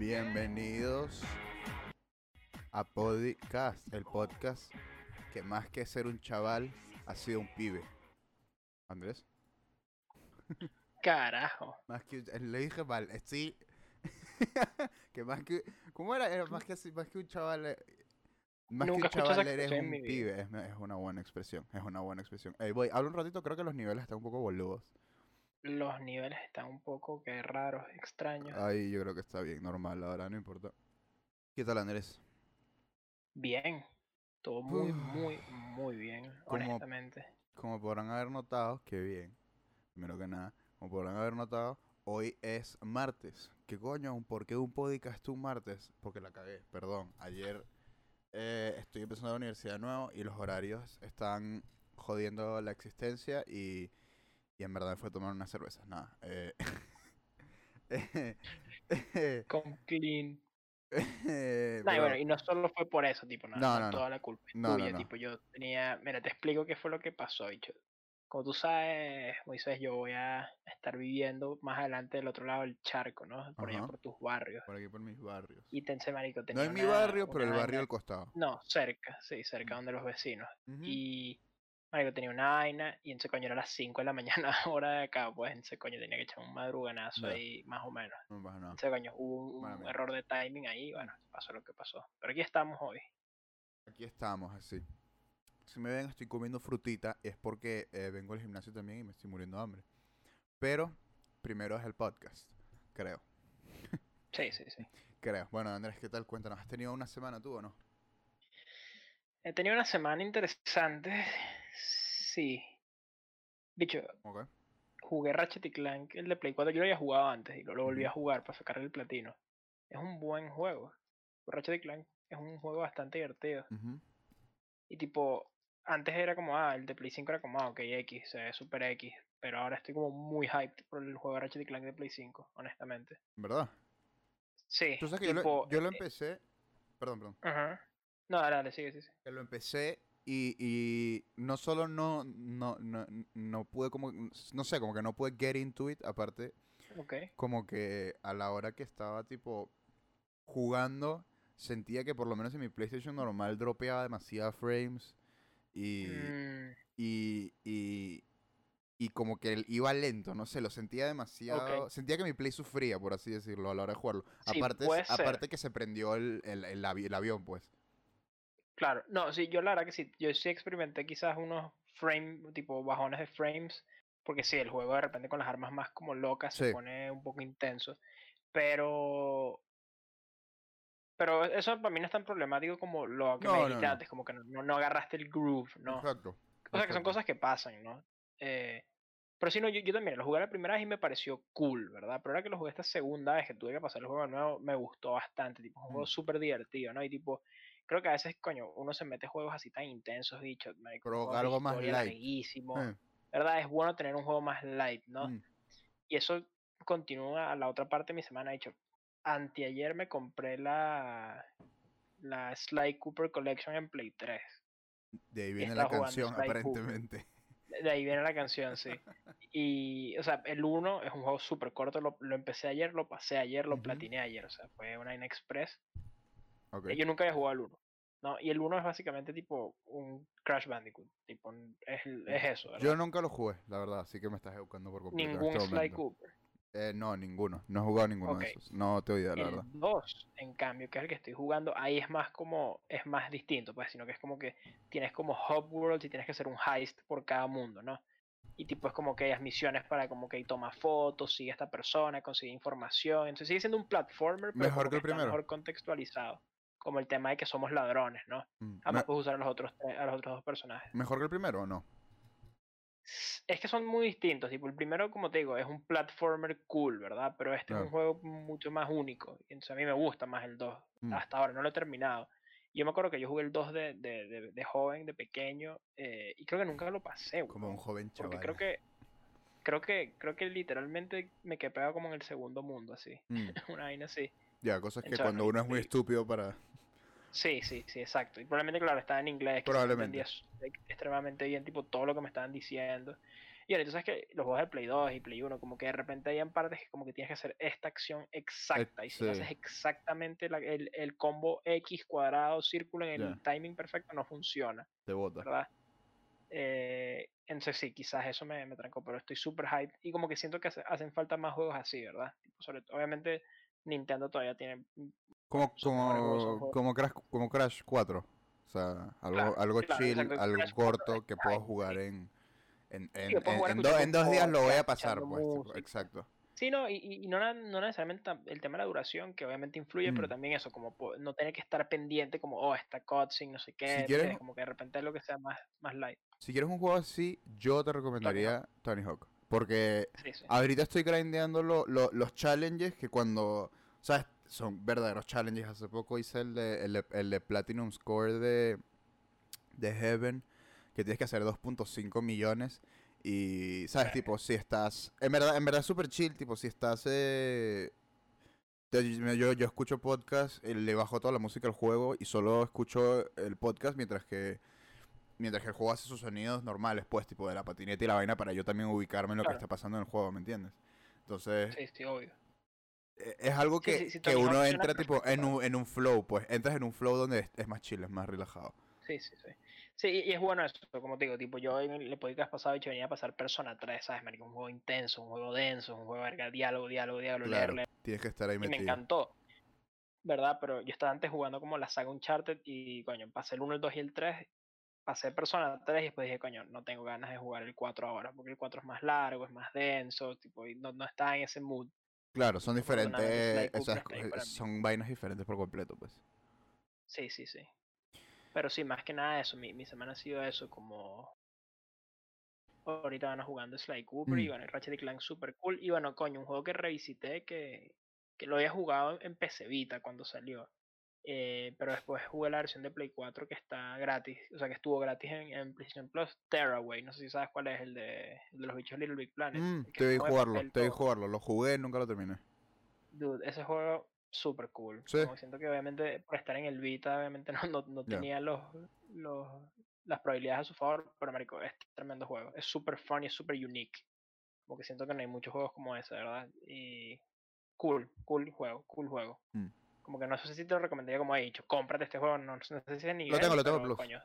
Bienvenidos a Podcast, el podcast que más que ser un chaval ha sido un pibe. Andrés, Carajo. más que eh, le dije mal, eh, sí. que más que ¿Cómo era? Era más que más que un chaval eh, más Nunca que un chaval eres un pibe, es, es una buena expresión, es una buena expresión. Voy, hablo un ratito, creo que los niveles están un poco boludos. Los niveles están un poco que raros, extraños. Ahí yo creo que está bien, normal, ahora no importa. ¿Qué tal Andrés? Bien. Todo muy, Uf. muy, muy bien, Como- honestamente. Como podrán haber notado, qué bien. Primero que nada, como podrán haber notado, hoy es martes. ¿Qué coño? ¿Por qué un podcast un martes? Porque la cagué, perdón. Ayer eh, estoy empezando la universidad nuevo y los horarios están jodiendo la existencia y, y en verdad fue tomar unas cervezas. Nada. eh, Con clean. eh, No, y bueno, y no solo fue por eso, tipo, no, No, no, no, no. toda la culpa es No, no, tuya, no. tipo, yo tenía, mira, te explico qué fue lo que pasó, bicho. Como tú sabes, Moisés, yo voy a estar viviendo más adelante del otro lado del charco, ¿no? Por allá por tus barrios. por aquí por mis barrios. Y Tense Marico No tenía en mi una- barrio, pero el una barrio al costado. No, cerca, sí, cerca Mm. donde los vecinos. Y Marico tenía una vaina y en ese coño era las 5 de la mañana, hora de acá, pues en ese coño tenía que echar un madruganazo ahí, más o menos. No pasa nada. En ese coño hubo un, error de timing ahí, bueno, pasó lo que pasó. Pero aquí estamos hoy. Aquí estamos, así. Si me ven, estoy comiendo frutita, es porque eh, vengo al gimnasio también y me estoy muriendo de hambre. Pero primero es el podcast, creo. Sí, sí, sí. Creo. Bueno, Andrés, ¿qué tal? Cuéntanos, ¿has tenido una semana tú o no? He tenido una semana interesante, sí. Dicho, Ok. jugué Ratchet y Clank, el de Play 4, yo lo había jugado antes y lo, lo volví a jugar para sacarle el platino. Es un buen juego. Ratchet y Clank es un juego bastante divertido. Y tipo, antes era como, ah, el de Play 5 era como, ah, ok, X, se super X. Pero ahora estoy como muy hyped por el juego de Ratchet y Clank de Play 5, honestamente. ¿Verdad? Sí, yo lo- tipo, yo lo, eh, empecé... Perdón, perdón. Ajá. No, dale, dale, sigue, sigue. Que lo empecé y, y no solo no, no, no, no pude como... No sé, como que no pude get into it, aparte como que a la hora que estaba tipo jugando sentía que por lo menos en mi PlayStation normal dropeaba demasiadas frames y, Mm, y, y, y como que iba lento, no sé, lo sentía demasiado, sentía que mi Play sufría, por así decirlo, a la hora de jugarlo. Sí, aparte, puede ser. aparte que se prendió el, el, el avi- el avión, pues. Claro, no, sí, yo la verdad que sí, yo sí experimenté quizás unos frame, tipo bajones de frames, porque sí, el juego de repente con las armas más como locas se pone un poco intenso, pero... Pero eso para mí no es tan problemático como lo que No, me dijiste no. antes, como que no, agarraste el groove, ¿no? Exacto. O sea, que son cosas que pasan, ¿no? Eh, pero sí, no, yo, yo también lo jugué la primera vez y me pareció cool, ¿verdad? Pero ahora que lo jugué esta segunda vez que tuve que pasar el juego de nuevo, me gustó bastante, tipo, es un juego Mm. súper divertido, ¿no? Y tipo, creo que a veces, coño, uno se mete a juegos así tan intensos, un Pero algo más light. Eh, ¿verdad? Es bueno tener un juego más light, ¿no? mm, Y eso continúa a la otra parte de mi semana, dicho, anteayer me compré la, la Sly Cooper Collection en Play 3. de ahí viene la canción, Sly aparentemente. De de ahí viene la canción, sí. Y, o sea, el 1 es un juego súper corto, lo, lo empecé ayer, lo pasé ayer, lo Ujú. platiné ayer, o sea, fue una Inexpress. Ok. Yo nunca había jugado al 1, ¿no? Y el 1 es básicamente tipo un Crash Bandicoot, tipo, es, es eso, ¿verdad? Yo nunca lo jugué, la verdad, así que me estás educando por completo. en Ningún este Sly. Cooper. Eh, no, ninguno. No he jugado ninguno de Ok. esos. No te idea, la El verdad. 2, en cambio, que es el que estoy jugando, ahí es más como, es más distinto, pues, sino que es como que tienes como hub worlds y tienes que hacer un heist por cada mundo, ¿no? Y tipo es como que hay misiones para como que toma fotos, sigue a esta persona, consigue información. Entonces sigue siendo un platformer, pero Mejor que el primero. mejor contextualizado. Como el tema de que somos ladrones, ¿no? Mm, Además me- puedes usar a los otros a los otros dos personajes. ¿Mejor que el primero o no? Es que son muy distintos. Tipo, el primero, como te digo, es un platformer cool, ¿verdad? Pero este es un juego mucho más único. Y entonces a mí me gusta más el 2. Mm. Hasta ahora no lo he terminado. Yo me acuerdo que yo jugué el 2 de, de, de- de joven, de pequeño, eh, y creo que nunca lo pasé, Como un joven chaval. Porque creo que, creo que, creo que literalmente me quedé pegado como en el segundo mundo, así. Mm, Una vaina así. Ya, cosas que cuando uno es muy estúpido para... Sí, sí, sí, exacto. Y probablemente, claro, estaba en inglés. que Probablemente. extremadamente bien, tipo, todo lo que me estaban diciendo. Y bueno, entonces que los juegos de Play 2 y Play 1, como que de repente hay en partes que como que tienes que hacer esta acción exacta. Y si no sí. haces exactamente la- el, el combo X cuadrado, círculo en el timing perfecto, no funciona, Te bota. ¿verdad? Eh, entonces sí, quizás eso me, me trancó, pero estoy súper hype. Y como que siento que hace- hacen falta más juegos así, ¿verdad? Tipo, sobre todo, obviamente Nintendo todavía tiene Como, como, como, Crash, como Crash 4. O sea, algo, Claro, algo claro, chill, exacto, algo Crash 4 corto es que puedo jugar sí. en, en, en, puedo en- jugar en do- en dos días lo voy a pasar, pues. música. exacto. Sí, no, y, y- no, no necesariamente el tema de la duración, que obviamente influye, pero Mm. también eso, como no tener que estar pendiente, como, oh, esta cutscene, no sé qué, ¿me quieres- como que de repente lo que sea más, más light. Si quieres un juego así, yo te recomendaría Tony Hawk. Porque Sí, sí. ahorita estoy grindeando lo- lo- los challenges que cuando. ¿Sabes? Son verdaderos challenges. Hace poco hice el de, el de, el de Platinum Score de, de Heaven. Que tienes que hacer 2.5 millones. Y, ¿sabes? Tipo, si estás. En verdad, en verdad es súper chill. Tipo, si estás. eh, yo, yo escucho podcast, eh, le bajo toda la música al juego y solo escucho el podcast mientras que mientras que el juego hace sus sonidos normales, pues, tipo de la patineta y la vaina, para yo también ubicarme en lo que Claro. está pasando en el juego, ¿me entiendes? Entonces, Sí, sí, obvio. e- es algo que, sí, sí, que uno entra tipo en un, en un flow, pues, entras en un flow donde es, es más chill, es más relajado. Sí, sí, sí. Sí, y es bueno eso, como te digo, tipo, yo en el podcast pasado he venía a pasar Persona 3, ¿sabes, marico? Un juego intenso, un juego denso, un juego verga, diálogo, diálogo, diálogo, Claro, leer, leer, tienes que estar ahí y me metido. encantó. ¿Verdad? Pero yo estaba antes jugando como la saga Uncharted y, coño, pasé el 1, el 2 y el 3. Pasé Persona 3 y después dije, coño, no tengo ganas de jugar el 4 ahora, porque el 4 es más largo, es más denso, tipo, y no, no está en ese mood. Claro, son diferentes, son vainas diferentes por completo, pues. Sí, sí, sí. Pero sí, más que nada eso, mi, mi semana ha sido eso, como... Ahorita van a jugando Sly Cooper y Mm. bueno, el Ratchet y Clank super cool. Y bueno, coño, un juego que revisité que, que lo había jugado en PC Vita cuando salió. Eh, pero después jugué la versión de Play 4 que está gratis, o sea que estuvo gratis en, en PlayStation Plus, Terraway, no sé si sabes cuál es el de, el de los bichos Little Big Planet. Mm, te vi jugarlo, te vi jugarlo, lo jugué, nunca lo terminé. Dude, ese juego super cool. Sí. Como siento que obviamente por estar en el Vita, obviamente no, no, tenía los, los, las probabilidades a su favor, pero marico, es tremendo juego. Es super fun y es super unique. Como que siento que no hay muchos juegos como ese, ¿verdad? Y cool, cool juego, cool juego. Mm. Como que no sé si te lo recomendaría como he dicho, cómprate este juego, no, no sé si es tengo, lo tengo en pero, Plus. coño,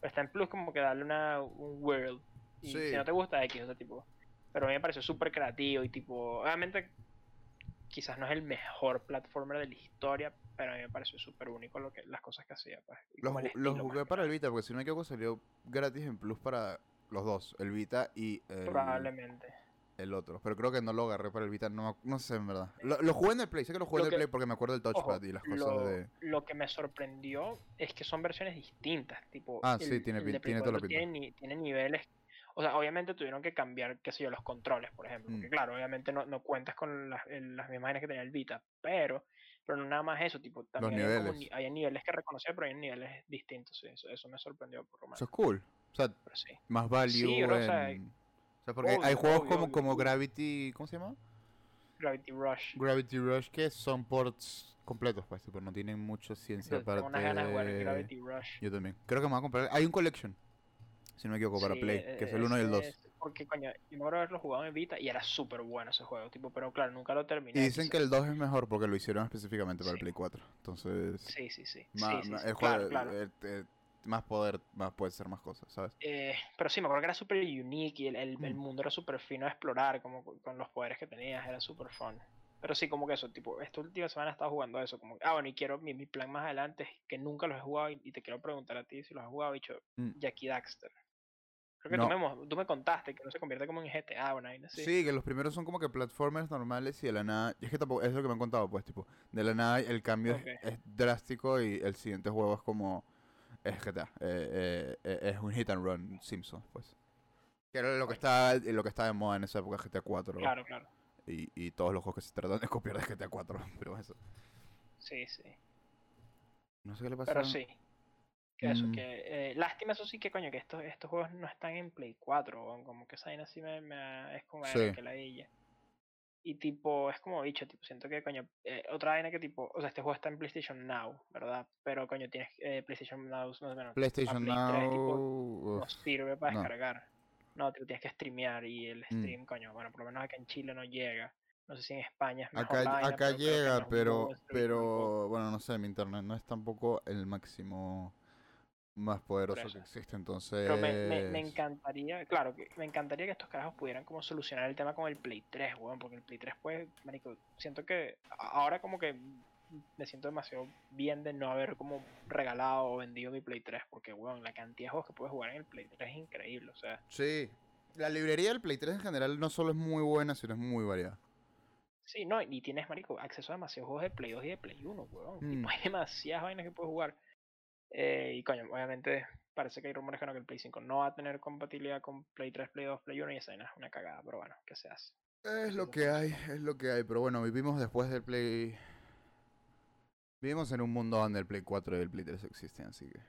pero está en Plus como que darle una, un world. Y Sí. si no te gusta X, o sea, tipo. Pero a mí me pareció súper creativo y tipo, obviamente quizás no es el mejor platformer de la historia, pero a mí me pareció súper único lo que, las cosas que hacía. Pues, Los, los jugué que para el. Vita, porque si no me equivoco salió gratis en Plus para los dos, el Vita y el, Probablemente. El otro. Pero creo que no lo agarré para el Vita, no, me- no sé en verdad. Lo, lo jugué en el Play, sé que lo jugué Lo en el que- Play porque me acuerdo del touchpad Ojo, y las cosas lo, de... lo que me sorprendió es que son versiones distintas. Tipo, Ah, sí, el- tiene el tiene toda la 4 pinta. tiene, tiene niveles. O sea, obviamente tuvieron que cambiar, qué sé yo, los controles, por ejemplo. Porque Mm. claro, obviamente no, no cuentas con las, el- las mismas vainas que tenía el Vita. Pero, pero no nada más eso, tipo, también como niveles. ni- había niveles que reconocía, pero hay niveles distintos. Sí, eso, eso me sorprendió por lo menos. Eso es cool. O sea, sí. más value Sí, bro, en... O sea, porque hay juegos obvio, como, obvio, como. Gravity... ¿Cómo se llama? Gravity Rush. Gravity Rush que son ports completos, pues, tipo, no tienen mucha ciencia tengo aparte ganas de jugar Gravity Rush. Yo también. Creo que me voy a comprar... Hay un collection, si no me equivoco, para Play, e- que es el 1 y el 2. ese es- Porque, coño, yo me acuerdo haberlo jugado en Vita y era súper bueno ese juego, tipo, pero claro, nunca lo terminé. Y dicen que el 2 es mejor porque lo hicieron específicamente para el. Play 4. Entonces, Sí, sí, sí. el claro, juego, claro. eh, eh, más poder, más puede ser más cosas, ¿sabes? Eh, pero sí, me acuerdo que era súper unique y el, el, el Mm. mundo era súper fino de explorar, como co- con los poderes que tenías, era súper fun. Pero sí, como que eso, tipo, esta última semana he estado jugando eso, como, ah, bueno, y quiero, mi, mi plan más adelante es que nunca los he jugado y, y te quiero preguntar a ti si los has jugado, bicho, Mm. Jackie Daxter. Creo que No. tú, me, tú me contaste que no se convierte como en GTA, una vaina así. Sí. que los primeros son como que platformers normales y de la nada. Y es que tampoco es lo que me han contado, pues, tipo, de la nada el cambio es- Ok. es, drástico y el siguiente juego es como. Es GTA. eh, eh, eh, es un hit and run Simpsons, pues. Que era lo que estaba, lo que estaba de moda en esa época, GTA 4. Claro, claro. Y, y todos los juegos que se tratan de copiar de GTA 4. Pero eso. Sí, sí. No sé qué le pasó. Pero sí. Que eso, Mm. que. eh, lástima, eso sí, que coño, que estos, estos juegos no están en Play 4. weón, Como que esa vaina sí me, me- es como Sí. que ladilla. Y tipo, es como bicho, tipo, siento que coño. eh, otra vaina que tipo, o sea, este juego está en PlayStation Now, ¿verdad? Pero coño, tienes eh, PlayStation Now, no sé, bueno, PlayStation Play 3, tipo, Now. no sirve para no. descargar. no, te lo tienes que streamear y el Mm. stream, coño, bueno, por lo menos acá en Chile no llega. No sé si en España es mejor Acá, vaina, acá pero llega, pero, tampoco. pero, bueno, no sé, mi internet no es tampoco el máximo más poderoso que existe, entonces... Pero me, me, me encantaría, claro, que me encantaría que estos carajos pudieran como solucionar el tema con el Play 3, weón, porque el Play 3 pues, marico, siento que ahora como que me siento demasiado bien de no haber como regalado o vendido mi Play 3, porque, weón, la cantidad de juegos que puedes jugar en el Play 3 es increíble, o sea, Sí, la librería del Play 3 en general no solo es muy buena, sino es muy variada. sí, no, y tienes, marico, acceso a demasiados juegos de Play 2 y de Play 1, weón, Mm. tipo, hay demasiadas vainas que puedes jugar. Eh, y coño, obviamente parece que hay rumores que no, que el Play 5 no va a tener compatibilidad con Play 3, Play 2, Play 1 y esa es una cagada, pero bueno, ¿qué se hace? Es lo que hay, es lo que hay, pero bueno, vivimos después del Play... Vivimos en un mundo donde el Play 4 y el Play 3 existen, así que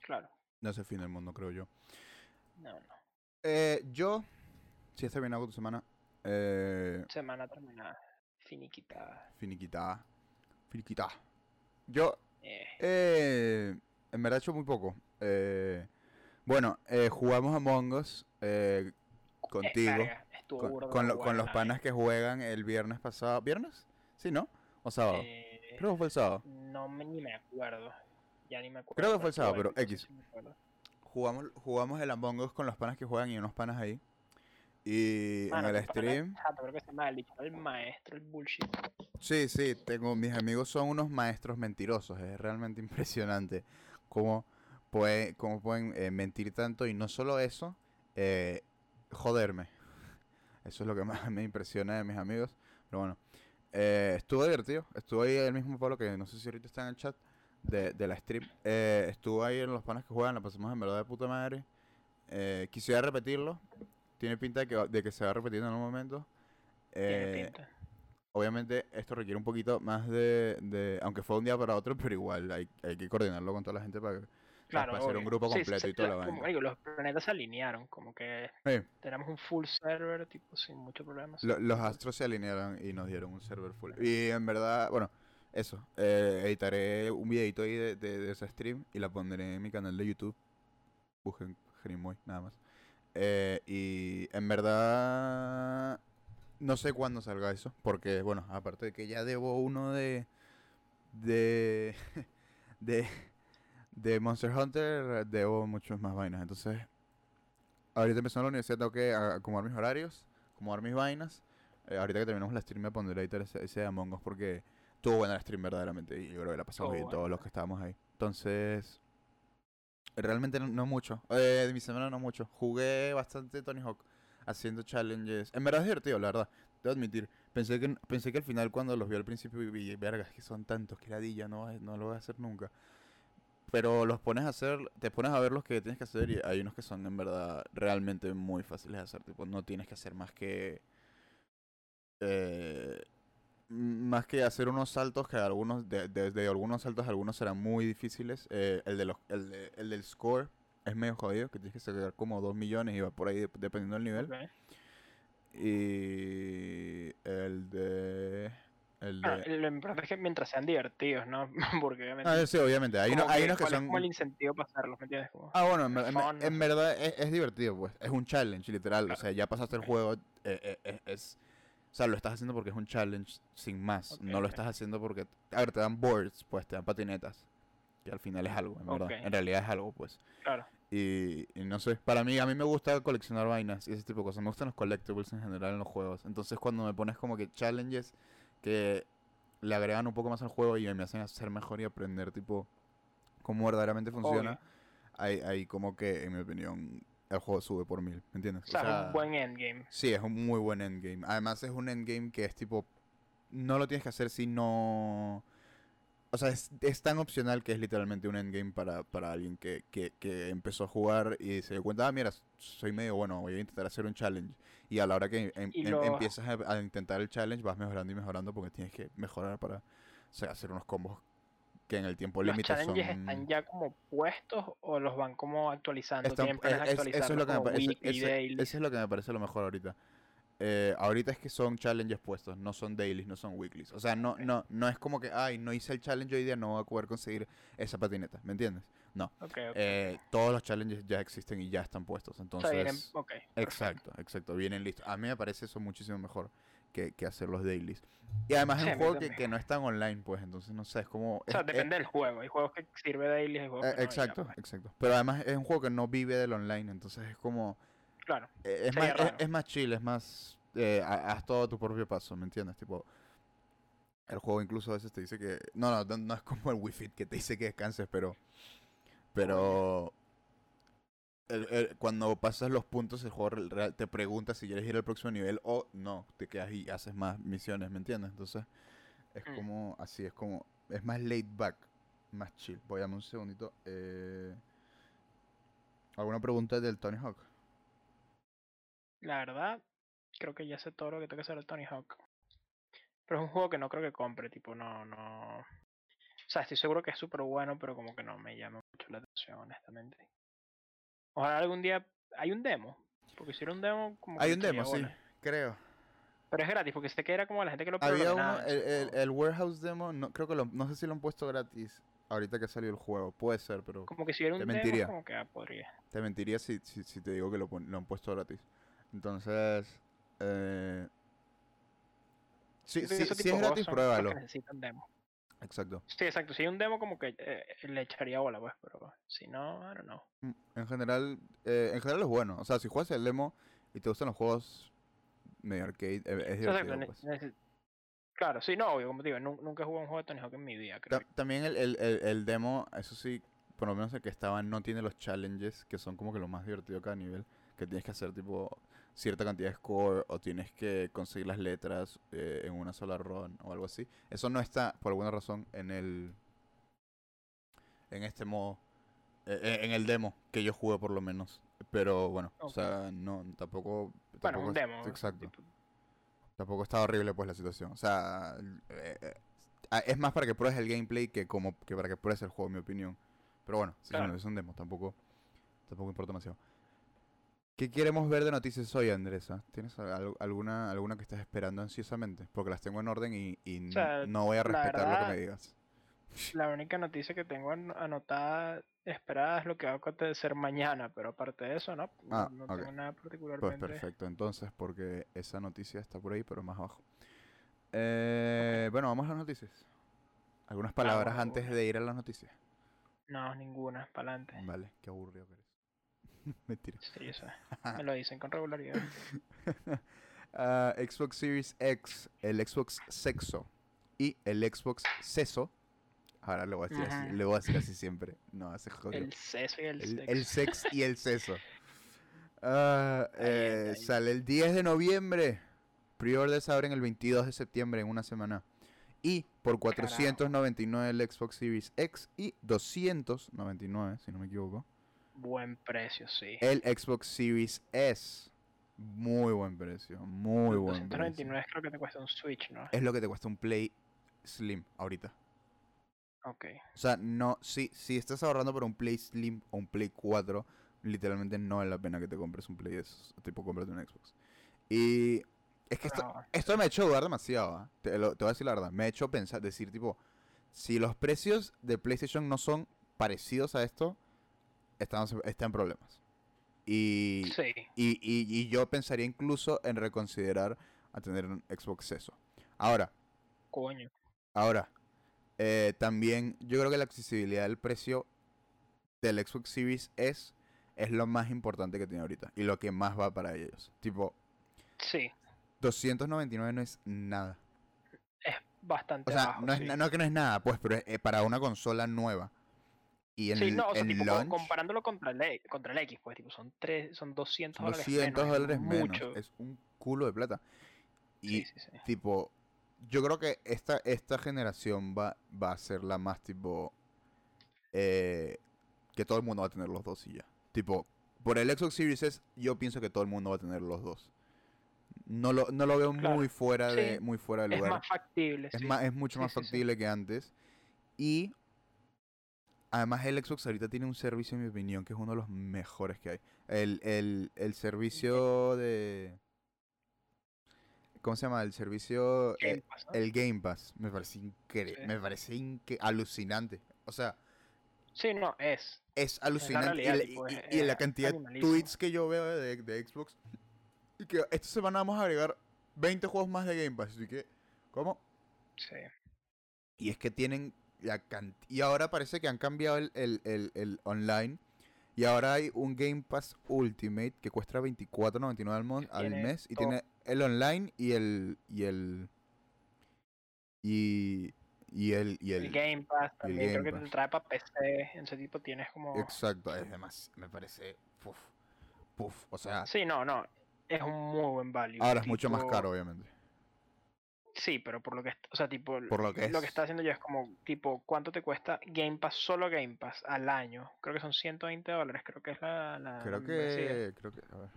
Claro, no es el fin del mundo, creo yo. no, no. Eh, yo, si está bien hago tu semana, eh, Semana terminada, finiquitada. finiquitada, finiquitada. Yo, Eh, eh, en verdad he hecho muy poco. Eh, bueno, eh, jugamos Among Us eh, contigo, con, con de lo- con los panas que juegan el viernes pasado. ¿Viernes? Sí, ¿no? ¿O sábado? Creo que fue el sábado. No me, ni me acuerdo. Ya ni me acuerdo. Creo que fue el sábado, pero X. sí. Jugamos, jugamos el Among Us con los panas que juegan y unos panas ahí. Y Mano, en el stream... Exacto, creo que se llama el dicho, el maestro, el bullshit. Sí, sí, tengo, mis amigos son unos maestros mentirosos, es realmente impresionante cómo, puede, cómo pueden eh, mentir tanto y no solo eso, eh, joderme. Eso es lo que más me impresiona de mis amigos, pero bueno, eh, estuvo divertido, estuvo ahí el mismo Pablo que no sé si ahorita está en el chat de, de la stream, eh, estuvo ahí en los panas que juegan, la pasamos en verdad de puta madre, eh, quisiera repetirlo, tiene pinta de que, de que se va a repetir en algún momento. Tiene Eh, pinta. Obviamente esto requiere un poquito más de, de- aunque fue un día para otro, pero igual hay, hay que coordinarlo con toda la gente para que Claro, para hacer un grupo sí, completo sí, y toda la como, vaina. los planetas se alinearon, como que Sí, tenemos un full server, tipo, sin muchos problemas. lo- los astros se alinearon y nos dieron un server full. Y en verdad, bueno, eso. eh, editaré un videito ahí de, de, de ese stream y la pondré en mi canal de YouTube. Busquen Grimoy, nada más. Eh, y en verdad, no sé cuándo salga eso, porque, bueno, aparte de que ya debo uno de. de. de. de Monster Hunter, debo muchas más vainas. Entonces, ahorita empezando la universidad, tengo que acomodar mis horarios, acomodar mis vainas. Eh, ahorita que terminemos la stream, me pondré ese, ese de Among Us porque tuvo buena la stream, verdaderamente. Y yo creo que la pasamos bien todos buena. los que estábamos ahí. Entonces, realmente no, mucho. Eh, de mi semana no mucho. Jugué bastante Tony Hawk haciendo challenges. En verdad es divertido, la verdad. Debo admitir. Pensé que, pensé que al final cuando los vi al principio vi, verga, es que son tantos, que ladilla, no, no lo voy a hacer nunca. Pero los pones a hacer, te pones a ver los que tienes que hacer y hay unos que son en verdad realmente muy fáciles de hacer. Tipo, no tienes que hacer más que... eh, más que hacer unos saltos que algunos, de, de- de algunos saltos algunos serán muy difíciles. Eh, el, de los, el, de- el del score es medio jodido, que tienes que sacar como 2 millones y va por ahí dep- dependiendo del nivel. Ok. Y el de... El Ah, de... lo importante es que mientras sean divertidos, ¿no? Porque obviamente. Ah, sí, obviamente. Hay, uno- como hay unos que ¿cuál es son... como el incentivo para hacerlos, ¿me entiendes? Como- Ah, bueno, en, en en verdad es, es divertido, pues. Es un challenge, literal. O Claro. sea, ya pasaste el juego. eh, eh, eh, es, o sea, lo estás haciendo porque es un challenge sin más. No lo estás haciendo porque. A ver, te dan boards, pues, te dan patinetas. Que al final es algo, en verdad. Ok. En realidad es algo, pues. Claro. Y, y no sé, para mí, a mí me gusta coleccionar vainas y ese tipo de cosas. Me gustan los collectibles en general en los juegos. Entonces, cuando me pones como que challenges que le agregan un poco más al juego y me hacen hacer mejor y aprender, tipo, cómo verdaderamente funciona, ahí, ahí como que, en mi opinión, el juego sube por mil, ¿me entiendes? O sea, es un buen endgame. Sí, es un muy buen endgame. Además es un endgame que es tipo, no lo tienes que hacer si no... O sea, es, es tan opcional que es literalmente un endgame para, para alguien que, que, que empezó a jugar y se dio cuenta, ah, mira, soy medio bueno, voy a intentar hacer un challenge. Y a la hora que em- em- lo- empiezas a, a intentar el challenge, vas mejorando y mejorando porque tienes que mejorar para o sea, hacer unos combos que en el tiempo ¿Los límite challenges son... están ya como puestos o los van como actualizando? Están- Tienen planes de es- es- eso es lo que me parece, eso- eso es lo que me parece lo mejor ahorita. eh, ahorita es que son challenges puestos, no son dailies, no son weeklies. O sea, no, Ok. no, no es como que, ay, no hice el challenge hoy día, no voy a poder conseguir esa patineta, ¿me entiendes? No. Ok, ok. Eh, todos los challenges ya existen y ya están puestos. o Entonces, sea, vienen, exacto, exacto, vienen listos. A mí me parece eso muchísimo mejor que, que hacer los dailies. Y además Sí, es un juego que, que no es tan online, pues, entonces no sé, es como... O sea, es- es- depende del juego. Hay juegos que sirve daily, hay juegos eh, que no, y ya, exacto, pues. exacto. Pero además es un juego que no vive del online, entonces es como... Claro. eh, Es más, es, es más chill, es más... eh, ha- haz todo a tu propio paso, ¿me entiendes? Tipo... El juego incluso a veces te dice que... No, no, no, no es como el Wii Fit que te dice que descanses, pero... Pero... el- el- cuando pasas los puntos, el juego te pregunta si quieres ir al próximo nivel o no. Te quedas y haces más misiones, ¿me entiendes? Entonces... Es Mm. como... Así, es como... Es más laid back. Más chill. Voy a darme un segundito. Eh... ¿Alguna pregunta del Tony Hawk? La verdad, creo que ya sé todo lo que tengo que hacer el Tony Hawk. Pero es un juego que no creo que compre, tipo, no, no. O sea, estoy seguro que es súper bueno, pero como que no me llama mucho la atención, honestamente. Ojalá algún día. Hay un demo. Porque si era un demo, como Hay un demo, sí, bola. creo. Pero es gratis, porque sé que era como la gente que lo Había uno, el, el, Warehouse Demo, no, creo que lo, no sé si lo han puesto gratis ahorita que salió el juego. Puede ser, pero Como que si hubiera un te demo, mentiría. como que ah, podría. te mentiría si, si, si te digo que lo, lo han puesto gratis. Entonces, eh... Sí, sí, si es gratis, pruébalo. necesitan demo. Exacto. Sí, exacto. Si hay un demo, como que eh, le echaría bola, pues. Pero si no, I don't know. Mm, En general, eh, en general es bueno. O sea, si juegas el demo y te gustan los juegos medio arcade, eh, es exacto, divertido, pues. Claro, sí, no, obvio, como te digo, nun- nunca he jugado un juego de Tony Hawk en mi vida, creo. Ta- También el, el, el, el demo, eso sí, por lo menos el que estaba, no tiene los challenges, que son como que lo más divertido cada nivel, que tienes que hacer tipo cierta cantidad de score o tienes que conseguir las letras eh, en una sola run o algo así. Eso no está, por alguna razón, en el... En este modo. eh, eh, en el demo que yo jugué por lo menos. Pero bueno, o sea, no, tampoco... Bueno, un demo. Exacto. tipo, Tampoco está horrible pues la situación. O sea, eh, ah, es más para que pruebes el gameplay que como que para que pruebes el juego, en mi opinión. Pero bueno, Claro. es un demo, tampoco, tampoco importa demasiado. ¿Qué queremos ver de noticias hoy, Andresa? ¿Tienes al- alguna, alguna que estés esperando ansiosamente? Porque las tengo en orden y, y n- sea, no voy a respetar lo que me digas. La única noticia que tengo an- anotada, esperada, es lo que va a acontecer mañana, pero aparte de eso, no, no, Ah, no ok. tengo nada Pues particularmente. perfecto, entonces, porque esa noticia está por ahí, pero más abajo. Eh, Bueno, vamos a las noticias. ¿Algunas palabras bueno, antes bueno. de ir a las noticias? No, ninguna, para adelante. Vale, qué aburrido que eres. Mentira. Sí. Me lo dicen con regularidad. Ah, Xbox Series X, el Xbox Sexo y el Xbox Seso. Ahora le voy a decir así, Ujú. le voy a decir así siempre. No, hace. El seso y el, El, sexo. el sex y el seso. Ah, eh, sale el 10 de noviembre. Pre-orders abren el 22 de septiembre en una semana. Y por 499 el Xbox Series X y 299, si no me equivoco, Buen precio, sí. el Xbox Series S. Muy buen precio, muy buen precio. 299 creo que te cuesta un Switch, ¿no? Es lo que te cuesta un Play Slim ahorita. Ok. O sea, no, si, si estás ahorrando por un Play Slim o un Play 4, literalmente no vale la pena que te compres un Play esos. Tipo, cómprate un Xbox. Y es que esto, esto me ha hecho dudar demasiado. ¿ah? Te, lo- te voy a decir la verdad. Me ha hecho pensar, decir, tipo, si los precios de PlayStation no son parecidos a esto, estamos, está en problemas. Y, Sí. y, y, y yo pensaría incluso en reconsiderar a tener un Xbox eso. Ahora, Coño. Ahora, eh, también yo creo que la accesibilidad del precio del Xbox Series S es lo más importante que tiene ahorita y lo que más va para ellos. Tipo, Sí. 299 no es nada. Es bastante O sea, bajo, no es sí. na- no que no es nada, pues, pero es, eh, para una consola nueva. Y en sí, no, o sea, en tipo, launch, comparándolo contra el, contra el X, pues, tipo, son, tres, son 200 son dólares 200 menos. es dólares menos. mucho. Es un culo de plata. Y Sí, sí, sí. tipo, yo creo que esta, esta generación va, va a ser la más tipo eh, que todo el mundo va a tener los dos y ya. Tipo, por el Xbox Series S, yo pienso que todo el mundo va a tener los dos. No lo, no lo veo Claro. muy fuera de, Sí, muy fuera de Es lugar. más factible, Es, sí. más, es mucho Sí, más factible que antes. Y además el Xbox ahorita tiene un servicio, en mi opinión, que es uno de los mejores que hay. El, el, el servicio de... ¿cómo se llama? El servicio, Game eh, Pass, ¿no? el Game Pass, me parece increíble, Sí. me parece inque- alucinante. O sea, Sí, no, es. es alucinante. y realidad, la- tipo, y, es- y- y la es cantidad de tweets que yo veo de, de Xbox. Y que esta semana vamos a agregar 20 juegos más de Game Pass. Así que, ¿cómo? Sí. Y es que tienen la. Y ahora parece que han cambiado el, el- el- el online. Y ahora hay un Game Pass Ultimate que cuesta 24.99 al, mon- al mes. Y todo. tiene el online y el. Y el. Y. Y el. Y El, el, Game Pass también creo que te trae para PC. En ese tipo tienes como. Exacto, es demás. Me parece. Puf. Puf. O sea. Sí, no, no. Es un muy buen value. Ahora es mucho más caro, obviamente. Sí, pero por lo que, o sea, tipo, Por lo que lo que es. está haciendo yo es como, tipo, ¿cuánto te cuesta Game Pass, solo Game Pass, al año? Creo que son 120 dólares, creo que es la, Creo que. Creo que. A ver.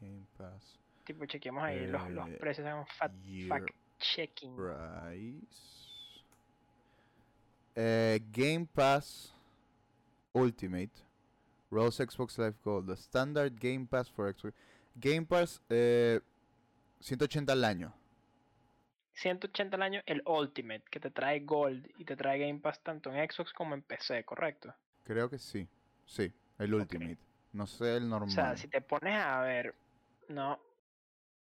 Game Pass. Tipo, chequeemos ahí los, los eh, precios, year fact checking. Price. Eh, Game Pass Ultimate. Rose Xbox Live Gold. The Standard Game Pass for Xbox. Game Pass eh, 180 al año. 180 al año el Ultimate, que te trae Gold y te trae Game Pass tanto en Xbox como en PC, ¿correcto? Creo que sí. Sí, el Ultimate. No sé el normal. O sea, si te pones a ver, no,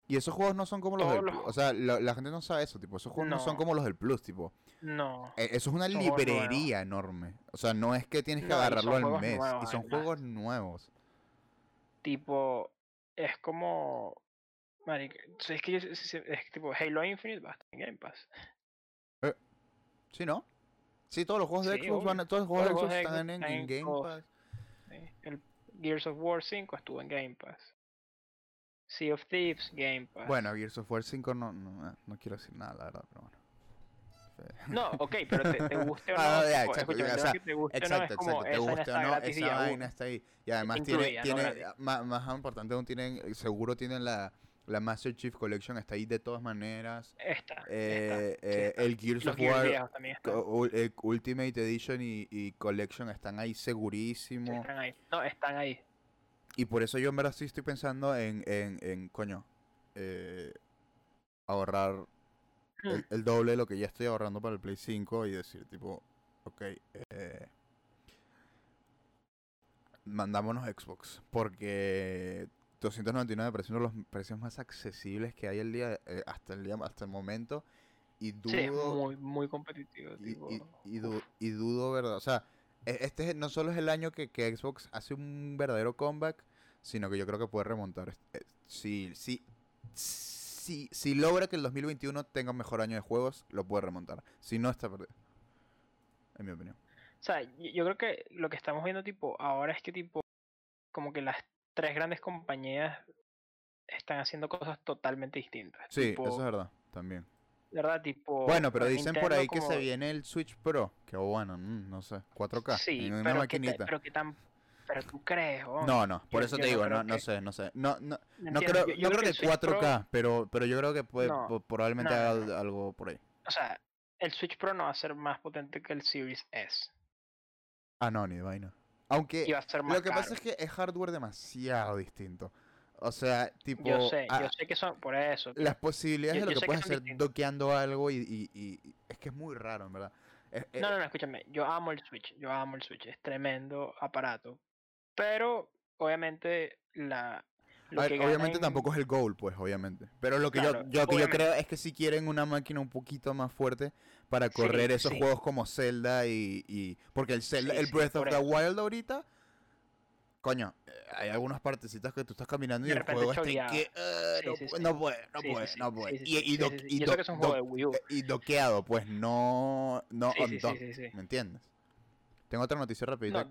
Y esos juegos no son como los del todos los- O sea, la, la gente no sabe eso, tipo. Esos juegos no, son como los del Plus, tipo. no. Eh, Eso es una Son librería enorme. O sea, no es que tienes que No, agarrarlo al mes. nuevos, y son además. juegos nuevos. Tipo, es como. Marica, es que yo- es, tipo Halo Infinite va a estar en Game Pass. ¿Sí, no? Sí, todos los juegos de Sí, Xbox van todos los juegos de Todos Xbox los están Xbox en, están en en Game. Pass. ¿sí? El Gears of War 5 estuvo en Game Pass. Sea of Thieves, Game Pass. Bueno, Gears of War 5 no, no, eh, no quiero decir nada, la verdad, pero bueno. No, ok, pero te, te guste o no. Ah, exacto, te guste o no, Exacto, es como exacto. Te esa vaina guste o está no, esa vaina está ahí. Y además tiene, tiene más, más importante aún, tienen, seguro tienen la, la Master Chief Collection, está ahí de todas maneras. Esta, Eh, esta, eh, el Gears Los of War eh, Ultimate Edition y, y Collection están ahí sí, segurísimo. están ahí. No, están ahí. Y por eso yo en verdad sí estoy pensando en, en, en coño, eh, ahorrar Hmm. el, el doble de lo que ya estoy ahorrando para el Play 5 y decir tipo, ok, eh, mandámonos Xbox. Porque 299 parece uno de los precios más accesibles que hay el día, eh, hasta el día, hasta el momento. Y dudo, Sí, muy, muy competitivo. y, tipo, y- y du- y dudo, ¿verdad? O sea, e- este es- no solo es el año que, que Xbox hace un verdadero comeback, sino que yo creo que puede remontar. Eh, Si, si, si, si logra que el 2021 tenga un mejor año de juegos, lo puede remontar. Si no, está perdido. En mi opinión. O sea, yo yo creo que lo que estamos viendo tipo ahora es que tipo como que las tres grandes compañías están haciendo cosas totalmente distintas. Sí, tipo, eso es verdad, también. ¿Verdad? Tipo. Bueno, pero pues, dicen por ahí que se viene el Switch Pro. Que bueno, mm, no sé, 4K. Sí, en una pero que, maquinita. pero que tan. Pero tú crees, oh, No, no, por yo- eso yo te digo, creo no, no que- sé, no sé. No, no, ¿me No creo, Yo- yo creo que que el Switch Pro- 4K, pero, pero yo creo que puede, probablemente haga algo por ahí. O sea, el Switch Pro no va a ser más potente que el Series S. Ah, no, ni de vaina. Aunque Y va a ser más lo que pasa es que es hardware demasiado distinto. O sea, tipo, Yo sé, ah, yo sé que son por eso. las posibilidades yo- de lo que puedes hacer distintos. doqueando algo y, y- es que es muy raro, en verdad. Es- eh, No, no, no, escúchame. Yo amo el Switch. Yo amo el Switch. Es tremendo aparato. Pero, obviamente, la. Lo a ver, que obviamente ganan- tampoco es el goal, pues, obviamente. Pero lo que Claro, yo, yo, que yo creo es que si quieren una máquina un poquito más fuerte para Sí, correr esos sí. juegos como Zelda y, y- porque el Zelda, Sí, el Breath of the. Wild ahorita, coño, eh, hay algunas partecitas que tú estás caminando y el juego está que "Ah, Sí, no, puede, no puede, no puede. Y, eh, doqueado, pues no, no on top. ¿me entiendes? Tengo otra noticia rapidita No,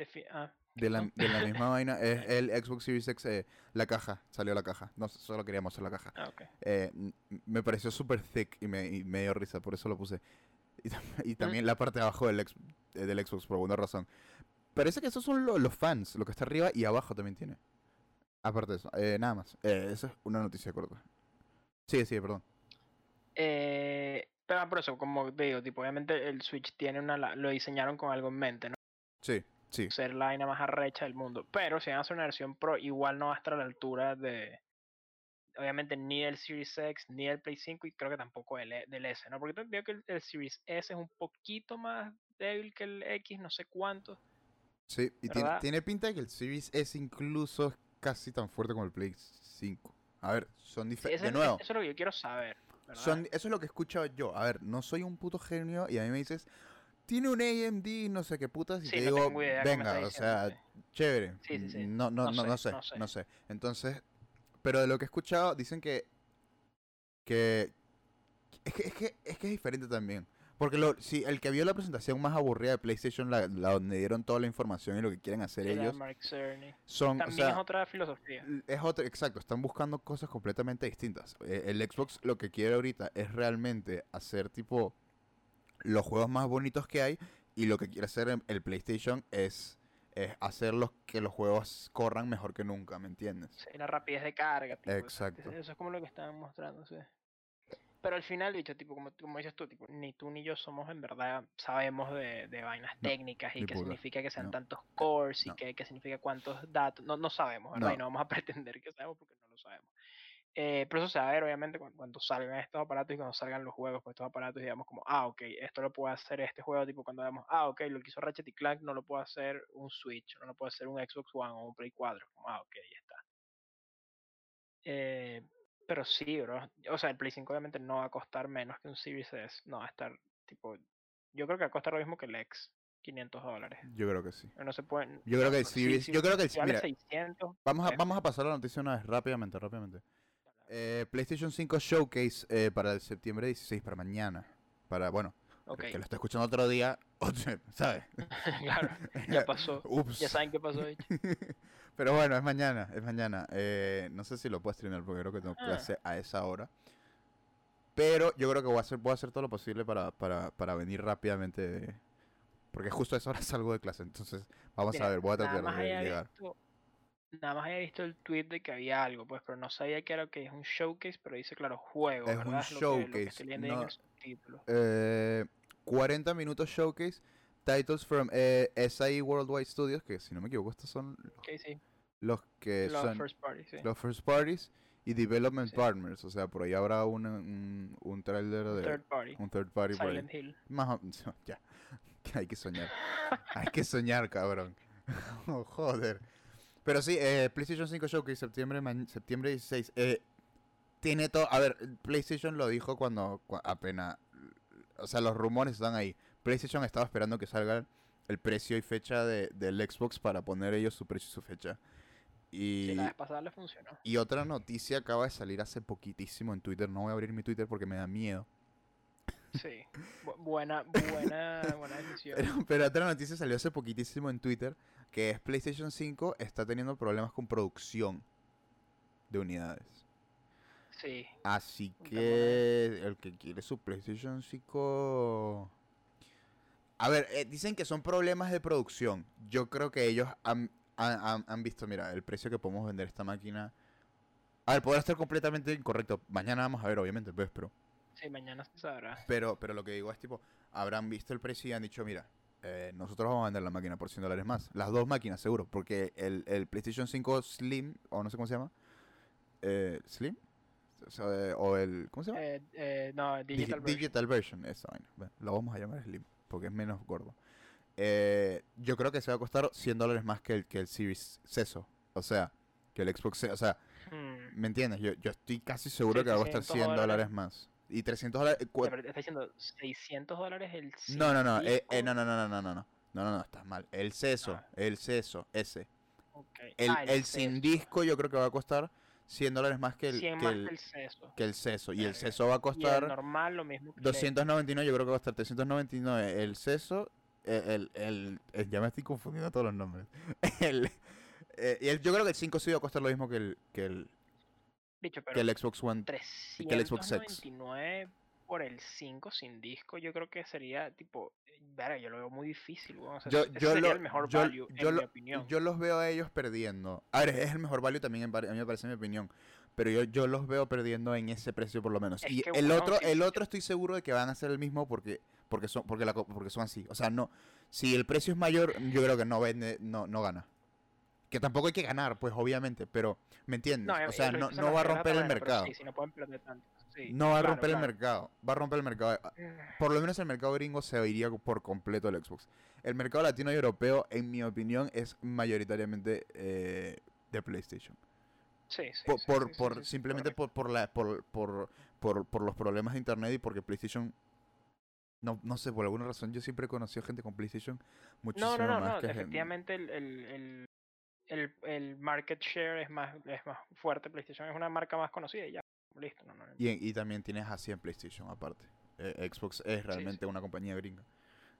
defi- ah, de la, de la misma vaina, es el Xbox Series X, eh, la caja, salió la caja, no, solo queríamos hacer la caja. ah. Eh, me pareció súper thick y me, y me dio risa, por eso lo puse. Y, tam- y también la parte de abajo del, ex- eh, del Xbox, por alguna razón. Parece que esos son lo- los fans, lo que está arriba y abajo también tiene. Aparte de eso, eh, nada más. Esa es una noticia corta. Sí, sí, perdón. Eh, pero por eso, como te digo, tipo, obviamente el Switch tiene una. Lo diseñaron con algo en mente, ¿no? Sí, sí. Ser la vaina más arrecha del mundo. Pero si van a hacer una versión Pro, igual no va a estar a la altura de. obviamente ni el Series X ni el Play 5 y creo que tampoco el, E- del S, ¿no? Porque veo que el, el Series S es un poquito más débil que el X, no sé cuánto. Sí, y tiene, tiene pinta de que el Series S incluso es casi tan fuerte como el Play 5. A ver, son diferentes. eso, De es- nuevo, eso es lo que yo quiero saber. son, eso es lo que he escuchado yo. A ver, no soy un puto genio y a mí me dices, tiene un AMD, no sé qué putas, y Sí, te no digo, venga, o sea, diciendo, chévere. Sí, sí, sí. No, no, No no, no sé, sé, no sé, sé. Entonces, pero de lo que he escuchado, dicen que, que, es que, es que, es que es diferente también. Porque lo, si el que vio la presentación más aburrida de PlayStation, la, la donde dieron toda la información y lo que quieren hacer Sí, ellos, son, o También sea, es otra filosofía. Es otro, exacto, están buscando cosas completamente distintas. Eh, El Xbox lo que quiere ahorita es realmente hacer tipo los juegos más bonitos que hay y lo que quiere hacer el PlayStation es, es hacer los, que los juegos corran mejor que nunca, ¿me entiendes? Sí, la rapidez de carga. tipo, Exacto. Eso es como lo que estaban mostrando, sí. Pero al final, dicho, tipo, como, como dices tú, tipo, ni tú ni yo somos en verdad, sabemos de, de vainas No, técnicas y qué puta, significa que sean no, tantos cores y qué, qué significa cuántos datos. No, no sabemos, ¿verdad? Y no vamos a pretender que sabemos porque no lo sabemos. Eh, pero eso se va a ver, obviamente, cuando, cuando salgan estos aparatos y cuando salgan los juegos con estos aparatos, digamos como, ah, ok, esto lo puede hacer este juego, tipo cuando vemos, ah, ok, lo que hizo Ratchet y Clank no lo puede hacer un Switch, no lo puede hacer un Xbox One o un Play 4, como, ah, ok, ya está. Eh, pero sí, bro. O sea, el Play 5 obviamente no va a costar menos que un Series S. No, va a estar tipo. Yo creo que va a costar lo mismo que el X. 500 dólares. Yo creo que sí. No se pueden. Yo creo que el Series, sí, yo creo que el, 600. vamos a, ok. vamos a pasar la noticia una vez, rápidamente, rápidamente. Eh, PlayStation 5 Showcase eh, para el septiembre 16, para mañana. Para, bueno, el Ok, que lo está escuchando otro día, ¿sabes? claro. Ya pasó. Ups. Ya saben qué pasó. Pero bueno, es mañana, es mañana. Eh, no sé si lo puedo streamear porque creo que tengo Ah. clase a esa hora. Pero yo creo que voy a hacer, voy a hacer todo lo posible para, para, para venir rápidamente. de- Porque justo a esa hora salgo de clase. Entonces, vamos Mira, a ver, voy a tratar de llegar. visto- nada más había visto el tweet de que había algo, pues, pero no sabía que era que es un showcase, pero dice, claro, juego, Es un lo que- lo que showcase, en no- el subtítulo. Eh, 40 minutos showcase. Titles from eh, SI Worldwide Studios, que si no me equivoco, estos son sí. los que Los son first party, sí. los first parties y development Sí. partners. O sea, por ahí habrá un, un, un trailer de Third party. un third party. Silent Hill. Más ya. Hay que soñar. Hay que soñar, cabrón. Oh, joder. Pero sí, eh, PlayStation 5 Showcase, septiembre, septiembre 16. Eh, tiene todo. A ver, PlayStation lo dijo cuando cua- apenas. O sea, los rumores están ahí. PlayStation estaba esperando que salga el precio y fecha de, del Xbox para poner ellos su precio y su fecha. Y, Sí, la vez pasada le funcionó. y otra noticia acaba de salir hace poquitísimo en Twitter. No voy a abrir mi Twitter porque me da miedo. Sí. Bu- buena, buena, buena decisión. Pero, pero otra noticia salió hace poquitísimo en Twitter, que es PlayStation 5 está teniendo problemas con producción de unidades. Sí. Así que el que quiere su PlayStation 5... A ver, eh, dicen que son problemas de producción. Yo creo que ellos han, han- han- han visto, mira, el precio que podemos vender esta máquina. A ver, podrá estar completamente incorrecto. Mañana vamos a ver, obviamente, pues, pero... Sí, mañana se sabrá. Pero, pero lo que digo es tipo, habrán visto el precio y han dicho, mira, eh, nosotros vamos a vender la máquina por 100 dólares más. Las dos máquinas, seguro, porque el, el PlayStation 5 Slim, o no sé cómo se llama, eh, Slim, o, sea, eh, o el, ¿cómo se llama? Eh, no, Digi- Digital version. Digital version, esa vaina. Bueno, lo vamos a llamar Slim, porque es menos gordo. Yo creo que se va a costar 100 dólares más que el, que el Series Seso. O sea, que el Xbox, o sea, Hmm, ¿me entiendes? Yo, yo estoy casi seguro Sí, que va a costar 300 100 dólares dólares. más. Y 300 dólares... eh, pero te está diciendo 600 dólares el No, no, no, sin eh, eh, no, no, no, no, no, no, no, no, no, no, estás mal. El seso, Ah. el seso, ese. Ok. El, Ah, el sin seso. disco yo creo que va a costar 100 dólares más que el, 100 que más el, que el seso. que el seso. Y el seso va a Y el costar normal lo mismo que el 299, yo creo que va a costar 399. El seso, eh, el, el, el- ya me estoy confundiendo todos los nombres. El, eh, el, yo creo que el 5 sí va a costar lo mismo que el, que el, Dicho, pero que el Xbox One. y que el Xbox X. 399 por el 5 sin disco, yo creo que sería tipo, eh, verga, yo lo veo muy difícil, weón, o sea, Yo, ese yo, sería lo- el mejor yo- value, yo en lo- mi opinión. yo los veo a ellos perdiendo. A ver, es el mejor value también, en a mí me parece en mi opinión. Pero yo, yo los veo perdiendo en ese precio por lo menos. Es y el weón, otro, el otro estoy seguro de que van a ser el mismo porque, porque son, porque la, porque son así. O sea, no, si el precio es mayor, yo creo que no vende, no, no gana. Que tampoco hay que ganar, pues obviamente, pero ¿me entiendes? No, o sea, no, no va a romper el mercado. Sí, sí, no pueden tanto. Sí, No va a claro, romper el mercado. Va a romper el mercado. Por lo menos el mercado gringo se iría por completo el Xbox. El mercado latino y europeo, en mi opinión, es mayoritariamente eh, de PlayStation. Sí, sí. Por, sí, por, por- simplemente por, por, la, por, por, por, por los problemas de internet y porque PlayStation... No, no sé, por alguna razón yo siempre he conocido gente con PlayStation muchísimo No, no, no, más no. que gente- Efectivamente, el, el, el, el, el market share es más, es más fuerte. PlayStation es una marca más conocida y ya. Listo, no, no. no. Y, en- y también tienes así en PlayStation aparte. Eh, Xbox es realmente una compañía gringa.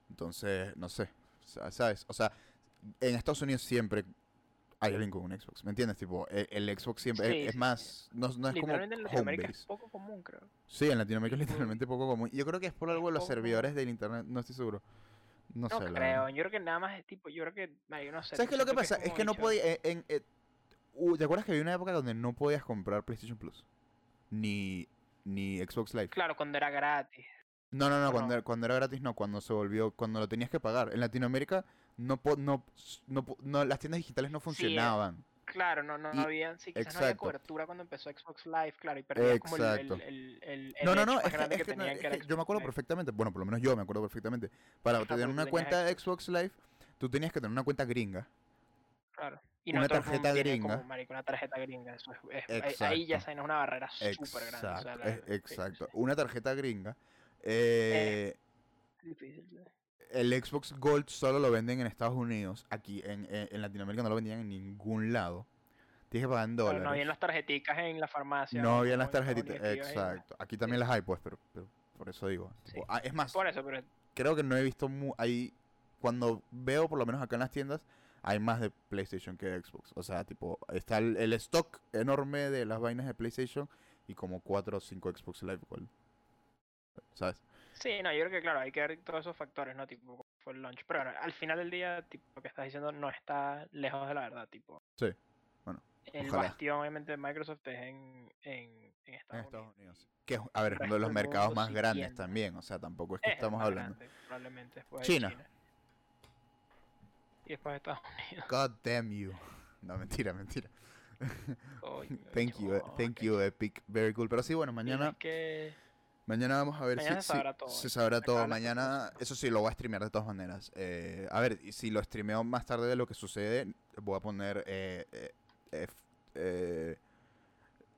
Entonces, no sé. sa- ¿Sabes? O sea, en Estados Unidos siempre hay alguien con un Xbox. ¿Me entiendes? Tipo, el, el Xbox siempre es- Sí, es, más. No, no es como Literalmente en Latinoamérica es poco común, creo. Sí, en Latinoamérica es literalmente poco común. Yo creo que es por algo de los servidores del internet. No estoy seguro. No, No sé. creo, yo creo que nada más es tipo, yo creo que, yo no sé. ¿Sabes qué lo que pasa? Es que no podía. eh, en- eh, uh, ¿Te acuerdas que había una época donde no podías comprar PlayStation Plus? Ni, ni Xbox Live. Claro, cuando era gratis. No, no, no, ¿O cuando, era, cuando era gratis no, cuando se volvió, cuando lo tenías que pagar. En Latinoamérica no, po- no, no, las tiendas digitales no funcionaban. Claro, no, no, no había, sí, quizás no había cobertura cuando empezó Xbox Live, claro, y perdías como el, el, el, el, No, no, no, es que, tenían, que yo me acuerdo Live. perfectamente, bueno, por lo menos yo me acuerdo perfectamente. Para tener una cuenta de Xbox. Live, tú tenías que tener una cuenta gringa. Claro. Y una tarjeta gringa. Como, marico, una tarjeta gringa. Eso es, es- ahí- ya se es una barrera súper grande. o sea, Exacto, la- es- sí, exacto. sí, Una tarjeta gringa. Eh, es difícil. sí. El Xbox Gold solo lo venden en Estados Unidos. Aquí en, en- en Latinoamérica no lo vendían en ningún lado. Tienes que pagar en dólares. no habían las tarjeticas en la farmacia. No habían las tarjetitas. Exacto. Aquí también las hay, pues, pero, pero por eso digo. Sí. ah, es más, Por eso, pero creo que no he visto mu ahí. Cuando veo, por lo menos acá en las tiendas, hay más de PlayStation que de Xbox. O sea, tipo, está el, el stock enorme de las vainas de PlayStation y como 4 o 5 Xbox Live Gold. ¿Sabes? Sí, no, yo creo que claro, hay que ver todos esos factores, ¿no? Tipo, fue el launch. Pero bueno, al final del día, tipo, lo que estás diciendo no está lejos de la verdad, tipo. Sí, bueno, El ojalá. bastión, obviamente, de Microsoft es en, en, en En Estados, Estados Unidos. Unidos. Que, es, a ver, es uno de los mercados más sí grandes también. O sea, tampoco es que Es estamos hablando. grande, probablemente después de China. China. Y después de Estados Unidos. God damn you. No, mentira, mentira. Coño, thank you, thank qué you, Epic. Very cool. Pero sí, bueno, mañana que- Mañana vamos a ver Mañana si se sabrá si- todo, se ¿eh? sabrá Se todo. acaban las Mañana, eso sí, lo voy a streamear de todas maneras. Eh, a ver, si lo streameo más tarde de lo que sucede, voy a poner eh, eh, eh,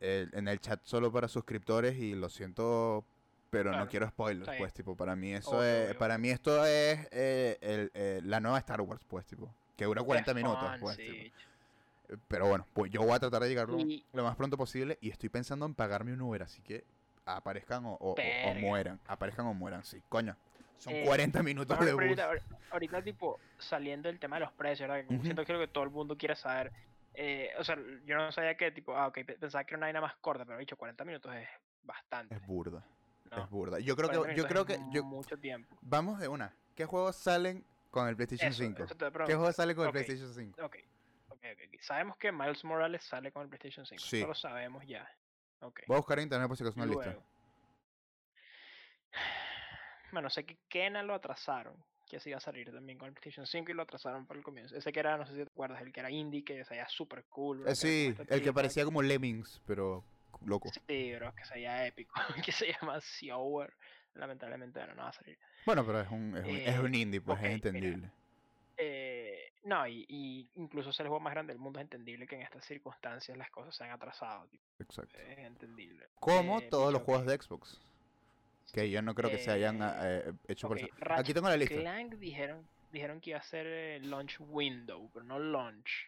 eh, en el chat solo para suscriptores y lo siento, pero no quiero spoilers, pues, tipo, para mí eso Obvio, es, obvio, para mí esto es eh, el- eh, la nueva Star Wars, pues, tipo, que dura 40 es minutos, fun, pues, sí. tipo. Pero bueno, pues yo voy a tratar de llegar lo, Y- lo más pronto posible y estoy pensando en pagarme un Uber, así que aparezcan o, o- o- mueran. Aparezcan o mueran, sí, coño. Son Eh, 40 minutos de bus. ahorita, ahor- ahorita, tipo, saliendo del tema de los precios, ¿verdad? Que como Ujú. siento que creo que todo el mundo quiere saber. eh, o sea, yo no sabía que, tipo, ah, ok, pe- pensaba que era una vaina más corta, pero he dicho 40 minutos es bastante. Es burda, ¿no? es burda. Yo creo 40 que, yo creo que, yo, mucho tiempo. vamos de una. ¿Qué juegos salen con el PlayStation Eso, 5? eso ¿Qué juegos salen con Ok. el PlayStation 5? Ok, ok, ok. ok. Sabemos que Miles Morales sale con el PlayStation 5. Sí. Eso lo sabemos ya. Voy a buscar en internet por si acaso una lista. Bueno, sé que Kena lo atrasaron. Que se iba a salir también con el PlayStation 5 y lo atrasaron para el comienzo. Ese que era, no sé si te acuerdas, el que era indie, que se veía súper cool. Eh, sí, el que parecía como Lemmings, pero loco. Sí, bro, que se veía épico. que se llama Seower. Lamentablemente no va a salir. Bueno, pero es un, es un, es Eh, un indie, pues es mira. Eh, no, y, y incluso ser el juego más grande del mundo es entendible que en estas circunstancias las cosas se han atrasado. tipo, Exacto. es entendible. Como Eh, todos los juegos de Xbox. Que yo no creo que se hayan ah, eh, hecho por Ok, eso. Aquí tengo la lista. Clank dijeron, dijeron que iba a ser eh, launch window, pero no launch.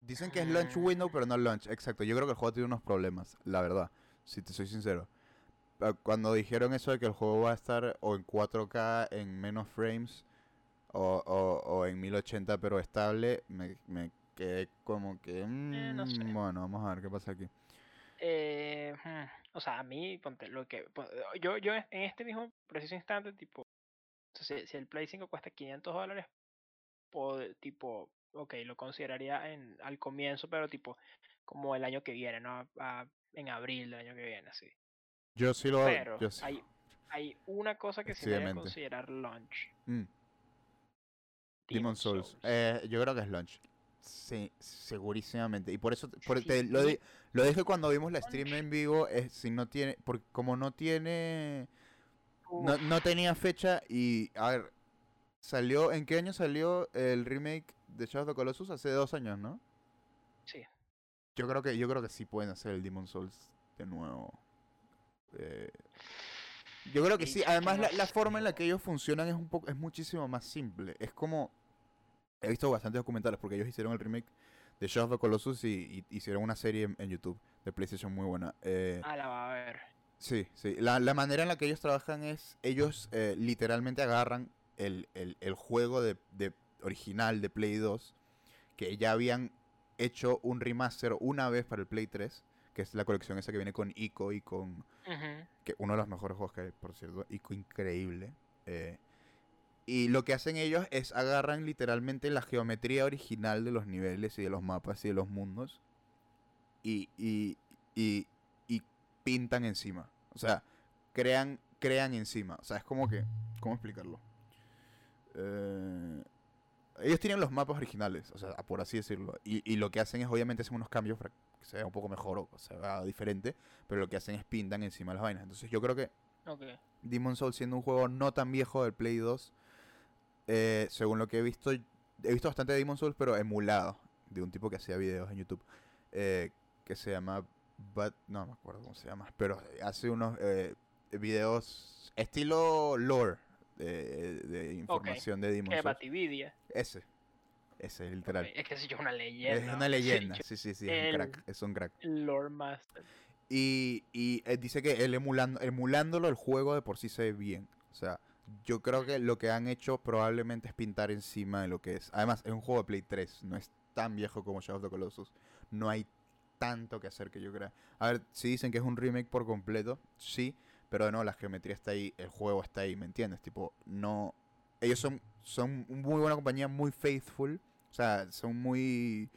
Dicen que es launch window, Ah. pero no launch. Exacto. Yo creo que el juego tiene unos problemas, la verdad. Si te soy sincero. Ah, Cuando dijeron eso de que el juego va a estar o en 4K, en menos frames, o, o, o en 1080 pero estable, me, me quedé como que... no sé. mm, Bueno, vamos a ver qué pasa aquí. Eh, hmm, o sea, a mí, ponte, lo que. pon- Yo, yo en este mismo preciso instante, tipo. Si, si el Play 5 cuesta 500 dólares, pod- tipo. Ok, lo consideraría en, al comienzo, pero tipo. Como el año que viene, ¿no? A- en abril del año que viene, así. Yo sí lo... Pero yo sí- hay, hay una cosa que sí Efectivamente. considerar launch. Mm, Demon Souls. Eh, yo creo que es launch. Sí, segurísimamente. Y por eso por- Sí, te- lo, di- lo dije cuando vimos la stream en vivo, es si no tiene, porque como no tiene, no, no tenía fecha y, a ver, salió, ¿en qué año salió el remake de Shadow of the Colossus? Hace dos años, ¿no? Sí. Yo creo que, yo creo que sí pueden hacer el Demon Souls de nuevo. Eh, yo creo que Sí, Además, la, la forma en la que ellos funcionan es un poco, es muchísimo más simple. Es como, he visto bastantes documentales porque ellos hicieron el remake de Shadow of the Colossus y, y hicieron una serie en, en YouTube de PlayStation muy buena. Eh, Ah, la va a ver. Sí, sí. La, la manera en la que ellos trabajan es, ellos eh, literalmente agarran el, el- el juego de, de original de Play 2, que ya habían hecho un remaster una vez para el Play 3, que es la colección esa que viene con Ico y con... Ujú. que uno de los mejores juegos que hay, por cierto, Ico increíble. eh, y lo que hacen ellos es agarran literalmente la geometría original de los niveles y de los mapas y de los mundos y, y, y, y pintan encima. O sea, crean, crean encima. O sea, es como que... ¿Cómo explicarlo? Eh, ellos tienen los mapas originales, o sea, por así decirlo. Y, y lo que hacen es, obviamente, hacen unos cambios para que se vea un poco mejor o se vea diferente. Pero lo que hacen es pintan encima las vainas. Entonces yo creo que Ok. Demon Souls siendo un juego no tan viejo del Play 2, eh, según lo que he visto, he visto bastante de Demon Souls, pero emulado, de un tipo que hacía videos en YouTube, eh, que se llama, Bad, no me acuerdo cómo se llama, pero hace unos eh, videos estilo lore de, de información de Demon Souls. Batividia. Ese, ese, literal. Ok, Es que es una leyenda. Es una leyenda, sí, sí, sí, es un crack, es un crack. Lord Master. Y, y él dice que él emulando, emulándolo el juego de por sí se ve bien. O sea, yo creo que lo que han hecho probablemente es pintar encima de lo que es. Además, es un juego de Play 3, no es tan viejo como Shadow of the Colossus. No hay tanto que hacer que yo crea. A ver, si dicen que es un remake por completo, sí, pero nuevo la geometría está ahí, el juego está ahí, ¿me entiendes? Tipo, no... Ellos son, son muy buena compañía, muy faithful. O sea, son muy...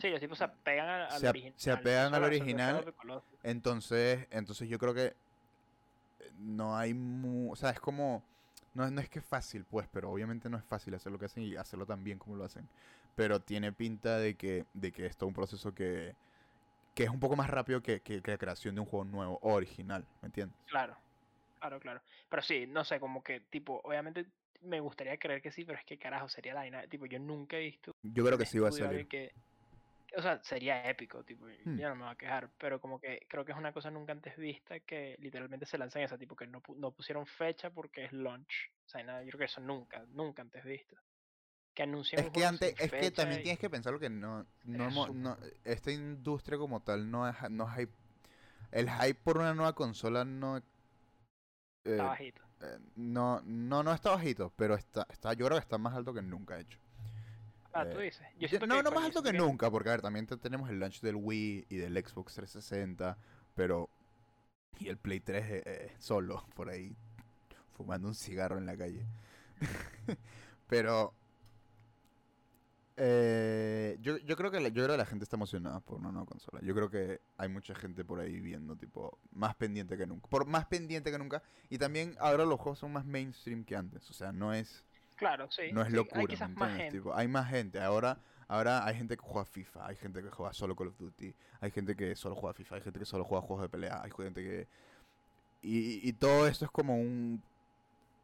Sí, los tipos se apegan al, al Se ap- original. se apegan al original. Entonces, entonces yo creo que no hay mu o sea, es como no, no es que es fácil, pues, pero obviamente no es fácil hacer lo que hacen y hacerlo tan bien como lo hacen. Pero tiene pinta de que de que es todo un proceso que que es un poco más rápido que, que- que la creación de un juego nuevo o original, ¿me entiendes? Claro, claro, claro. Pero sí, no sé, como que, tipo, obviamente me gustaría creer que sí, pero es que carajo sería la vaina. Tipo, yo nunca he visto. Yo creo que sí va a salir. Que, o sea, sería épico, tipo, Hmm. ya no me va a quejar, pero como que creo que es una cosa nunca antes vista que literalmente se lanzan esa, tipo, que no, no pusieron fecha porque es launch. O sea, nada, yo creo que eso nunca, nunca antes visto. Que anuncien Es un que antes, es que también y- tienes que pensar lo que no, no, hemos- no- esta industria como tal no es, no es hype. El hype por una nueva consola no eh, está bajito. Eh, no, no, no está bajito, pero está, está, yo creo que está más alto que nunca, de hecho. Ah, tú eh, dices. Yo Yo- siento no, que, no más alto que nunca, porque a ver, también te- tenemos el launch del Wii y del Xbox 360, pero... Y el Play 3 eh, eh, solo, por ahí, fumando un cigarro en la calle. pero... eh, yo, yo creo que la, yo creo que la gente está emocionada por una nueva consola. Yo creo que hay mucha gente por ahí viendo, tipo, más pendiente que nunca. Por más pendiente que nunca. Y también ahora los juegos son más mainstream que antes. O sea, no es Claro, sí. no es sí, locura, Hay ¿me quizás más gente. Tipo, hay más gente. Ahora, ahora hay gente que juega FIFA, hay gente que juega solo Call of Duty, hay gente que solo juega FIFA, hay gente que solo juega juegos de pelea, hay gente que... Y, y todo esto es como un...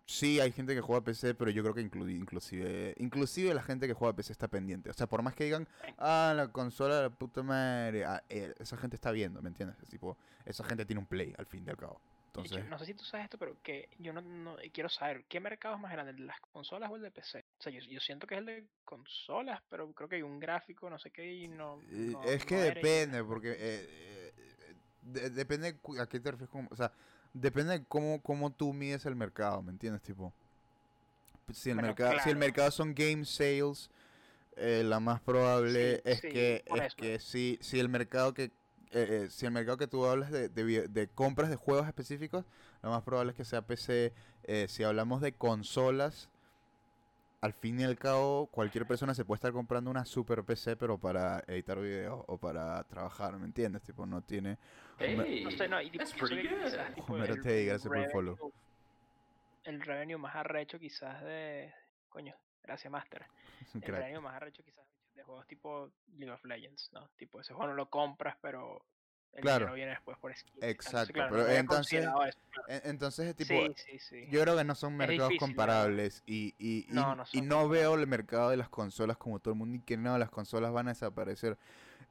Sí, hay gente que juega PC, pero yo creo que inclu- inclusive, inclusive la gente que juega PC está pendiente. O sea, por más que digan, ah, la consola de la puta madre, ah, eh, esa gente está viendo, ¿me entiendes? Es tipo, esa gente tiene un play al fin y al cabo. Entonces, no sé si tú sabes esto, pero que yo no, no- quiero saber, ¿qué mercado es más grande, el de las consolas o el de PC? O sea, yo, yo siento que es el de consolas, pero creo que hay un gráfico, no sé qué, y no... Eh, no- es que y- depende, porque eh, eh, de- depende a qué te refieres. o sea, depende de cómo, cómo tú mides el mercado, ¿me entiendes? Tipo, si el, Bueno, mercado, si el mercado son game sales, eh, la más probable Sí, es sí, que, es que si, si el mercado que eh, eh, si el mercado que tú hablas de, de, compras de juegos específicos, lo más probable es que sea PC. Eh, si hablamos de consolas, al fin y al cabo, cualquier persona se puede estar comprando una super PC, pero para editar video o para trabajar, ¿me entiendes? Tipo, no tiene... Hey, No sé, no, y that's pretty good. follow. revenue- El revenue más arrecho quizás de... Coño, gracias Master. El revenue más arrecho quizás de juegos tipo League of Legends, ¿no? Tipo, ese juego no lo compras, pero el Claro. viene después por skin. Exacto, claro, pero no entonces- eso, claro. Entonces, tipo, sí, sí, sí. yo creo que no son mercados difícil, comparables y, y, y- No, no y no veo el mercado de las consolas como todo el mundo y que no, las consolas van a desaparecer.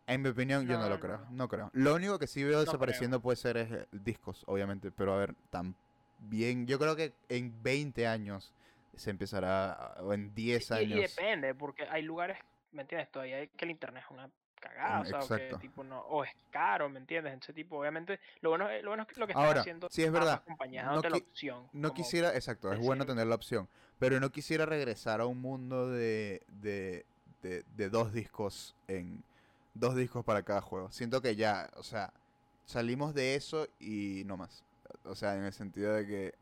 En mi opinión, yo no, lo creo, no. creo. Lo único que sí veo creo. desapareciendo puede ser es, eh, discos, obviamente, pero a ver, también, yo creo que en 20 años se empezará, o en 10 Y- y, años. depende, porque hay lugares, ¿me entiendes? Todavía hay que el internet es una cagada, o sea, o que tipo no, o es caro, ¿me entiendes? Ese tipo, obviamente, lo bueno, lo bueno es que lo que están Ahora, haciendo sí es verdad, no la opción. No quisiera, exacto, es bueno tener la opción, pero no quisiera regresar a un mundo de, de, de, de dos discos en dos discos para cada juego. Siento que ya, o sea, salimos de eso y no más. O sea, en el sentido de que,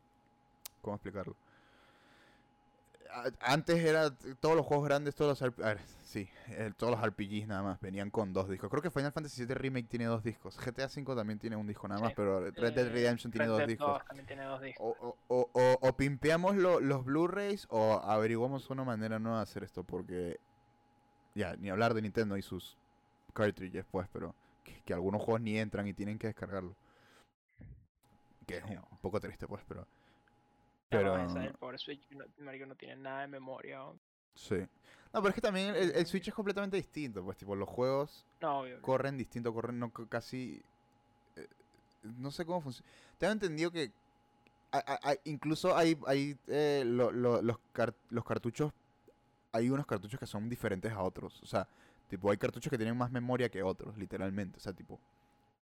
¿cómo explicarlo? Antes era todos los juegos grandes, todos los, ver, sí, eh, todos los RPGs nada más venían con dos discos. Creo que Final Fantasy VII Remake tiene dos discos. GTA V también tiene un disco nada más, Sí, pero Red Dead eh, Redemption tiene Red dos Dead discos. 2 también tiene dos discos. O, o, o, o- o pimpeamos lo- los Blu-rays o averiguamos una manera nueva de hacer esto porque ya, ni hablar de Nintendo y sus cartridges pues, pero que, que algunos juegos ni entran y tienen que descargarlo. Que es un poco triste pues, pero... No, Pero... esa, el pobre Switch, no, marico, no tiene nada de memoria. o- Sí. No, pero es que también el, el Switch es completamente distinto, pues tipo los juegos No, obvio. corren distinto, corren no casi eh, no sé cómo funciona. Tengo entendido que a- a- a- incluso hay hay eh, lo- lo- los car- los cartuchos hay unos cartuchos que son diferentes a otros, o sea, tipo hay cartuchos que tienen más memoria que otros, literalmente, o sea, tipo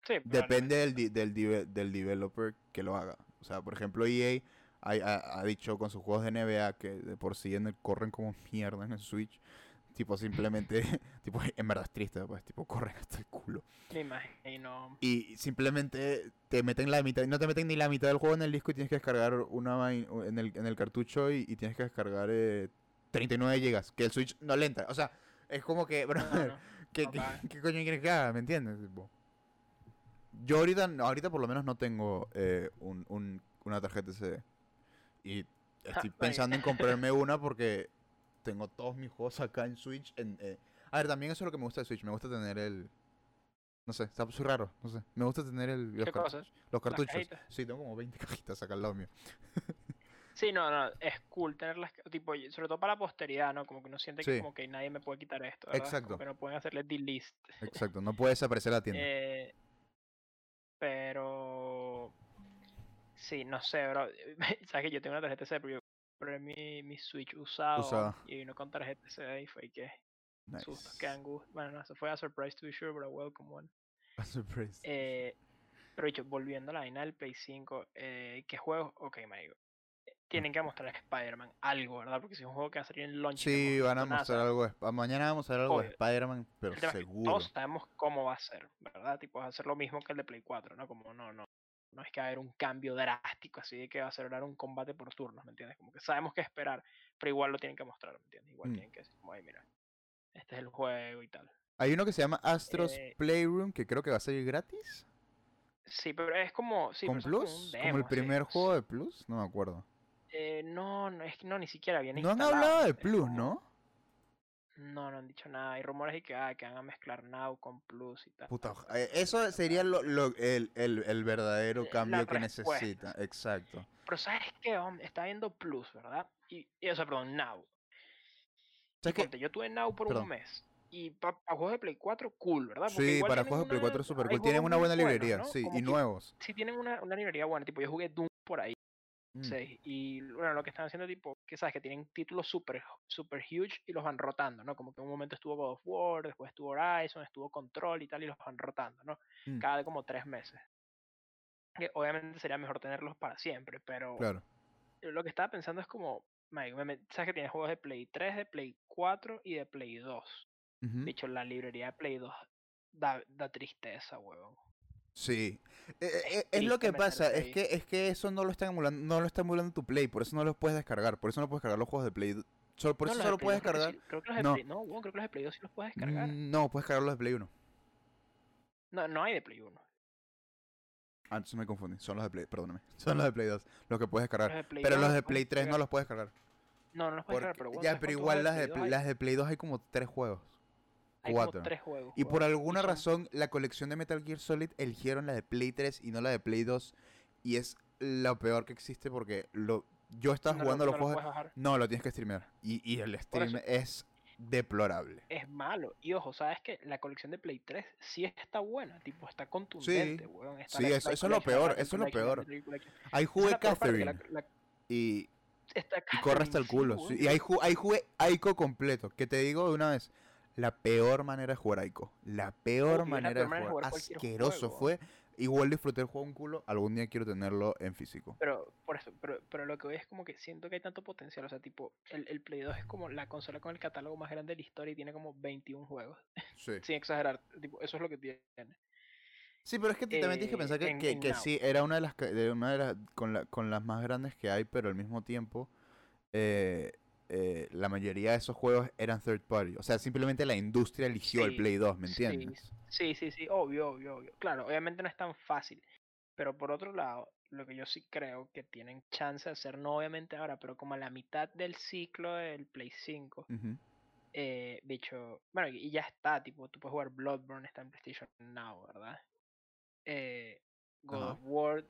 Sí, depende del del del developer que lo haga. O sea, por ejemplo, EA ha, ha- ha dicho con sus juegos de NBA que de por sí en el- corren como mierda en el Switch. Tipo, simplemente, tipo, en verdad es triste, pues, tipo, corren hasta el culo. Me imagino. Y simplemente te meten la mitad, no te meten ni la mitad del juego en el disco y tienes que descargar una en el, en el cartucho y, y tienes que descargar eh, 39 gigas, que el Switch no le entra. O sea, es como que, bro, No, no. ¿qué, qué, qué coño quieres que haga? ¿Me entiendes? Tipo, yo ahorita, ahorita por lo menos no tengo eh, un, un- una tarjeta SD. Y estoy vaya. pensando en comprarme una porque tengo todos mis juegos acá en Switch. En, eh, A ver, también eso es lo que me gusta de Switch. Me gusta tener el... No sé, está súper raro. No sé. Me gusta tener el, los, ¿Qué cartu- cosas? los cartuchos. Sí, tengo como 20 cajitas acá al lado mío. Sí, no, no, es cool tenerlas, tipo, sobre todo para la posteridad, ¿no? Como que uno siente Sí. que como que nadie me puede quitar esto, ¿verdad? Como Exacto. que no pueden hacerle delist. Exacto, no puede desaparecer la tienda. Eh, pero sí, no sé, bro. Sabes que yo tengo una tarjeta SD, pero yo compré mi, mi Switch usado y vino con tarjeta SD y fue que susto, Nice. que angustia. Bueno, no, eso fue a surprise to be sure, but a welcome one. A surprise. Eh, pero dicho, volviendo a la vaina del Play 5, eh, ¿qué juegos? Ok, marico. eh, Tienen que mostrar a Spider-Man algo, ¿verdad? Porque si es un juego que va a salir en launch. Sí, van a nada, mostrar algo de... Mañana vamos a ver algo de Obvio. Spider-Man, pero es que seguro. todos sabemos cómo va a ser, ¿verdad? Tipo, va a ser lo mismo que el de Play 4, ¿no? Como no, no. No es que va a haber un cambio drástico, así de que va a ahora un combate por turnos, ¿me entiendes? Como que sabemos qué esperar, pero igual lo tienen que mostrar, ¿me entiendes? Igual Mm. tienen que decir, como, ay, mira, este es el juego y tal. Hay uno que se llama Astros Eh, Playroom, que creo que va a salir gratis. Sí, pero es como. Sí, ¿Con como Plus? ¿Como el sí. primer juego de Plus? No me acuerdo. Eh, no, no, es que no, ni siquiera viene No han hablado de Plus, ¿no? No, no han dicho nada. Hay rumores de que, ah, que van a mezclar Now con Plus y tal. Puta, eh, eso sería lo, lo- el, el, el verdadero La cambio que respuesta. necesita. Exacto. Pero ¿sabes qué? hombre? Está viendo Plus, ¿verdad? Y, y o sea, perdón, Now. Y yo tuve Now por Perdón. un mes. Y para juegos de Play 4, cool, ¿verdad? Porque Sí, para juegos de Play una- 4 es super cool. Tienen una buena buenos, librería, ¿no? sí, Como y que nuevos. Sí, tienen una, una librería buena. Tipo, yo jugué Doom por ahí. Mm. Sí, y bueno, lo que están haciendo, tipo, que sabes que tienen títulos super, super huge y los van rotando, ¿no? Como que en un momento estuvo God of War, después estuvo Horizon, estuvo Control y tal, y los van rotando, ¿no? Mm, Cada como tres meses. Que obviamente sería mejor tenerlos para siempre, pero Claro. lo que estaba pensando es como, sabes que tienes juegos de Play 3, de Play 4 y de Play 2. Ujú. De hecho, la librería de Play 2 da, da tristeza, huevón. Sí. Eh, Es eh, es lo que pasa, es que, es que eso no lo está emulando, no lo está emulando tu Play, por eso no los puedes descargar, por eso no puedes descargar los juegos de Play. Solo, por No, eso solo Play puedes 2 creo que descargar. sí- creo que los de no. Play, no, huevón, creo que los de Play 2 sí los puedes descargar. Mm, No, puedes descargar los de Play 1. No, no hay de Play 1. Ah, entonces me confundí. Son los de Play, perdóname. Son los de Play 2, los que puedes descargar. Los Pero 2 los de Play 3 no los puedes descargar. No, no los puedes descargar, Porque- pero bueno, ya, ¿sabes pero igual las de, Play Play- 2 hay? las de Play 2 hay como tres juegos. Tres juegos. Y por alguna razón, la colección de Metal Gear Solid eligieron la de Play 3 y no la de Play 2. Y es lo peor que existe porque lo, yo estaba no lo- jugando no los lo juegos. bajar. No, lo tienes que streamear. Y, y el stream es deplorable. Es malo. Y ojo, ¿sabes que La colección de Play 3 sí está buena. Tipo, está contundente, weón. Está Sí, eso- es lo peor, eso es lo peor. Ahí jugué la- Catherine la- y, está y corre hasta el sí, culo. sí. Y ahí, ju- ahí jugué Aiko completo. Que te digo de una vez, la peor manera de jugar Aiko. La peor Obvio, es la manera peor de manera de jugar. jugar Asqueroso juego. fue. Igual disfruté el juego un culo. Algún día quiero tenerlo en físico. Pero, por eso, pero, pero lo que voy es como que siento que hay tanto potencial. O sea, tipo, el, el Play 2 es como la consola con el catálogo más grande de la historia y tiene como 21 juegos. Sí. Sin exagerar. Tipo, eso es lo que tiene. Sí, pero es que t- también tienes que Eh, pensar que, en- que, en que sí, era una de las, de una de las con, la- con las más grandes que hay, pero al mismo tiempo eh, eh, la mayoría de esos juegos eran third party. O sea, simplemente la industria eligió el Play 2, ¿me entiendes? Sí, sí, sí, obvio, obvio, obvio. Claro, obviamente no es tan fácil. Pero por otro lado, lo que yo sí creo que tienen chance de hacer, no obviamente ahora, pero como a la mitad del ciclo del Play 5, Ujú. eh, dicho, bueno, y ya está, tipo, tú puedes jugar Bloodborne, está en PlayStation Now, ¿verdad? Eh, God of War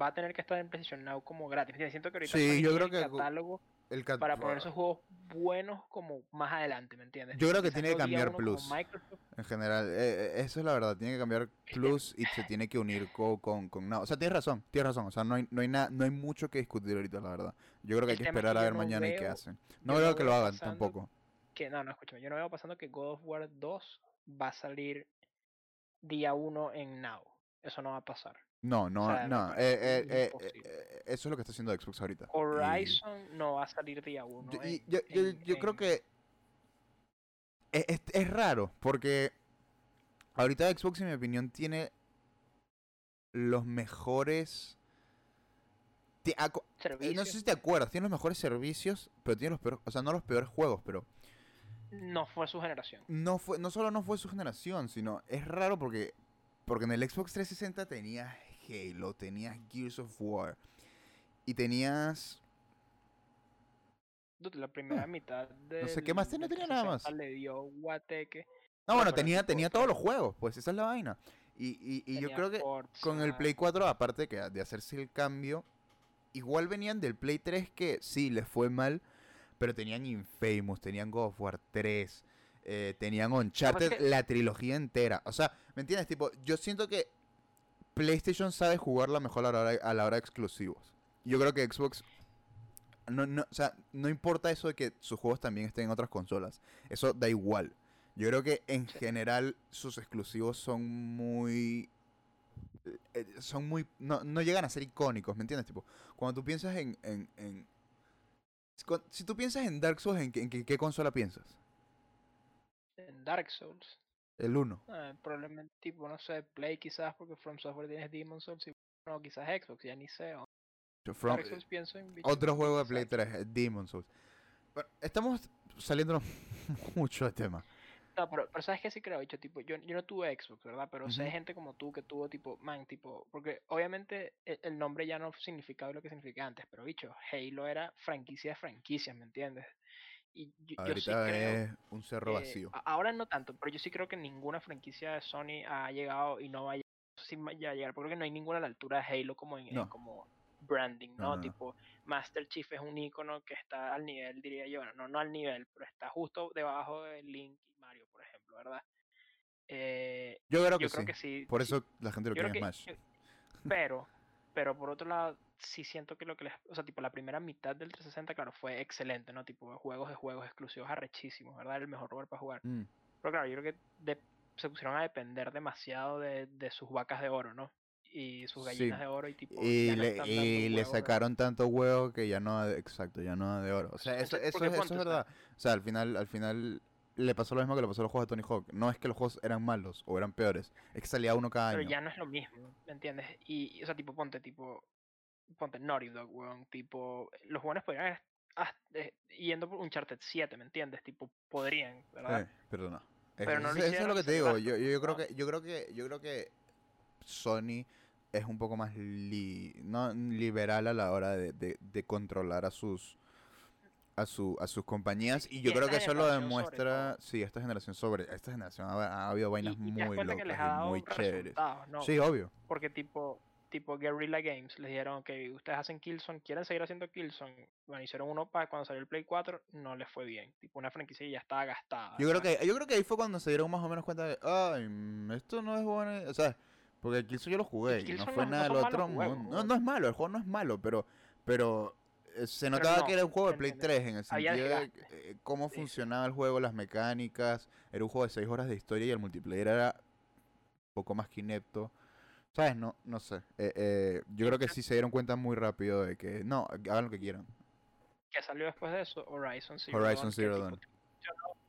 va a tener que estar en PlayStation Now como gratis. Siento que ahorita Sí, yo creo el que go- catálogo El cat- para poner esos juegos buenos como más adelante, ¿me entiendes? Yo creo que Quizás tiene que no cambiar Plus. En general, eh, eh, eso es la verdad, tiene que cambiar Plus y se tiene que unir co- con, con, Now. O sea, tienes razón, tienes razón. O sea, no hay, no hay nada, no hay mucho que discutir ahorita, la verdad. Yo creo que hay que es esperar que a ver no mañana y qué hacen. No creo no que lo hagan pasando tampoco. que no, no, escúchame, yo no veo pasando que God of War 2 va a salir día 1 en Now. Eso no va a pasar. No, no, sea, no. eh, eh, eh, eh, eso es lo que está haciendo Xbox ahorita. y- Horizon no va a salir día 1. Yo, yo, yo- yo creo que es, es- es raro porque ahorita Xbox, en mi opinión, tiene los mejores... y no sé si te acuerdas, tiene los mejores servicios, pero tiene los peores, o sea, no los peores juegos, pero No fue su generación. no fue, no solo no fue su generación, sino es raro porque, porque en el Xbox 360 tenías Halo, tenías Gears of War y tenías La primera mitad de. Ah, sé, ¿qué más tenía? Tenía nada más. Le dio guateque. No, No, bueno, tenía, tenía todos los juegos, pues esa es la vaina. Y, y, y yo creo que con el Play 4, aparte que de hacerse el cambio, igual venían del Play 3 que sí, les fue mal, pero tenían Infamous, tenían God of War 3, eh, tenían Uncharted, la trilogía entera. O sea, ¿me entiendes? Tipo, yo siento que PlayStation sabe jugarla mejor a la hora, a la hora de exclusivos. Yo creo que Xbox... No, no, o sea, no importa eso de que sus juegos también estén en otras consolas. Eso da igual. Yo creo que en general sus exclusivos son muy... eh, Son muy... No, no llegan a ser icónicos, ¿me entiendes? Tipo, cuando tú piensas en... en, en- si tú piensas en Dark Souls, ¿en, qué- en qué, qué consola piensas? En Dark Souls. El 1. Ah, probablemente, tipo, no sé, Play quizás, porque From Software tienes Demon Souls. Y, no, quizás Xbox, ya ni sé. o From- Souls pienso en bichos otro juego de Play Xbox. 3, eh, Demon Souls. Bueno, estamos saliendo mucho de tema. No, pero, pero sabes que sí creo, bicho, tipo, yo, yo no tuve Xbox, ¿verdad? Pero sé Ujú. gente como tú que tuvo tipo, man, tipo, porque obviamente el, el nombre ya no significaba lo que significaba antes, pero bicho, Halo era franquicia de franquicias, ¿me entiendes? Y yo, yo sí Ahorita creo es un cerro que- vacío. ahora no tanto, pero yo sí creo que ninguna franquicia de Sony ha llegado y no va a llegar, a llegar, porque que no hay ninguna a la altura de Halo como en, como branding, No. Tipo, Master Chief es un icono que está al nivel, diría yo, no, no al nivel, pero está justo debajo de Link y Mario, por ejemplo, ¿verdad? Eh, Yo creo que yo sí. que. Por eso la gente lo quiere que- Smash. yo- pero, pero por otro lado, sí siento que lo que les, o sea, tipo la primera mitad del 360, claro, fue excelente, ¿no? Tipo juegos de juegos exclusivos arrechísimos, ¿verdad? El mejor lugar para jugar. Mm. Pero claro, yo creo que de- se pusieron a depender demasiado de, de sus vacas de oro, ¿no? Y sus Sí. gallinas de oro y tipo... Y no le, dando y le sacaron tanto huevo que ya no, exacto, ya no de oro. O sea, eso, eso, eso ponte, es verdad. O sea, al final, al final le pasó lo mismo que le pasó a los juegos de Tony Hawk. No es que los juegos eran malos o eran peores, es que salía uno cada Pero año. ya no es lo mismo, ¿me entiendes? Y, y, o sea, tipo, ponte, tipo, ponte Naughty Dog, weón, tipo, los jóvenes podrían haber hasta- eh, yendo por Uncharted 7, ¿me entiendes? Tipo, podrían, ¿verdad? Eh, pero no. Pero no lo eso es lo que te digo. Yo, yo, creo ¿no? que, yo creo que, yo creo que Sony es un poco más li- no liberal a la hora de, de- de controlar a sus a, su, a sus compañías y yo y creo que eso lo demuestra, sí, esta generación sobre, esta generación ha, ha habido Y, vainas y das muy cuenta que locas les ha y dado muy chéveres. ¿no? Sí, obvio. Porque tipo, tipo Guerrilla Games les dijeron que ustedes hacen Killzone, quieren seguir haciendo Killzone. Bueno, hicieron uno para cuando salió el Play 4, no les fue bien. Tipo una franquicia que ya estaba gastada. Yo creo que yo creo que ahí fue cuando se dieron más o menos cuenta de, ay, mm, esto no es bueno, o sea, porque Killzone yo lo jugué y no fue no- no nada del otro juegos, mundo. No, no es malo, el juego no es malo, pero pero se Pero notaba no, que era un juego de Play ¿entiendes? 3 en el sentido de eh, cómo Sí. funcionaba el juego, las mecánicas, era un juego de 6 horas de historia y el multiplayer era un poco más que inepto. ¿Sabes? No, no sé. Eh, eh, yo creo que sí se dieron cuenta muy rápido de que no, hagan lo que quieran. que salió después de eso, Horizon Zero Horizon Dawn, Zero Dawn.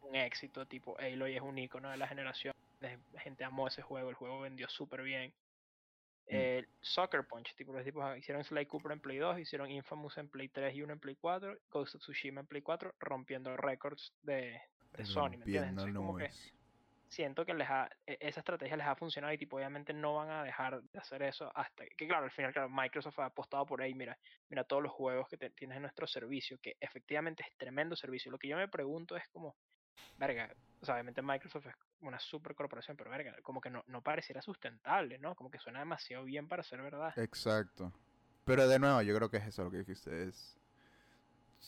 un éxito, tipo Aloy es un icono de la generación, gente amó ese juego, el juego vendió súper bien. Eh, Soccer Punch, tipo los tipos hicieron Sly Cooper en Play 2, hicieron Infamous en Play 3 y uno en Play 4, Ghost of Tsushima en Play 4, rompiendo récords de, de Sony, ¿me entiendes? Entonces, como que siento que les ha, e- esa estrategia les ha funcionado y tipo obviamente no van a dejar de hacer eso hasta que claro al final claro Microsoft ha apostado por ahí mira mira todos los juegos que te- tienes en nuestro servicio que efectivamente es tremendo servicio. Lo que yo me pregunto es como verga o sea, obviamente Microsoft es una super corporación pero verga como que no, no pareciera sustentable no como que suena demasiado bien para ser verdad Exacto. Pero de nuevo, yo creo que es eso lo que dijiste. Es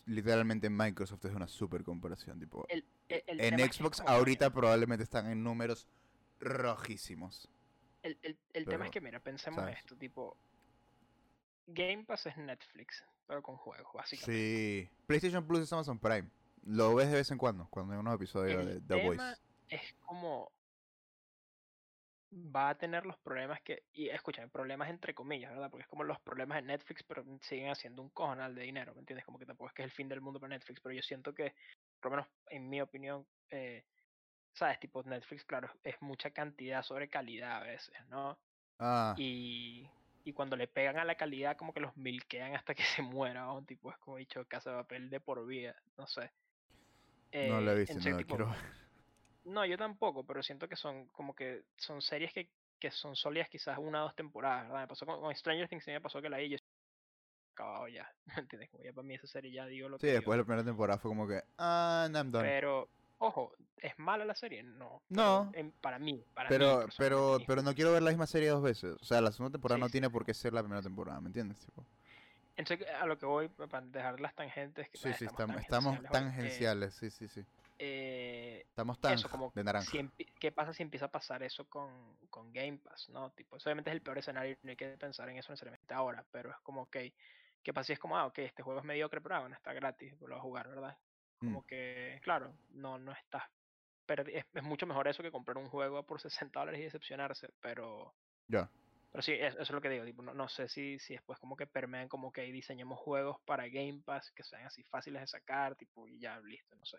literalmente Microsoft es una super comparación. Tipo, el, el- el en Xbox como ahorita probablemente están en números rojísimos. el, el- el tema es pero, que mira pensemos ¿sabes? esto tipo Game Pass es Netflix pero con juegos básicamente Sí. PlayStation Plus es Amazon Prime. Lo ves de vez en cuando, cuando hay unos episodios de The Voice. es como va a tener los problemas que y escúchame problemas entre comillas verdad porque es como los problemas de Netflix pero siguen haciendo un cojonal de dinero me entiendes como que tampoco es que es el fin del mundo para Netflix pero yo siento que por lo menos en mi opinión eh, sabes tipo Netflix claro es mucha cantidad sobre calidad a veces no Ah, y y cuando le pegan a la calidad como que los milquean hasta que se muera ¿no? tipo es como he dicho casa de papel de por vida no sé no lo he visto, no tipo, quiero ver. no, yo tampoco, pero siento que son como que son series que, que son sólidas quizás una o dos temporadas, ¿verdad? Me pasó con, con Stranger Things, sí me pasó que la vi acabado ya, ¿me entiendes? Como ya para mí esa serie ya digo lo Sí, que después de la primera temporada fue como que, ah, no, I'm done. Pero, ojo, ¿es mala la serie? No. No. pero en- para mí, para mí. Pero, pero, pero no quiero ver la misma serie dos veces. O sea, la segunda temporada Sí, no sí, tiene sí. por qué ser la primera temporada, ¿me entiendes? Tipo, Entonces, a lo que voy, pa- para dejar las tangentes, que sí, sí, estamos estamos, tangenciales eh, sí, sí, sí. eh, Estamos tan eso, como de naranja. si ¿qué pasa si empieza a pasar eso con, con Game Pass? ¿no? Tipo, eso obviamente es el peor escenario, no hay que pensar en eso necesariamente ahora, pero es como, ok, ¿qué pasa si es como, ah, ok, este juego es mediocre, pero ah, bueno, está gratis, lo vas a jugar, ¿verdad? Mm. Como que, claro, no, no estás, es, es mucho mejor eso que comprar un juego por 60 dólares y decepcionarse, pero... Ya. Pero sí, es- eso es lo que digo, tipo, no, no sé si, si después como que permean como que diseñemos juegos para Game Pass que sean así fáciles de sacar, tipo, y ya, listo, no sé.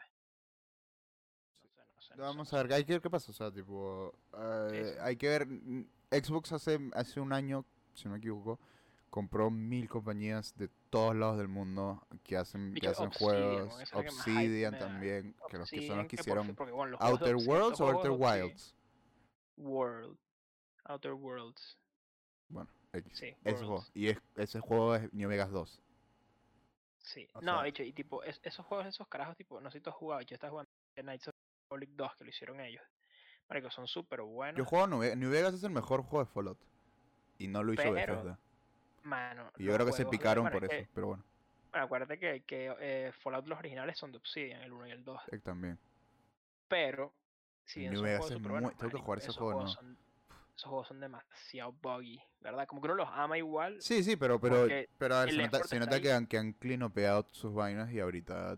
No sé, no sé, no sé, Vamos a ver, hay que ver qué pasa. O sea, tipo, eh, sí. hay que ver. Xbox hace, hace un año, si no me equivoco, compró mil compañías de todos lados del mundo que hacen, que hacen Obsidian, juegos. que Obsidian también, que los que son los que hicieron porque, bueno, los Outer Worlds o Outer Wilds. World. Outer Worlds. Bueno, X. Sí, Ese juego. Worlds. Y es- ese juego es New Vegas 2. Sí. O no, sea- bicho, y tipo, es- esos juegos, esos carajos, tipo, no sé si tú has jugado, yo estaba jugando The Knights of the Republic 2, que lo hicieron ellos. Marico, son súper buenos. Yo juego New Vegas. New Vegas es el mejor juego de Fallout. Y no lo hizo Pero, Bethesda. Mano. Y yo creo que se picaron por es eso, que- pero bueno, bueno, acuérdate que, que eh, Fallout los originales son de Obsidian, el 1 y el 2. eh, también. Pero, si bien New son Vegas es muy- tengo que marico, jugar ese juego, ¿no? son- esos juegos son demasiado buggy, ¿verdad? Como que uno los ama igual. Sí, sí, pero, pero, pero a ver, se nota, se nota que han, que han clean upeado sus vainas y ahorita,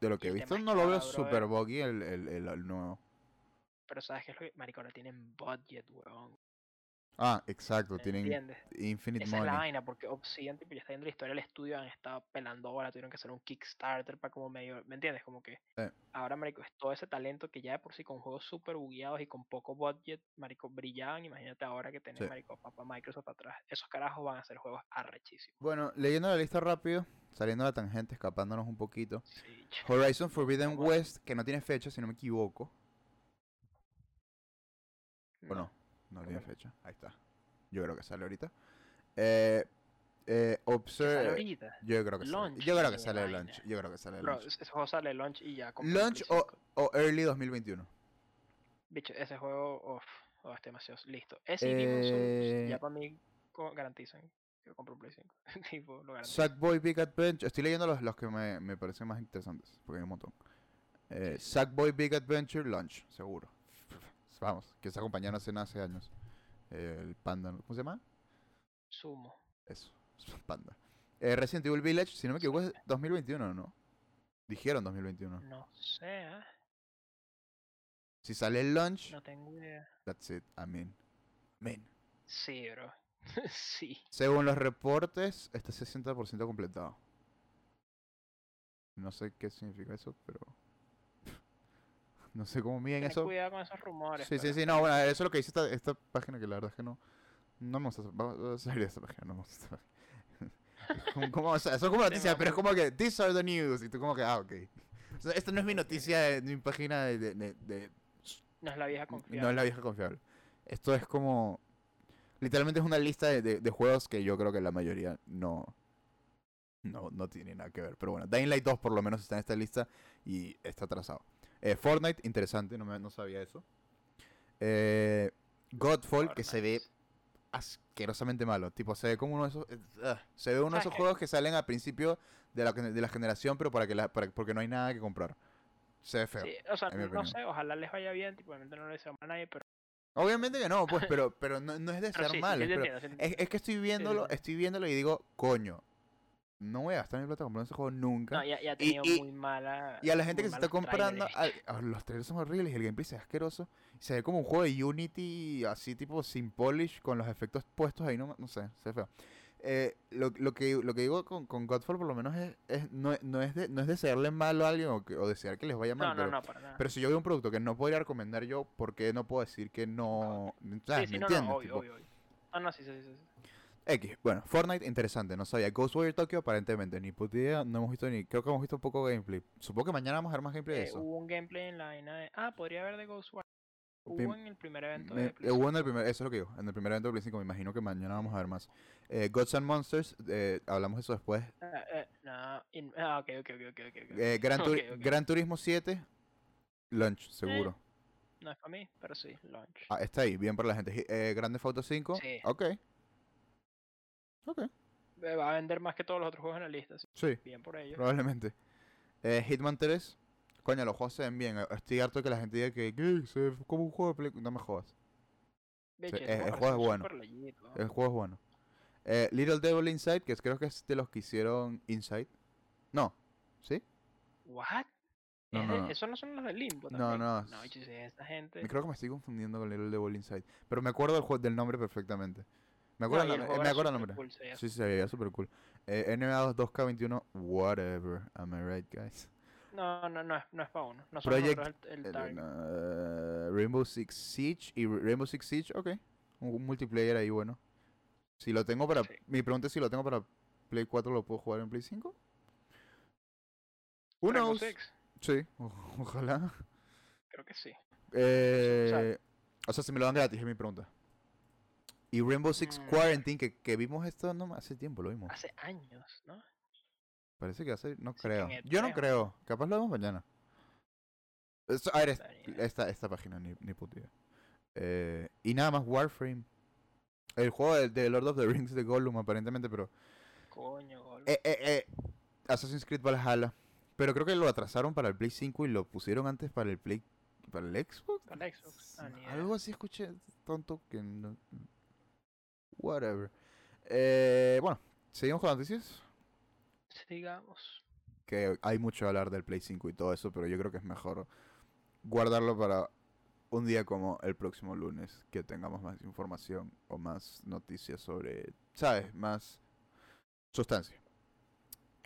de lo que he visto, no lo veo brother- buggy el, el, el, el nuevo. Pero ¿sabes qué es lo que? Marico, ahora tienen budget, weón. Ah, exacto, ¿Me tienen entiendes? infinite Esa es la vaina, porque Obsidian tipo, ya está viendo la historia del estudio, han estado pelando ahora, tuvieron que hacer un Kickstarter para como medio, ¿me entiendes? Como que Sí. ahora, marico, es todo ese talento que ya de por sí con juegos súper bugueados y con poco budget, marico, brillaban, imagínate ahora que tenés, Sí. marico, papá Microsoft atrás. Esos carajos van a hacer juegos arrechísimos. Bueno, leyendo la lista rápido, saliendo de la tangente, escapándonos un poquito. Sí, Horizon Forbidden. West, que no tiene fecha, si no me equivoco. ¿O no? No no. fecha. Ahí está. Yo creo que sale ahorita. Eh, Eh, Observe. ahorita. Yo creo que sale. Yo creo que sale el launch. Yo creo que sale el launch. ese juego sale launch y ya. Launch o, 5. o early 2021. Bicho, ese juego, uff, oh, está demasiado listo. Ese y Demon's Souls Eh, ya para mí garantizan que yo compro un Play 5. tipo, lo garantizo. Sackboy Big Adventure. Estoy leyendo los, los que me, me parecen más interesantes. Porque hay un montón. Eh, sí. Sackboy Big Adventure Launch. Seguro. Vamos. Que esa compañía no hace hace años. Eh, el Panda. ¿Cómo se llama? Sumo. Eso. Panda. Eh, Resident Evil Village. Si no me equivoco es 2021, ¿no? Dijeron 2021. No sé, ¿eh? Si sale el launch. No tengo idea. That's it. I mean. Man. Sí, bro. sí. Según los reportes, está 60% completado. No sé qué significa eso, pero. No sé cómo miden Ten eso. cuidado con esos rumores. Sí, sí, pero- sí, no, bueno, eso es lo que dice esta, esta página que la verdad es que no. No me gusta. Vamos a salir de esta página, no me gusta. Como, como, o sea, son como noticias, pero es como que, these are the news. Y tú, como que, ah, ok. O sea, esta no es mi noticia de, de mi página de, de- No es la vieja confiable. no es la vieja confiable. Esto es como. Literalmente es una lista de, de- de juegos que yo creo que la mayoría no. No, no tiene nada que ver. Pero bueno, Dying Light 2 por lo menos está en esta lista y está atrasado. Eh, Fortnite, interesante, no, me- no sabía eso. Eh, Godfall, que se ve Fortnite. asquerosamente malo. Tipo, se ve como uno de esos. ah, se ve uno de ¿Sabes esos juegos que salen al principio de la, de la generación, pero para que la, para- porque no hay nada que comprar. Se ve feo. Sí, o sea, no sé, ojalá les vaya bien, tipo, obviamente no le deseo a nadie, pero, Obviamente que no, pues, pero, pero no, no es pero desear sí, mal. sí, sí es, es que estoy viéndolo, estoy viéndolo y digo, coño, no voy a gastar mi plata comprando ese juego nunca. No, ya, ya ha tenido y- muy mala. y a la gente que se está comprando, trailers. los trailers son horribles y el gameplay se ve asqueroso. Se ve como un juego de Unity, así tipo sin polish, con los efectos puestos ahí, no, no sé, se ve feo. Eh, lo, lo que, lo que digo con, con Godfall por lo menos es, es- no, no, es de, no es desearle mal a alguien o, que- o desear que les vaya mal, No, pero, no, para nada. pero si yo veo un producto que no podría recomendar yo, ¿por qué no puedo decir que no? ¿Sabes? sí, sí, ¿Me no, entiendes? obvio. Ah, no, sí, sí, sí. sí. X, bueno, Fortnite interesante, no sabía. Ghostwire Tokyo aparentemente, ni puta idea, no hemos visto ni, creo que hemos visto un poco de gameplay. Supongo que mañana vamos a ver más gameplay de Eh, eso. hubo un gameplay en la vaina de. Ah, podría haber de Ghostwire. Pim- Hubo en el primer evento Me- de eh, Play hubo en el 5. primer, eso es lo que digo, en el primer evento de Play 5, me imagino que mañana vamos a ver más. Eh, Gods and Monsters, eh, hablamos de eso después. Ah, eh, no, in- ah, ok, ok, ok, ok, ok. ok. Eh, Gran, Turi- Ok, ok. Gran Turismo 7, launch, seguro. No es para mí, pero sí, launch. Ah, está ahí, bien para la gente. Eh, Grande Auto 5, Sí. ok. Ok, Eh, Va a vender más que todos los otros juegos en la lista, sí, bien por ello. probablemente. Eh, Hitman 3, coño, los juegos se ven bien. Estoy harto de que la gente diga que, que se ve como un juego de Play. No me jodas. Sí, el- el parece juego es bueno. El juego es bueno. Eh, Little Devil Inside, que creo que es de los que hicieron Inside. No, ¿sí? ¿What? No, ¿Es no, no. ¿Esos no son los de Limbo No, también? no, No, es esta gente. Creo que me estoy confundiendo con Little Devil Inside. Pero me acuerdo del, jue- del nombre perfectamente. Me acuerdo, el nombre- juego me era acuerdo el súper nombre. cool, Sí, sí, se veía súper cool. Eh, NBA 2K21, whatever. Am I right, guys? No, no, no es, no es para uno. No Project- el, el Rainbow Six Siege y Ra- Rainbow Six Siege, ok. Un, un multiplayer ahí bueno. Si lo tengo para... Sí. Mi pregunta es si lo tengo para Play 4, ¿lo puedo jugar en Play 5? Who Rainbow knows? Six, Sí, o- ojalá. Creo que sí. Eh, o sea, si me lo dan gratis, es mi pregunta. Y Rainbow Six Mm. Quarantine, que, que vimos esto no hace tiempo, lo vimos. Hace años, ¿no? Parece que hace, no Sí, creo. Yo no E3 o creo, capaz lo vemos mañana. Esto- a ver, esta, esta página, ni, ni puta idea. Eh, y nada más, Warframe. El juego de, de Lord of the Rings de Gollum, aparentemente, pero. Coño, gol. Eh, eh, eh, Assassin's Creed Valhalla. Pero creo que lo atrasaron para el Play 5 y lo pusieron antes para el Play. ¿Para el Xbox? Para el Xbox. Ah. Algo así escuché tonto que no. Whatever. Eh, bueno, seguimos con las noticias. Sigamos. Que hay mucho que hablar del Play 5 y todo eso, pero yo creo que es mejor guardarlo para un día como el próximo lunes, que tengamos más información o más noticias sobre, ¿sabes? Más sustancia.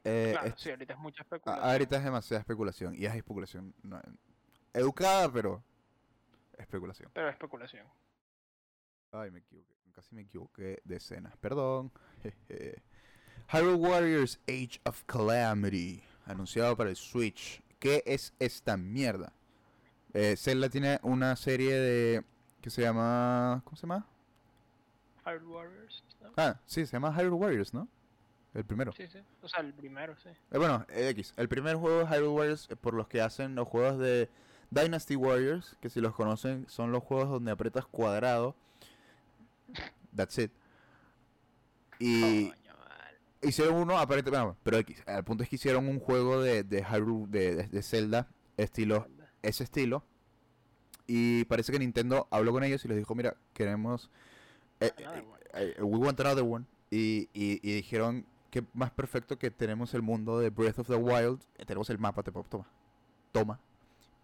Eh, claro, sí, ahorita es mucha a- especulación. ahorita es demasiada especulación, y es especulación no, educada, pero especulación. Pero especulación. Ay, me equivoqué. Casi me equivoqué de escenas. Perdón. Hyrule Warriors Age of Calamity. Anunciado para el Switch. ¿Qué es esta mierda? Eh, Zelda tiene una serie de... que se llama... ¿Cómo se llama? Hyrule Warriors. ¿no? Ah, sí, se llama Hyrule Warriors, ¿no? El primero. Sí, sí. O sea, el primero, sí. Eh, bueno, eh, X. El primer juego es Hyrule Warriors eh, por los que hacen los juegos de Dynasty Warriors, que si los conocen son los juegos donde aprietas cuadrado. That's it. Y Coño, hicieron uno, aparentemente, bueno, pero X. El punto es que hicieron un juego de, de Hyrule, de, de- de Zelda, estilo, ese estilo. Y parece que Nintendo habló con ellos y les dijo, mira, queremos... eh, eh, eh, we want another one. Y, y, y dijeron que más perfecto que tenemos el mundo de Breath of the Wild. tenemos el mapa, te toma. Toma.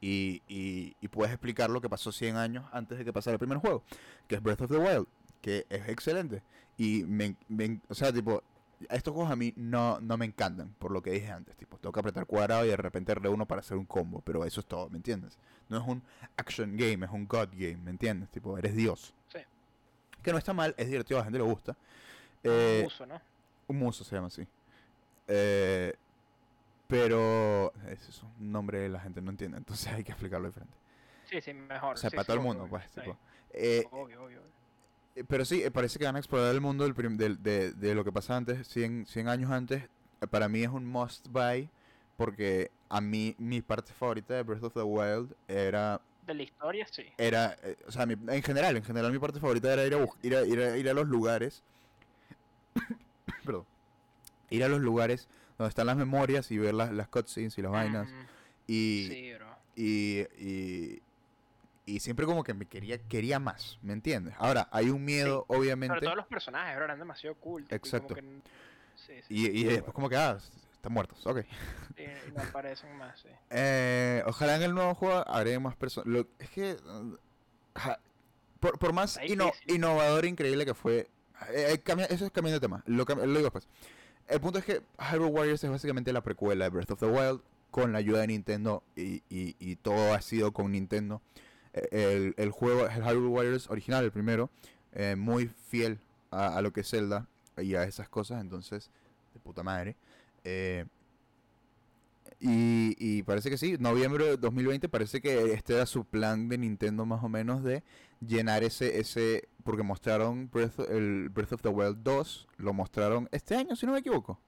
Y, y, y puedes explicar lo que pasó 100 años antes de que pasara el primer juego. Que es Breath of the Wild. Que es excelente. Y me, me- o sea, tipo, estos juegos a mí no, no me encantan, por lo que dije antes. Tipo, tengo que apretar cuadrado y de repente uno para hacer un combo. Pero eso es todo, ¿me entiendes? No es un action game, es un god game, ¿me entiendes? Tipo, eres Dios. Sí. Que no está mal, es divertido, a la gente le gusta. Un Eh, uso, ¿no? un muso se llama así. Eh, pero ese es un nombre que la gente no entiende, entonces hay que explicarlo diferente. Sí, sí, mejor. O sea, sí, para sí, todo el mundo, obvio, pues, tipo. Eh, Obvio, obvio. Eh, pero sí, eh, parece que van a explorar el mundo del prim- del- de, de lo que pasa antes, 100, 100 años antes. Eh, Para mí es un must buy, porque a mí mi parte favorita de Breath of the Wild era De la historia, sí. era, eh, o sea, mi- en general, en general mi parte favorita era ir a, bus- ir a, ir a, ir a los lugares, perdón, ir a los lugares donde están las memorias y ver las, las cutscenes y las vainas Mm, y, Sí, bro. y, y, y siempre como que me quería, quería más, ¿me entiendes? Ahora, hay un miedo, Sobre obviamente, todo los personajes, bro, eran demasiado cool. tipo, y como Exacto. que n- Sí, sí. y, y después como que, ah, están muertos, ok. sí, no aparecen más, sí. Eh, ojalá en el nuevo juego agreguen más personas. Es que. ja, por, por más innovador e increíble que fue. eh, eh, cambia- eso es cambiando de tema. Lo, digo después. El punto es que Hyrule Warriors es básicamente la precuela de Breath of the Wild con la ayuda de Nintendo y- y todo ha sido con Nintendo. El, el juego el Hyrule Warriors original, el primero, eh, muy fiel a, a lo que es Zelda y a esas cosas, entonces, de puta madre. Eh, y, y parece que sí, noviembre de 2020 parece que este era su plan de Nintendo más o menos de llenar ese, ese porque mostraron Breath, el Breath of the Wild 2, lo mostraron este año si no me equivoco,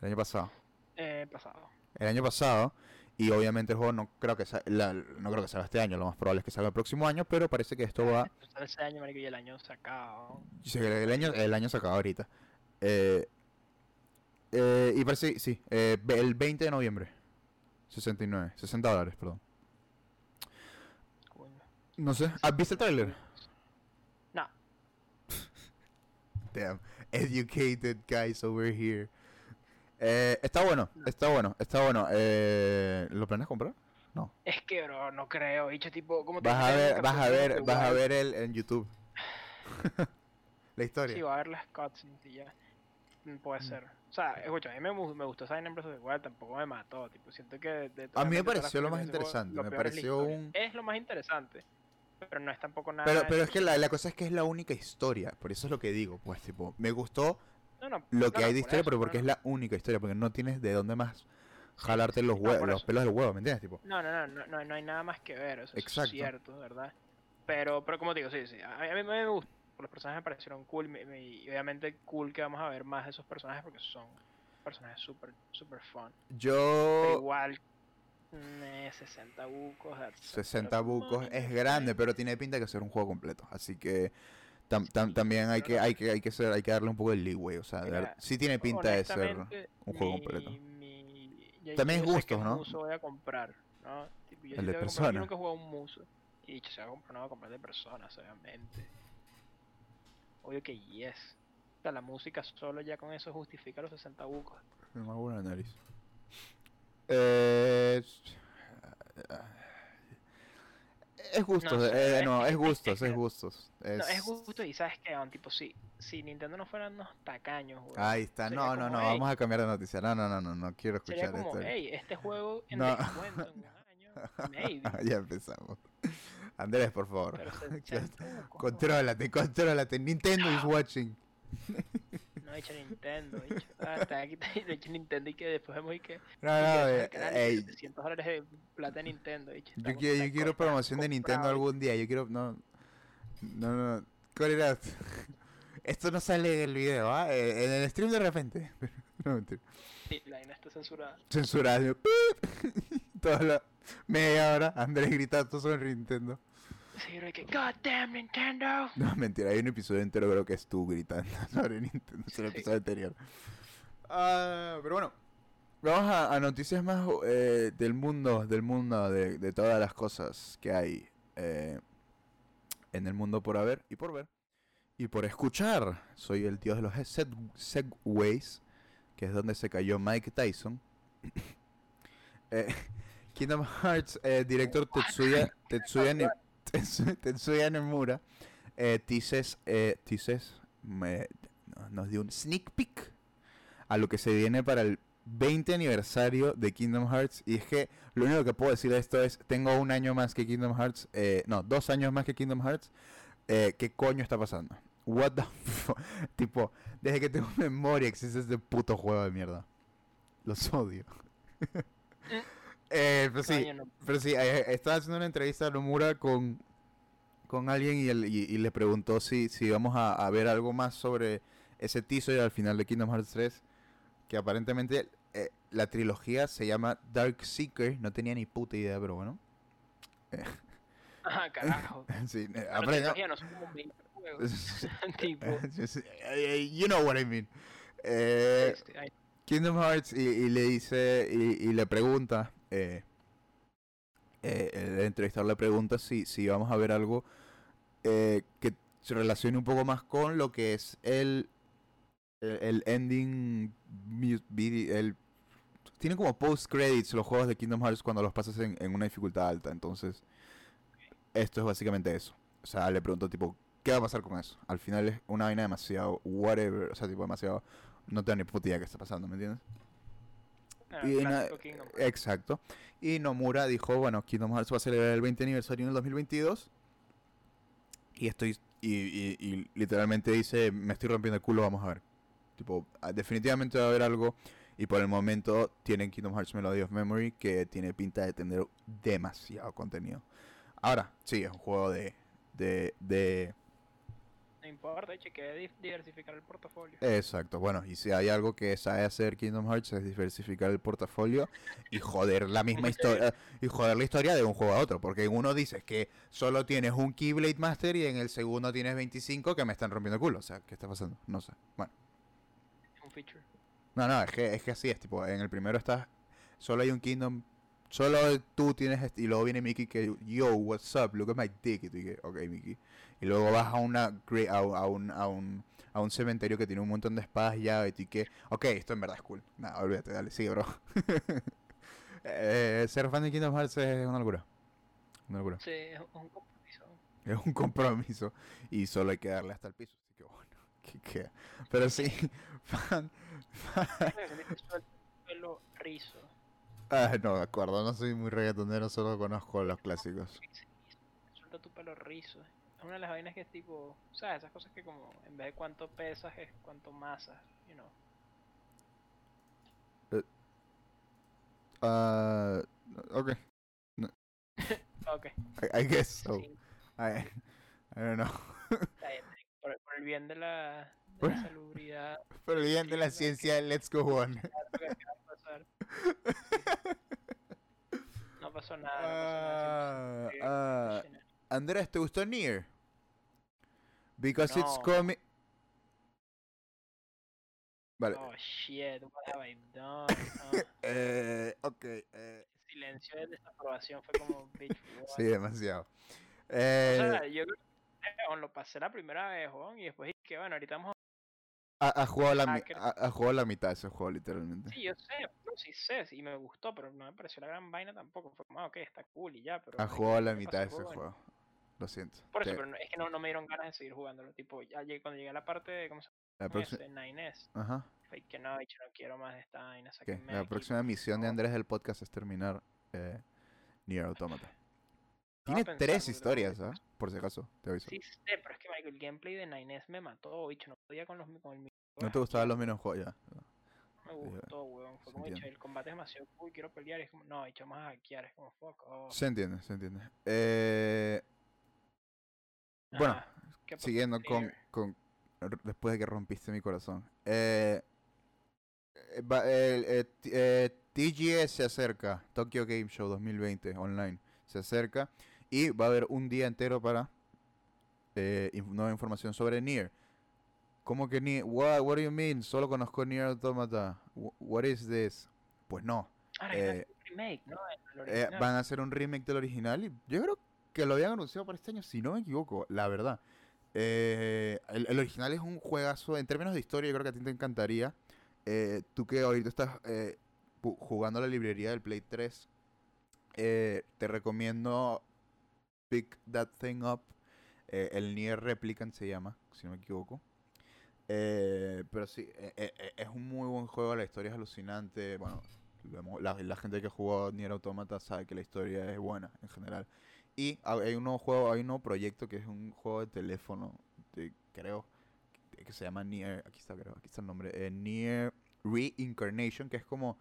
el año pasado, Eh, pasado. el año pasado y obviamente el juego no creo que la- no creo que salga este año, lo más probable es que salga el próximo año, pero parece que esto va Esto sale ese año, marico, y el año sacado. Sí, el, año, el año se acaba ahorita. Eh, eh, y parece, sí, eh, el 20 de noviembre. 69, 60 dólares, perdón. No sé, ¿has visto el tráiler? No, Damn, educated guys over here. Eh, está bueno, está bueno, está bueno. Eh, ¿Lo planeas comprar? es que, bro, no creo, bicho, tipo, como te Vas a ver, vas a ver, vas a igual- ver el en YouTube. La historia. Sí, va a ver las cutscenes y ya. Mm, Puede Mm. ser. O sea, escucha, a mí me, me gustó Sign Breath of Wild, tampoco me mató. Tipo, siento que. de- de A mí me pareció lo más ese juego, interesante, lo me es pareció historia. un- Es lo más interesante. Pero no es tampoco nada. Pero, pero es que la, la cosa es que es la única historia, por eso es lo que digo, pues tipo, me gustó No, no, lo que hay de por historia, eso, pero porque no. es la única historia, porque no tienes de dónde más jalarte los, No, hue- por los pelos del huevo, ¿me entiendes? Tipo, No, no, no, no, no, no hay nada más que ver, eso Exacto. es cierto, ¿verdad? Pero, pero como te digo, sí, sí, a mí, a mí me gusta, los personajes me parecieron cool, me- me- y obviamente cool que vamos a ver más de esos personajes porque son personajes súper, súper fun. Pero yo igual, mm, eh, 60 bucos, that's a 60 lot of bucos es grande, pero tiene pinta de que ser un juego completo, así que tam- tam- también hay que hay que hay que ser hay que darle un poco de leeway, o sea, Mira, ver- sí tiene pinta de ser un juego mi- completo. mi- También es gustos, ¿no? muso voy a comprar, ¿no? Tipo, yo El sí de que comprar- persona. Yo nunca he jugado un muso. Y dicho, se va a comprar, no va a comprar de personas, obviamente. Obvio que yes. O sea, la música solo ya con eso justifica los 60 bucos. Me hago una nariz. Eh, es gustos, No eh, es no, es es- gustos, es es gustos. No, es es- justo y sabes que, tipo, si, si Nintendo no fueran unos tacaños, weón, Ahí está, no, no, como, no, vamos a cambiar de noticia. No, no, no, no, no quiero sería escuchar como, esto. hey, este juego en No. descuento en un año, maybe. ya empezamos. Andrés, por favor. Pero se- Ya- 60 bucos, Contrólate, contrólate. Nintendo is watching. No, he hecho Nintendo, bicho. Ah, aquí, hecho Nintendo y que después vemos y que No, no, eh, y que ey, 700 dólares de plata de Nintendo, bicho. yo quiero, yo quiero promoción de Nintendo algún día. Yo quiero, no, no, no, ¿cuál era? Esto no sale del video, ¿ah? Eh, En el stream de repente. no, mentira. Sí, la vaina está censurada. Censurado. ¡pip! Toda la media hora Andrés gritando sobre Nintendo. Hay que, God damn Nintendo. No, mentira, hay un episodio entero creo que es tú gritando sobre Nintendo, es el Sí. episodio anterior. Ah, pero bueno, vamos a, a noticias más eh, del mundo, del mundo, de, de todas las cosas que hay eh, en el mundo por haber y por ver. Y por escuchar, soy el dios de los seg- segways, que es donde se cayó Mike Tyson. Eh, Kingdom Hearts, eh, director Tetsuya, Tetsuya, Tetsuya Nomura, eh, teases, eh, me- no- nos dio un sneak peek a lo que se viene para el 20 aniversario de Kingdom Hearts. Y es que lo único que puedo decir de esto es, tengo un año más que Kingdom Hearts, eh, no, dos años más que Kingdom Hearts. eh, ¿Qué coño está pasando? What the fu- Tipo, desde que tengo memoria existe este puto juego de mierda. Los odio. Eh, pero sí, no. pero sí, eh, estaba haciendo una entrevista a Nomura con, con alguien y, el- y- y le preguntó si, si íbamos a, a ver algo más sobre ese teaser al final de Kingdom Hearts 3. Que aparentemente eh, la trilogía se llama Dark Seeker. No tenía ni puta idea, pero bueno. Ajá, carajo. sí, eh, trilogía no son como 20 juegos. tipo, sí, eh, you know what I mean. Eh, este, Kingdom Hearts y, y le dice y, y le pregunta eh, eh, el si, si vamos a ver algo eh, que se relacione un poco más con lo que es el el, ending el tiene como post credits los juegos de Kingdom Hearts cuando los pasas en, una dificultad alta. Entonces esto es básicamente eso. O sea le preguntó tipo qué va a pasar con eso al final es una vaina demasiado whatever o sea tipo demasiado no tengo ni puta idea qué está pasando, ¿me entiendes? Y na-. Exacto. Y Nomura dijo, bueno, Kingdom Hearts va a celebrar el 20 aniversario en el 2022. Y estoy, y, y- y literalmente dice, me estoy rompiendo el culo, vamos a ver. Tipo, ah, definitivamente va a haber algo. Y por el momento tienen Kingdom Hearts Melody of Memory que tiene pinta de tener demasiado contenido. Ahora, sí, es un juego de... de, de No importa, hay que diversificar el portafolio. Exacto, bueno, y si hay algo que sabe hacer Kingdom Hearts es diversificar el portafolio y joder la misma historia y joder la historia de un juego a otro, porque en uno dices que solo tienes un Keyblade Master y en el segundo tienes 25 que me están rompiendo el culo, o sea, ¿qué está pasando? No sé. Bueno, Es un feature. no, no, es que es que así es, tipo, en el primero estás solo hay un Kingdom Solo tú tienes este- y luego viene Mickey que yo what's up look at my dick y tú dices ok Mickey y luego vas a una a, a un a un a un cementerio que tiene un montón de espadas ya y tú que ok esto en verdad es cool. Nada olvídate dale sigue bro. Eh, ser fan de Kingdom Hearts es una locura. Una locura. Sí, es un compromiso. es un compromiso y solo hay que darle hasta el piso así que bueno que queda. Pero sí fan, rizo. ah, no de acuerdo no soy muy reggaetonero solo conozco los clásicos. Suelta tu pelo rizo. Una de las vainas que es tipo, ¿sabes? Esas cosas que como en vez de cuánto pesas es cuánto masas, you know. Uh, okay, Ok. I, I guess so. sí, I, I don't know. por, por el bien de la, de Por- la salubridad, Pero bien de la ciencia, let's go on. que. No pasó nada, no pasó nada. Fue emotional. Andrés, ¿te gustó Nier? Because it's No. coming. Vale. Oh shit, what have I done? Ah, Eh, ok. eh, silencio de desaprobación fue como, bitch, sí, demasiado. O Eh, sea, yo creo que weón, lo pasé la primera vez, weón, y después dije, bueno, ahorita vamos a... ha, jugado la, ha, jugado la mitad de ese juego, literalmente. Sí, yo sé, no, sí sé, sí me gustó, pero no me pareció la gran vaina tampoco. Fue como, ah, ok, está cool y ya, pero... Ha jugado ¿qué la mitad de ese juego. Lo siento. Por eso, Te- pero no- es que no, no me dieron ganas de seguir jugándolo. Tipo, ya llegué, cuando llegué a la parte de, ¿cómo se la llama próxima. ese? 9S. Ajá. Fue que no, bicho, no quiero más de esta vaina, La aquí, próxima misión de favor". Andrés del podcast es terminar eh, Nier Automata. Tiene tres historias, ¿ah? Por si acaso, te aviso. Sí sé, pero es que marico, el gameplay de 9S me mató, bicho, no podía con, los, con el ¿No te gustaban los hackeado, minijuegos? Ya. Me gustó, weón. Fue se como, entiende. el combate es demasiado cool, quiero pelear. Y es como, no, bicho, más a hackear. Es como, fuck. Se entiende, se entiende. Eh, bueno, Ajá, ¿qué pasó siguiendo con, con después de que rompiste mi corazón. Eh, eh, eh, TGS se acerca, Tokyo Game Show 2020 online, se acerca y va a haber un día entero para eh, nueva información sobre Nier. ¿Cómo que Nier? What, what do you mean? Solo conozco Nier Automata. Wh- What is this? Pues no. Ahora que un remake, ¿no? El original. van a hacer un remake del original y yo creo que lo habían anunciado para este año, si no me equivoco, la verdad. Eh, el, el original es un juegazo, en términos de historia, yo creo que a ti te encantaría. Eh, tú que ahorita estás eh, jugando la librería del Play 3, eh, te recomiendo Pick That Thing Up. Eh, el Nier Replicant se llama, si no me equivoco. Eh, pero sí, es un muy buen juego, la historia es alucinante. Bueno, la, la gente que jugó Nier Automata sabe que la historia es buena en general. Y ha- hay un nuevo juego, hay un nuevo proyecto que es un juego de teléfono, de- creo, que, se llama Nier, aquí está, creo, aquí está el nombre, eh, Nier Reincarnation, que es como,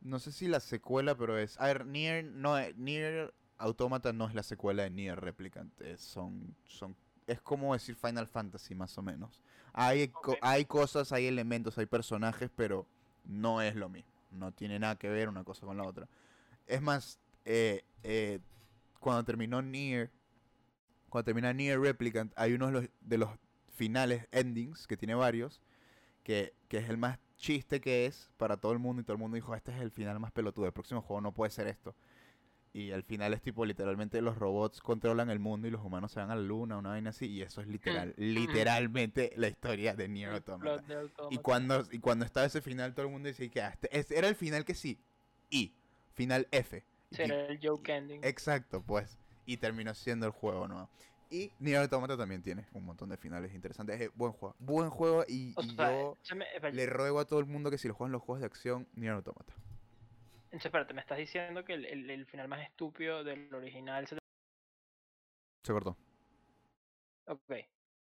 no sé si la secuela, pero es, a ver, Nier, no, eh, Nier Automata no es la secuela de Nier Replicant, es- son, son, es como decir Final Fantasy más o menos. Hay, co- Ok. hay cosas, hay elementos, hay personajes, pero no es lo mismo. No tiene nada que ver una cosa con la otra. Es más, eh, eh, cuando terminó Nier, cuando termina Nier Replicant, hay uno de los, de los finales, endings, que tiene varios, que, que es el más chiste que es para todo el mundo y todo el mundo dijo, este es el final más pelotudo, el próximo juego no puede ser esto. Y al final es tipo, literalmente los robots controlan el mundo y los humanos se van a la luna, una vaina así, y eso es literal, literalmente la historia de Nier Automata. Y cuando, y cuando estaba ese final, todo el mundo decía que ah, este- ese era el final que sí. Y, final F. Será el joke ending. exacto, pues. Y terminó siendo el juego nuevo. Y Nier Automata también tiene un montón de finales interesantes. Es buen juego. Buen juego y, O y sea, yo me- espérate, le ruego a todo el mundo que si lo juegan los juegos de acción, Nier Automata. entonces, espérate, me estás diciendo que el, el- el final más estúpido del original se Se cortó. Ok.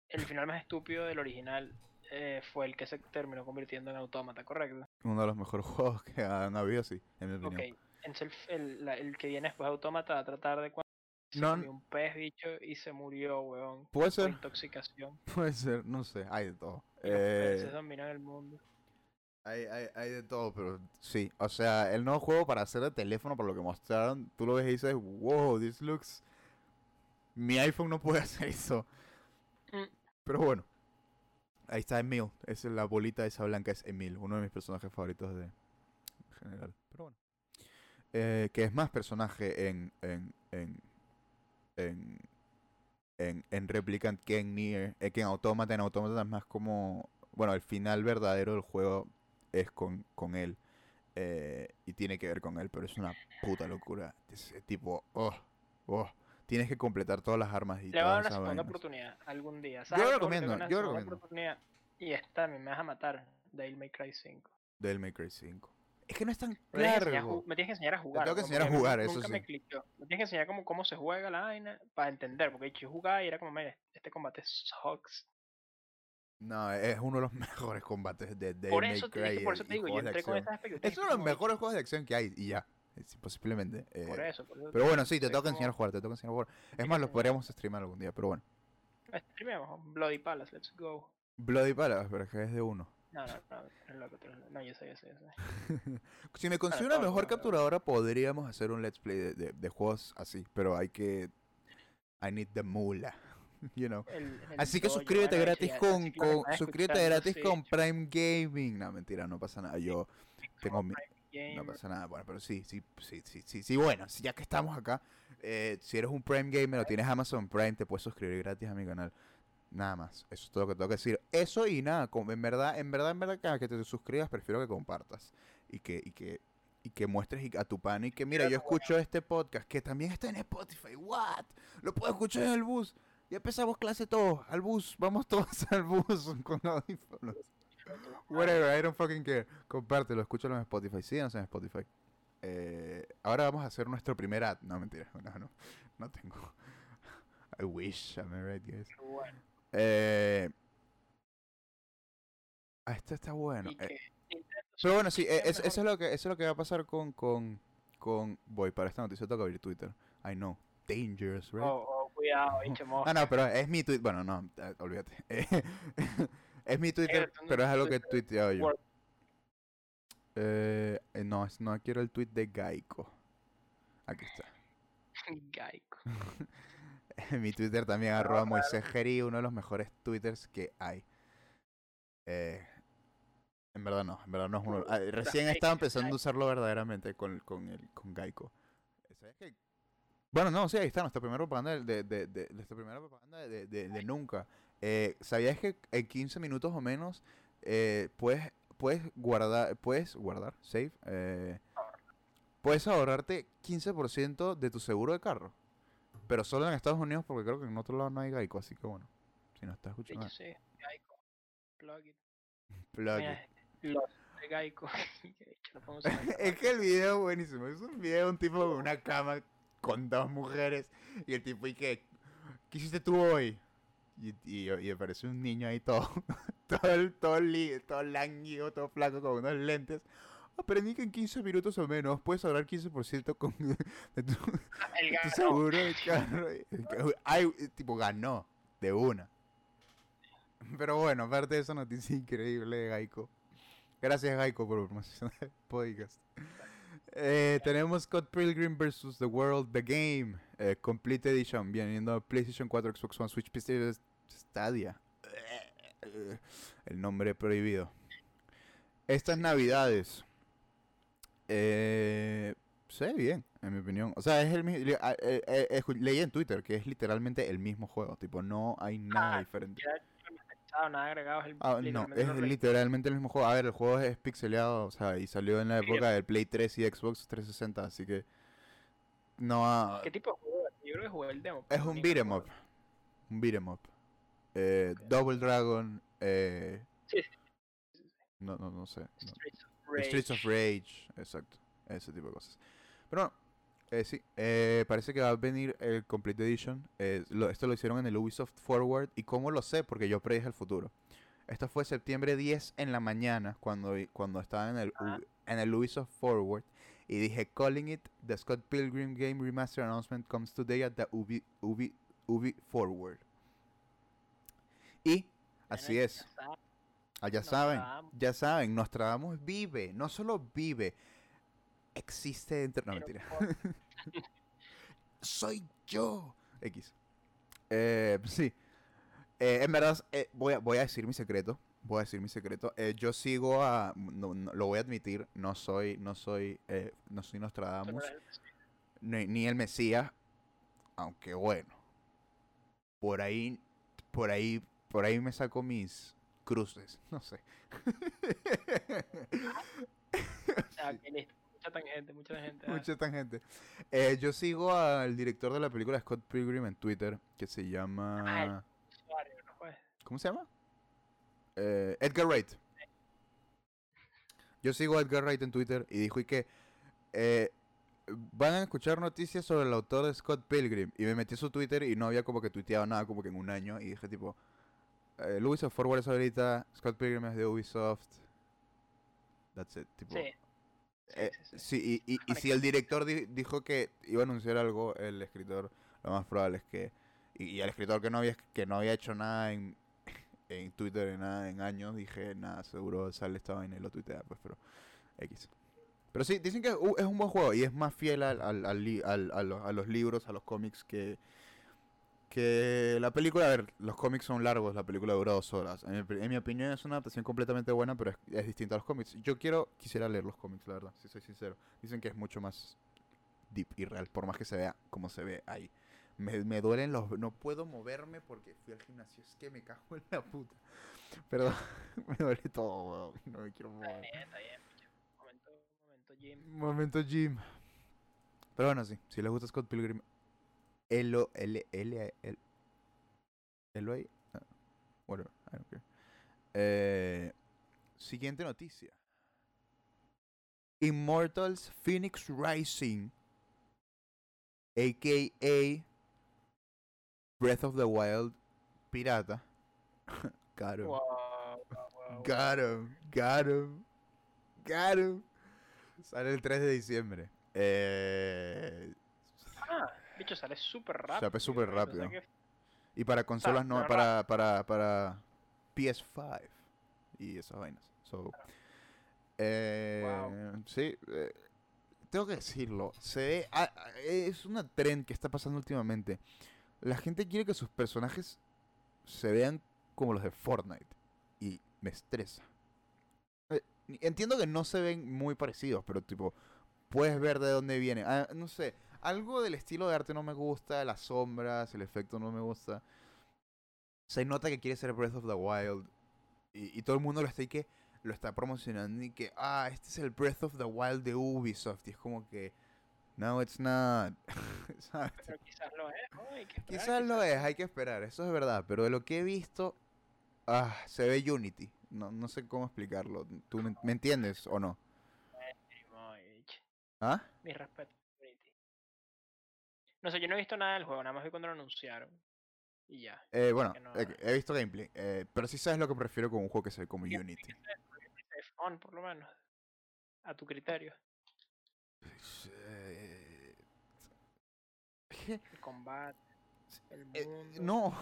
El final más estúpido del original eh, fue el que se terminó convirtiendo en autómata, ¿correcto? Uno de los mejores juegos que han habido, sí, en mi Ok. Entonces el, el- la- el que viene después de autómata va a tratar de cuando se No, comió un pez bicho y se murió, weón. Puede ser, intoxicación. puede ser, no sé, hay de todo. Los peces Eh, dominan el mundo. Hay, hay, hay de todo, pero sí. O sea, el nuevo juego para hacer de teléfono, por lo que mostraron, tú lo ves y dices, wow, this looks... Mi iPhone no puede hacer eso. Mm. Pero bueno. Ahí está Emil. Esa es la bolita esa blanca, es Emil, uno de mis personajes favoritos de en general. Eh, que es más personaje en, en, en, en, en, en Replicant que en Nier, eh, que en Automata. En Automata es más como, bueno, el final verdadero del juego es con, con él. eh, y tiene que ver con él, pero es una puta locura. Es eh, tipo, oh, oh, tienes que completar todas las armas y Le va a dar una segunda vainas. oportunidad algún día. Yo ¿Sabes lo? Le doy recomiendo, yo lo recomiendo. oportunidad. Y esta también me vas a matar. Devil May Cry 5. Del May Cry 5. Es que no es tan Me tienes, a me tienes que enseñar a jugar. tengo que enseñar a jugar, eso Nunca me sí. cliqueó. Me tienes que enseñar cómo, cómo se juega la vaina para entender. Porque yo jugaba y era como, mira, este combate sucks. No, es uno de los mejores combates de Devil Por eso, te, Cry es que por eso te digo, yo de entré con estas expectativas. Es uno de los mejores juegos de acción que hay y ya. Posiblemente. eh, Por eso, por eso. pero bueno, sí, te tengo que enseñar a jugar, te tengo que enseñar a jugar. Es más, lo enseñar. podríamos streamar algún día, pero bueno. Streameamos, Bloody Palace, let's go. Bloody Palace, pero es que es de uno. No, no, no, eres loco, tú eres loco. No, yo sé, yo sé, yo sé. Si me consigo una mejor capturadora, podríamos hacer un let's play de, de- de juegos así, pero hay que... I need the mula, you know. El- el Así que suscríbete gratis con, suscríbete gratis sí, con Prime Gaming. No, mentira, no pasa nada. Yo tengo mi, no pasa nada, bueno, pero sí, sí, sí, sí, sí, sí, bueno, ya que estamos acá, eh, si eres un Prime Gamer o tienes Amazon Prime, te puedes suscribir gratis a mi canal. Nada más, eso es todo lo que tengo que decir. Eso y nada, en verdad, en verdad, en verdad, cada que te suscribas, prefiero que compartas y que, y que, y que muestres a tu pan y que mira, yo escucho este podcast que también está en Spotify. What? Lo puedo escuchar en el bus. Ya empezamos clase todos, al bus, vamos todos al bus con audífonos. Whatever, I don't fucking care. Compártelo, escúchalo en Spotify. Síganos en Spotify. Eh, ahora vamos a hacer nuestro primer ad. No, mentira. No, no. No tengo. I wish. I'm right, guys. Bueno. Eh, ah, este está bueno. Eh, pero bueno, sí, eh, eso, es lo que, eso es lo que va a pasar con, con, con... Voy, para esta noticia toca abrir Twitter. I know. Dangerous, right? Oh, oh, cuidado, bicho Ah, no, pero es mi tweet. Bueno, no, eh, olvídate. es mi Twitter, no pero es algo que he tuiteado yo. Eh, no, no quiero el tweet de Gaico. Aquí está. Gaico. mi Twitter también, arroba. Moisés Geri, uno de los mejores twitters que hay. Eh, en verdad no, en verdad no es uno. ah, recién estaba empezando a usarlo verdaderamente con, con, el, con Gaico. ¿Sabes qué? Bueno, no, sí, ahí está, nuestra primera propaganda de, de, de, de- primera propaganda de, de- de nunca. Eh, ¿Sabías que en 15 minutos o menos eh, puedes, puedes guardar, puedes guardar, save, eh, puedes ahorrarte 15% de tu seguro de carro? Pero solo en Estados Unidos porque creo que en otro lado no hay Gaico, así que bueno, si no estás Sí, escuchando, yo sé, Gaico. Plug it. plug it. Los de Es que el video es buenísimo. Es un video de un tipo con una cama con dos mujeres. Y el tipo, ¿y qué? ¿Qué hiciste tú hoy? Y, y, y aparece un niño ahí todo, todo, el- todo, li- todo lánguido, todo flaco, con unos lentes. Aprendí que en 15 minutos o menos puedes ahorrar 15% con, de tu, El seguro de carro. Ay, tipo, ganó de una. Pero bueno, aparte de esa noticia increíble de Gaico. Gracias Gaico por promocionar el podcast. Eh, tenemos Scott Pilgrim vs. The World, The Game, eh, Complete Edition, viniendo a PlayStation 4, Xbox One, Switch, PC, Stadia. El nombre prohibido. Estas navidades. Eh, se ve bien, en mi opinión. O sea, es el mismo. leí en Twitter que es literalmente el mismo juego. Tipo, no hay nada Ah, diferente. Ya remasterizado, nada agregado. Es el, Ah, no, es literalmente el mismo juego. A ver, el juego es pixeleado, o sea, y salió en la Sí. época del Play 3 y Xbox 360, así que no ha- ¿Qué tipo de juego? Yo creo que jugué el demo. es un beat'em up, un beat'em up. Eh, Double Dragon, eh, Sí, no, no, no sé. no. Streets of Rage. Streets of Rage, exacto, ese tipo de cosas. Pero no, eh, sí, eh, parece que va a venir el Complete Edition. eh, lo- esto lo hicieron en el Ubisoft Forward. ¿Y cómo lo sé? Porque yo predije el futuro. Esto fue septiembre 10 en la mañana cuando, cuando estaba en el, Ah. En el Ubisoft Forward. Y dije, calling it, the Scott Pilgrim Game Remaster announcement comes today at the Ubi, Ubi, Ubi Forward. Y así Bueno, es. Ah, ya saben, Nostradamus. ya saben, Nostradamus vive, no solo vive, existe dentro. No, mentira. Soy yo. X. Eh, sí. Eh, en verdad, eh, voy, a, voy a decir mi secreto. Voy a decir mi secreto. Eh, yo sigo a. no- no, lo voy a admitir. No soy. No soy. no soy Nostradamus. Ni, ni el Mesías. Aunque bueno. Por ahí. Por ahí. Por ahí me saco mis cruces. No sé. Ah. Mucha tangente, mucha gente. ah. Mucha tangente. Eh, yo sigo al director de la película Scott Pilgrim en Twitter, que se llama... Usuario, ¿no fue? ¿Cómo se llama? Eh, Edgar Wright. Yo sigo a Edgar Wright en Twitter y dijo y que eh, van a escuchar noticias sobre el autor de Scott Pilgrim. Y me metí a su Twitter y no había como que tuiteado nada como que en un año. Y dije tipo, el Ubisoft Forward es ahorita, Scott Pilgrim es de Ubisoft. That's it. Tipo, Sí. Eh, sí, sí. sí, y, y, y si el director di- dijo que iba a anunciar algo, el escritor, lo más probable es que. Y, y el escritor que no había que no había hecho nada en, en Twitter en nada en años, dije, nada, seguro sale esta vaina y lo tuitea, pues, pero. X. Pero sí, dicen que uh, es un buen juego y es más fiel al, al, al li- al- a, los, a los libros, a los cómics que. Que la película, a ver, los cómics son largos, la película dura dos horas. En mi, opi- en mi opinión es una adaptación completamente buena, pero es, es distinta a los cómics. Yo quiero, quisiera leer los cómics, la verdad, si soy sincero. Dicen que es mucho más deep y real, por más que se vea como se ve ahí. Me, me duelen los... No puedo moverme porque fui al gimnasio. Es que me cago en la puta. Perdón, me duele todo, weón. No me quiero Está mover. bien, está bien. Momento, momento, Jim. Momento Jim. Pero bueno, sí. Si les gusta Scott Pilgrim, Elo, L, L, L, Elo ahí. Ah, whatever, I don't care. Eh, siguiente noticia. Immortals Phoenix Rising, a.k.a. Breath of the Wild Pirata. got him. Wow, wow, wow. Got him, got him, got him. Sale el 3 de diciembre. Eh, Bicho, sale súper rápido. Sale súper rápido. que- Y para consolas no, para, para, para PS5 y esas vainas. So, eh, Sí, eh, tengo que decirlo. Se ve, ah, es una trend que está pasando últimamente. La gente quiere que sus personajes se vean como los de Fortnite. Y me estresa. Eh, entiendo que no se ven muy parecidos, pero tipo, puedes ver de dónde viene. Ah, no sé, algo del estilo de arte no me gusta, las sombras, el efecto no me gusta. Se nota que quiere ser Breath of the Wild. Y, y todo el mundo lo está, y que, lo está promocionando y que, ah, este es el Breath of the Wild de Ubisoft. Y es como que, no, it's not. Pero quizás lo es, ¿no? Hay que esperar, Quizás lo es, hay que esperar, eso es verdad. Pero de lo que he visto, ah, se ve Unity. No, no sé cómo explicarlo. ¿Tú me, me entiendes o no? ¿Ah? Mi respeto. No sé, yo no he visto nada del juego, nada más vi cuando lo anunciaron. Y ya. Eh, bueno, no- eh, he visto gameplay. eh, pero sí sabes lo que prefiero con un juego que se ve como Unity. Es fun, por lo menos. A tu criterio. Eh. El combate, el Eh, mundo. no,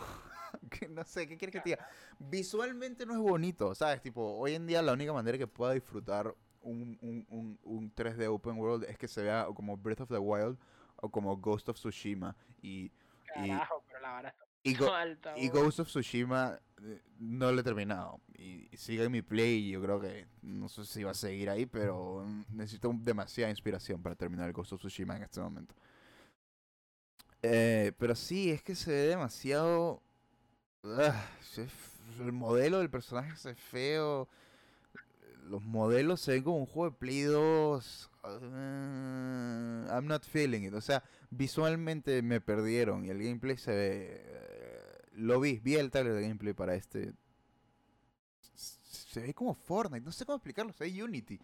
no sé, ¿qué quieres que te diga? Visualmente no es bonito, ¿sabes? Tipo, hoy en día la única manera que pueda disfrutar un, un, un, un 3D Open World es que se vea como Breath of the Wild o como Ghost of Tsushima. Y, y, Carajo, pero la vara está y, Go- alta. y. Ghost of Tsushima eh, no lo he terminado. Y, y sigue en mi play y yo creo que no sé si va a seguir ahí, pero necesito demasiada inspiración para terminar el Ghost of Tsushima en este momento. Eh, pero sí, es que se ve demasiado... ah, el modelo del personaje se ve feo. Los modelos se ven como un juego de Play 2. ah, I'm not feeling it. O sea, visualmente me perdieron y el gameplay se ve... eh, lo vi, vi el trailer de gameplay para este... Se ve como Fortnite, no sé cómo explicarlo, se ve Unity.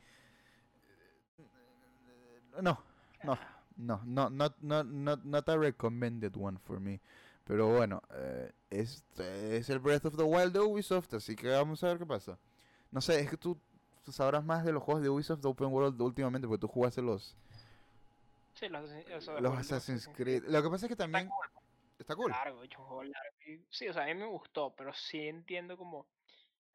No, no, no, no, not, not, not, not a recommended one for me. Pero bueno, eh, este es el Breath of the Wild de Ubisoft, así que vamos a ver qué pasa. No sé, es que tú, tú sabrás más de los juegos de Ubisoft de Open World últimamente, porque tú jugaste los, Sí, los, los juego, Assassin's Creed. Lo que pasa es que también cool, está cool. largo, hecho un juego largo. sí, o sea, a mí me gustó, pero sí entiendo como...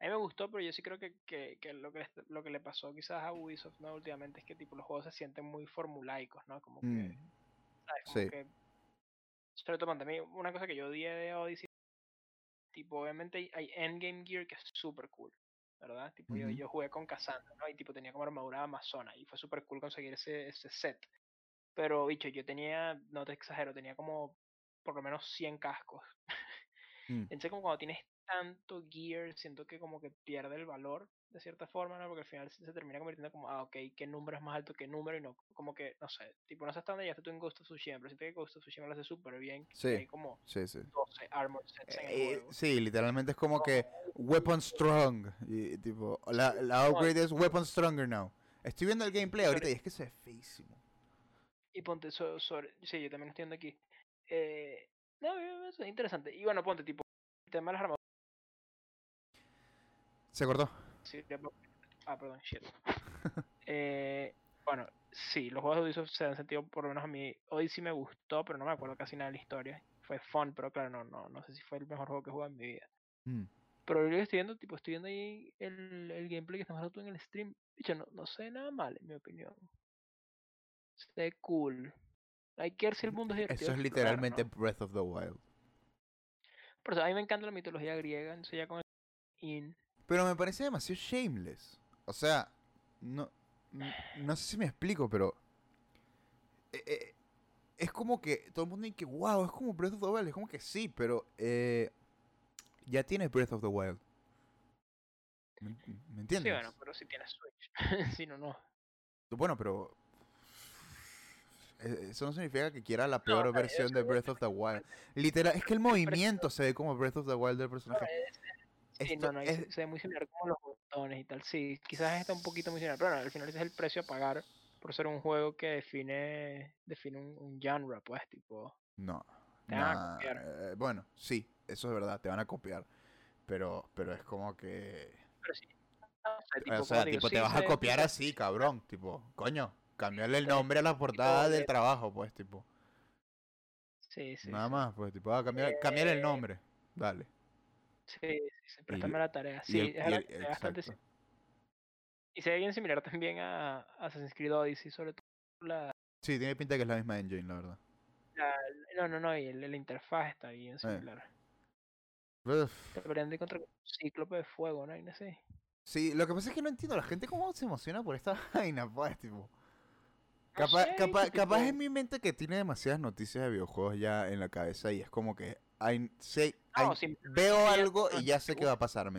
A mí me gustó, pero yo sí creo que, que, que lo, que le, lo que le pasó quizás a Ubisoft ¿no? últimamente es que tipo los juegos se sienten muy formulaicos, ¿no? Como que, Mm, ¿sabes? Como sí. que... Sobre todo, mí una cosa que yo odié de Odyssey, tipo, obviamente hay- hay endgame gear que es súper cool, ¿verdad? Tipo, yo, yo jugué con Cassandra, ¿no? Y tipo tenía como armadura amazona y fue súper cool conseguir ese, ese set. Pero, bicho, yo tenía, no te exagero, tenía como por lo menos 100 cascos. Mm. Entonces, como cuando tienes tanto gear, siento que como que pierde el valor, de cierta forma, ¿no? Porque al final se termina convirtiendo como, ah, ok, qué número es más alto que número y no, como que, no sé, tipo, no sé hasta dónde llegaste tú en Ghost of Tsushima, pero siento que Ghost of Tsushima lo hace súper bien. Sí. Hay como Sí, sí. 12 armor sets en el Eh, juego. sí, literalmente es como que Weapon Strong. Y, tipo, la, la upgrade es Weapon Stronger now. Estoy viendo el gameplay ahorita y es que se ve feísimo. Y ponte so- sobre, sí, yo también estoy viendo aquí. Eh, no, eso es interesante. Y bueno, ponte, tipo, el tema de las armaduras. Se cortó. sí, ah, perdón, shit. Eh, bueno, sí, los juegos de Ubisoft se han sentido, por lo menos a mí, hoy sí me gustó, pero no me acuerdo casi nada de la historia. Fue fun, pero claro, no, no, no sé si fue el mejor juego que he jugado en mi vida. Mm. Pero yo estoy viendo, tipo, estoy viendo ahí el, el gameplay que estás mostrando tú en el stream. Bicho, no, no sé nada mal, en mi opinión. Se cool. Hay que ver si el mundo es divertido. Eso es literalmente ¿no? Breath of the Wild. Pero o sea, a mí me encanta la mitología griega, entonces ya con el in. Pero me parece demasiado shameless. O sea, no, no sé si me explico, pero... eh, eh, es como que todo el mundo dice que, wow, es como Breath of the Wild. Es como que sí, pero eh, ya tienes Breath of the Wild. ¿Me, me entiendes? Sí, bueno, pero si tienes Switch. si no, no. Bueno, pero... eh, Eso no significa que quiera la peor versión de Breath of the Wild. Literal, es que el movimiento se ve como Breath of the Wild del personaje. Sí, no, no, es- se, ve muy similar como los botones y tal. Sí, quizás está un poquito muy similar, pero bueno, al final ese es el precio a pagar por ser un juego que define define un, un genre, pues, tipo. No. Te van a copiar. eh, bueno, sí, eso es verdad, te van a copiar. Pero, pero es como que... Pero sí. no tipo, o sea, digo, tipo, sí te vas a copiar así, cabrón. Tipo, coño, cambiarle el nombre a la portada del de- trabajo, pues, tipo. Sí, sí. Nada sí. más, pues, tipo, ah, cambiar, cambiar el Eh, nombre. Dale. Sí, sí, sí, préstame la tarea. Sí, el- es el- bastante sim- Y se ve bien similar también a Assassin's Creed Odyssey, sobre todo la... Sí, tiene pinta que es la misma engine, la verdad. la- no, no, no, y el- la interfaz está bien Eh. similar. De encontrar un cíclope de fuego, ¿no? No sé. Sí, lo que pasa es que no entiendo la gente cómo se emociona por esta vaina, pues, tipo. No Capaz, sé, capaz, que capaz tipo- en mi mente que tiene demasiadas noticias de videojuegos ya en la cabeza y es como que hay, sé, No, hay- simplemente veo algo y ya sé qué va a pasar.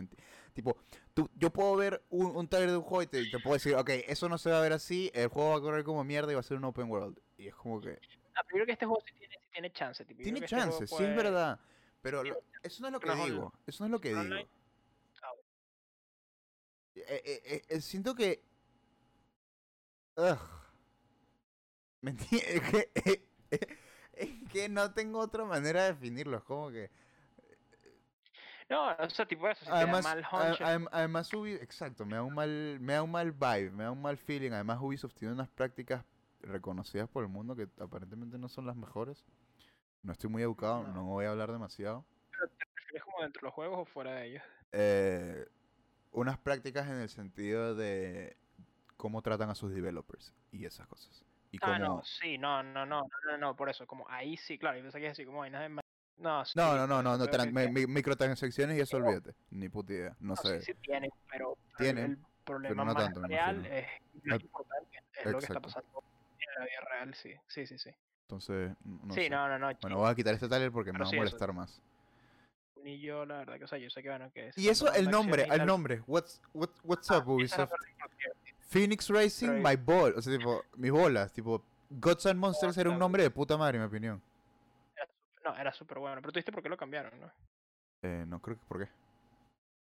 Tipo, tú, yo puedo ver un, un trailer de un juego y te, te puedo decir, ok, eso no se va a ver así, el juego va a correr como mierda y va a ser un open world. Y es como que... Ah, pero yo creo que este juego sí tiene, sí tiene chance. Tipo, Tiene este juego chances, sí es verdad. Pero lo- eso no es lo que No digo. Eso no es lo que ¿No es digo. Ah. Eh, eh, eh, siento que. Ugh. Es que no tengo otra manera de definirlo. Es como que. No, o sea, tipo eso, si Además, te da mal a- hunch, adem- además Ubi- exacto, me da un mal, me da un mal vibe, me da un mal feeling. Además, Ubisoft tiene unas prácticas reconocidas por el mundo que aparentemente no son las mejores. No estoy muy educado, No. no voy a hablar demasiado. ¿te refieres como dentro de los juegos o fuera de ellos? eh, unas prácticas en el sentido de cómo tratan a sus developers y esas cosas. Y Ah, no, sí, no, no, no, no, no, no, por eso, como ahí sí, claro, yo pensé que así como vainas de... No, sí, No, no, no, no, no, mi- microtransacciones y eso No. olvídate. Ni puta idea, no no, sé. sí, sí tiene, pero, pero Tiene, el problema no más tanto, me real es importante, es lo que está pasando en la vida real, sí, sí, sí, sí. Entonces, no sí, sé. no, no, no, Bueno, voy a quitar este taller porque me Pero va a sí, eso. molestar más. ni yo, la verdad, que, o sea, yo sé que, bueno, que... Y eso, el nombre, el nombre. What's, what, what's Ah, up, Ubisoft? Phoenix Racing, Pero- my ball. O sea, tipo, mis bolas. Tipo, Gods and Monsters era un nombre de puta madre, en mi opinión. No, era súper bueno, pero tú viste por qué lo cambiaron, ¿no? Eh, no creo que, ¿por qué?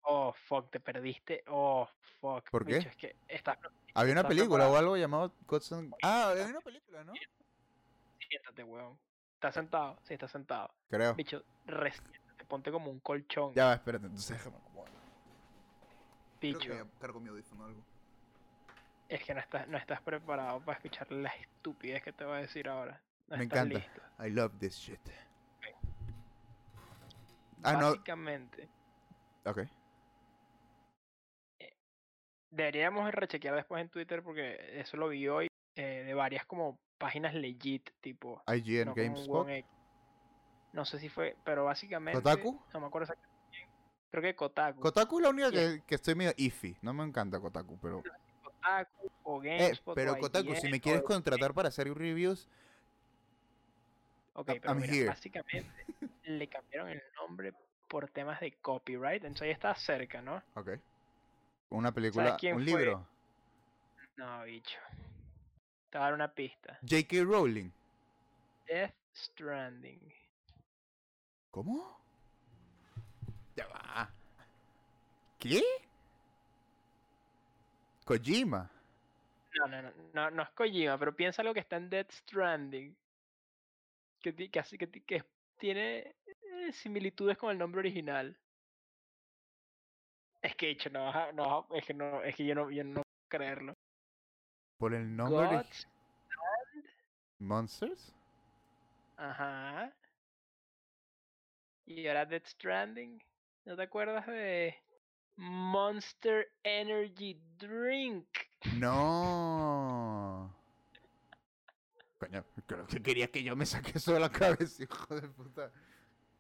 Oh, fuck, te perdiste. Oh, fuck. ¿Por qué? es que estás... Había una ¿Estás película o algo llamado Gods and... Ah, había una película, ¿no? Siéntate, weón. ¿Estás sentado? Sí, estás sentado. Creo. Bicho, resiéntate, ponte como un colchón. Ya espérate, entonces déjame acomodar. Creo bicho. que cargo mi audífono o algo. Es que no estás, no estás preparado para escuchar la estupidez que te voy a decir ahora. No Me estás encanta. listo. I love this shit. Ah, no. Básicamente, Ok. deberíamos rechequear después en Twitter porque eso lo vi hoy eh, de varias como páginas legit, tipo. IGN no GameSpot. No sé si fue, pero básicamente. ¿Kotaku? No me acuerdo exactamente. Creo que Kotaku. Kotaku es la única que, que estoy medio iffy. No me encanta Kotaku, pero. Kotaku o Eh, GameSpot. pero o Kotaku, si me quieres contratar para hacer reviews, Ok, pero I'm mira, here. básicamente le cambiaron el nombre por temas de copyright, entonces ahí está cerca, ¿no? ok. Una película, un fue? libro. No, bicho. Te voy a dar una pista. J.K. Rowling. Death Stranding. ¿Cómo? Ya va. ¿Qué? Kojima. No, no, no, no, no es Kojima, pero piensa lo que está en Death Stranding. Que, tiene eh, similitudes con el nombre original. Es que, hecho, no, no, es que no, es que yo no, yo no puedo creerlo. Por el nombre de Monsters. ajá. Y ahora Death Stranding. ¿No te acuerdas de Monster Energy Drink? No. Coño, creo que querías que yo me saque eso de la cabeza, hijo de puta.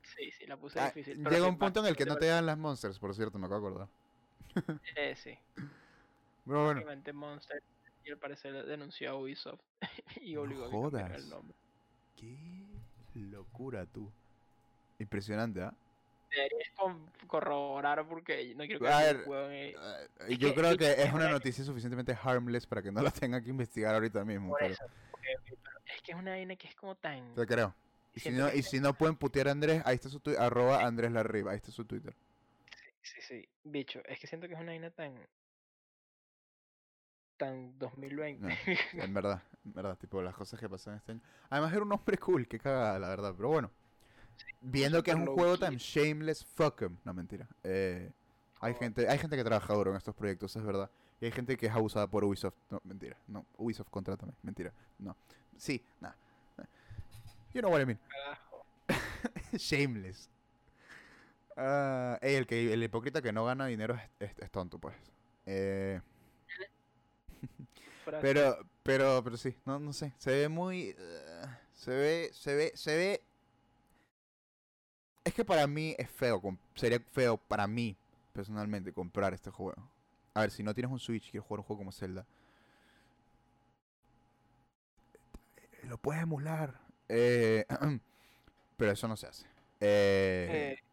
Sí, sí, la puse Ah, difícil. pero llega un punto en el que no te dan las monsters, por cierto, me acabo de acordar. Eh, sí. Pero bueno, Monster y al parecer denunció a Ubisoft y No obligó a que cambiaran jodas. el nombre. qué locura tú. Impresionante, ¿ah? Deberías con- corroborar porque no quiero que A ver, un juego en- Ah, Es Yo creo que es una- noticia suficientemente harmless para que no la tenga que investigar ahorita mismo. por Pero eso. Es que es una vaina que es como tan. te creo. Y si, no, que y si no pueden putear a Andrés, ahí está su Twitter, arroba Andrés Larriba, ahí está su Twitter. Sí, sí, bicho. Es que siento que es una vaina tan. tan 2020. No, En verdad, en verdad, tipo las cosas que pasan este año. Además era un hombre cool, qué cagada, la verdad. Pero bueno, viendo que es un juego tan shameless, fuck 'em. No, mentira. Eh, hay, gente, hay gente que trabaja duro en estos proyectos, es verdad. Y hay gente que es abusada por Ubisoft. No, mentira. No, Ubisoft, contrátame. Mentira. No. Sí, nada. You know what I mean. Shameless. Ey, el, que, el hipócrita que no gana dinero es, es- es tonto, pues. Eh, pero, pero, pero sí, no, no sé. Se ve muy. eh, se ve, se ve, se ve. Es que para mí es feo. Sería feo para mí, personalmente, comprar este juego. A ver, si no tienes un Switch y quieres jugar un juego como Zelda. Lo puedes emular. Eh, pero eso no se hace. Eh, Eh,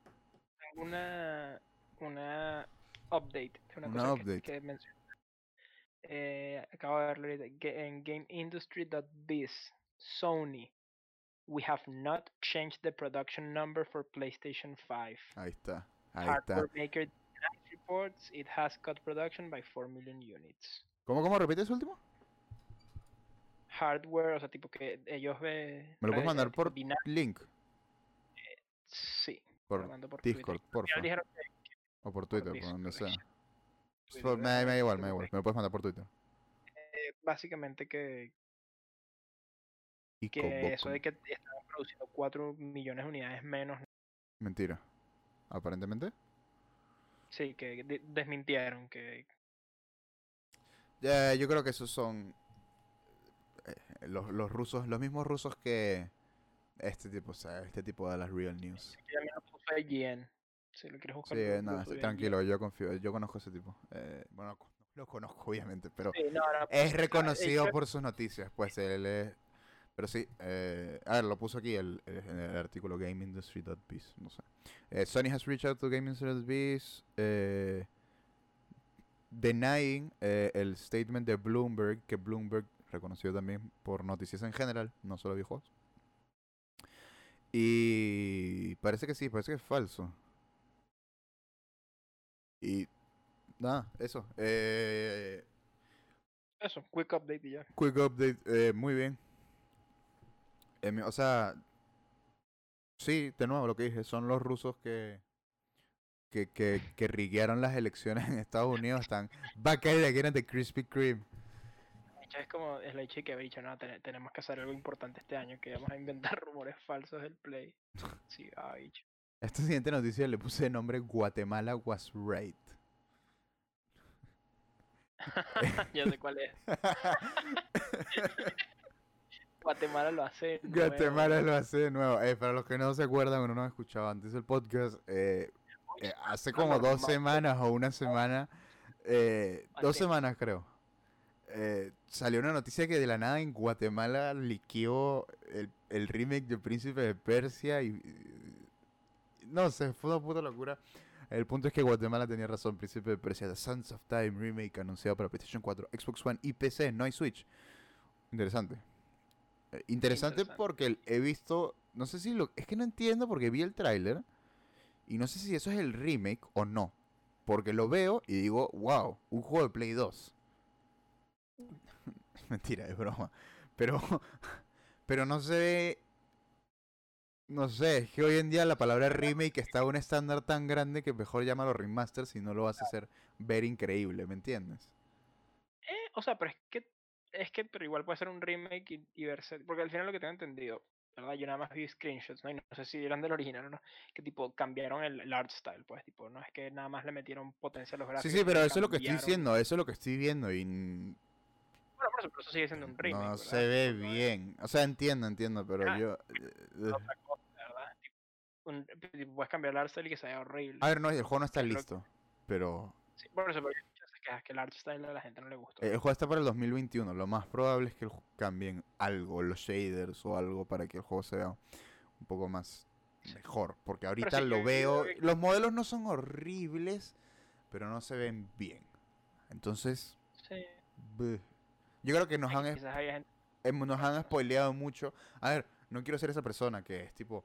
tengo una, una update de una, Una cosa que- update. que, mencioné. Eh, acabo de verlo ahorita. que En GameIndustry.biz, Sony, we have not changed the production number for PlayStation 5. ahí está. Ahí está. Hardware maker Dynamics reports it has cut production by 4 million units. ¿Cómo, cómo repites último? Hardware, o sea, tipo que ellos ve. ¿Me lo puedes re- mandar por link? Sí, Por por Discord, dijeron que O por Twitter, por donde sea. Twitter, Por- me, da- igual, me da igual. Me lo puedes mandar por Twitter. eh, básicamente que, Y que eso de que estaban produciendo 4 millones de unidades menos, Mentira. Aparentemente. sí, que de- desmintieron que yo creo que esos son eh, los, los rusos, los mismos rusos que este tipo, o sea, este tipo de las real news. IGN. Si lo quieres buscar. Sí, no, tranquilo, yo confío, yo conozco a ese tipo. Eh, bueno, lo conozco obviamente, pero IGN. Sí, no, no, es reconocido por sus noticias, pues él es... Pero sí, eh, a ver, lo puso aquí el, el- el artículo GameIndustry.biz, no sé. Eh, Sony has reached out to GameIndustry.biz eh, denying eh, el statement de Bloomberg, que Bloomberg reconocido también por noticias en general, no solo videojuegos. Y parece que sí, parece que es falso. Y nada, eso. Eh, Eso, quick update y ya. Quick update, eh, muy bien. Eh, o sea, sí, de nuevo lo que dije, son los rusos que que, que, que riguearon las elecciones en Estados Unidos, están it again at the Krispy Kreme. Hecho, Es como es la hecho que había dicho, no, ten- tenemos que hacer algo importante este año, que vamos a inventar rumores falsos del Play. Sí, ha dicho. Esta siguiente noticia le puse de nombre Guatemala was right. ya sé cuál es. Guatemala lo hace. de nuevo. Guatemala lo hace de nuevo. Eh, para los que no se acuerdan o no han escuchado antes el podcast, eh, eh, hace como dos semanas o una semana, eh, dos semanas creo, eh, salió una noticia que de la nada en Guatemala liqueó el, el remake de Príncipe de Persia y, y- no sé, fue una puta locura. El punto es que Guatemala tenía razón, Príncipe de Persia, The Sands of Time remake anunciado para PlayStation 4, Xbox One y PC, no hay Switch. Interesante. Eh, interesante Interesante. porque he visto, no sé si lo, es que no entiendo porque vi el tráiler y no sé si eso es el remake o no. Porque lo veo y digo, wow, un juego de Play 2. Mentira, es broma. Pero, pero no se ve. No sé, es que hoy en día la palabra remake está a un estándar tan grande que mejor llámalo remaster si no lo vas a hacer ver increíble, ¿me entiendes? Eh, o sea, pero es que, es que pero igual puede ser un remake y, y verse. Porque al final lo que tengo entendido, ¿verdad? Yo nada más vi screenshots, ¿no? Y no sé si eran del original o no. Que tipo cambiaron el, el art style, pues, tipo, no es que nada más le metieron potencia a los Sí, gráficos. sí, sino pero eso es lo que estoy diciendo, eso es lo que estoy viendo y n- Bueno, por eso, pero eso sigue siendo un remake. no ¿verdad? se ve no bien. O sea, entiendo, entiendo, pero Ah, yo... eh, otra cosa, ¿verdad? Tipo, un- puedes cambiar el art style y que se vea horrible. A ver, no, el juego no está que- listo, pero... Sí, por eso, pero quejas que el art style a la gente no le gustó. Eh, El juego está para el 2021. Lo más probable es que cambien algo, los shaders o algo para que el juego se vea un poco más mejor. Porque ahorita sí, lo veo. Los modelos no son horribles, pero no se ven bien. Entonces, Sí, bleh. Yo creo que nos han, em- nos han spoileado mucho. A ver, no quiero ser esa persona que es tipo.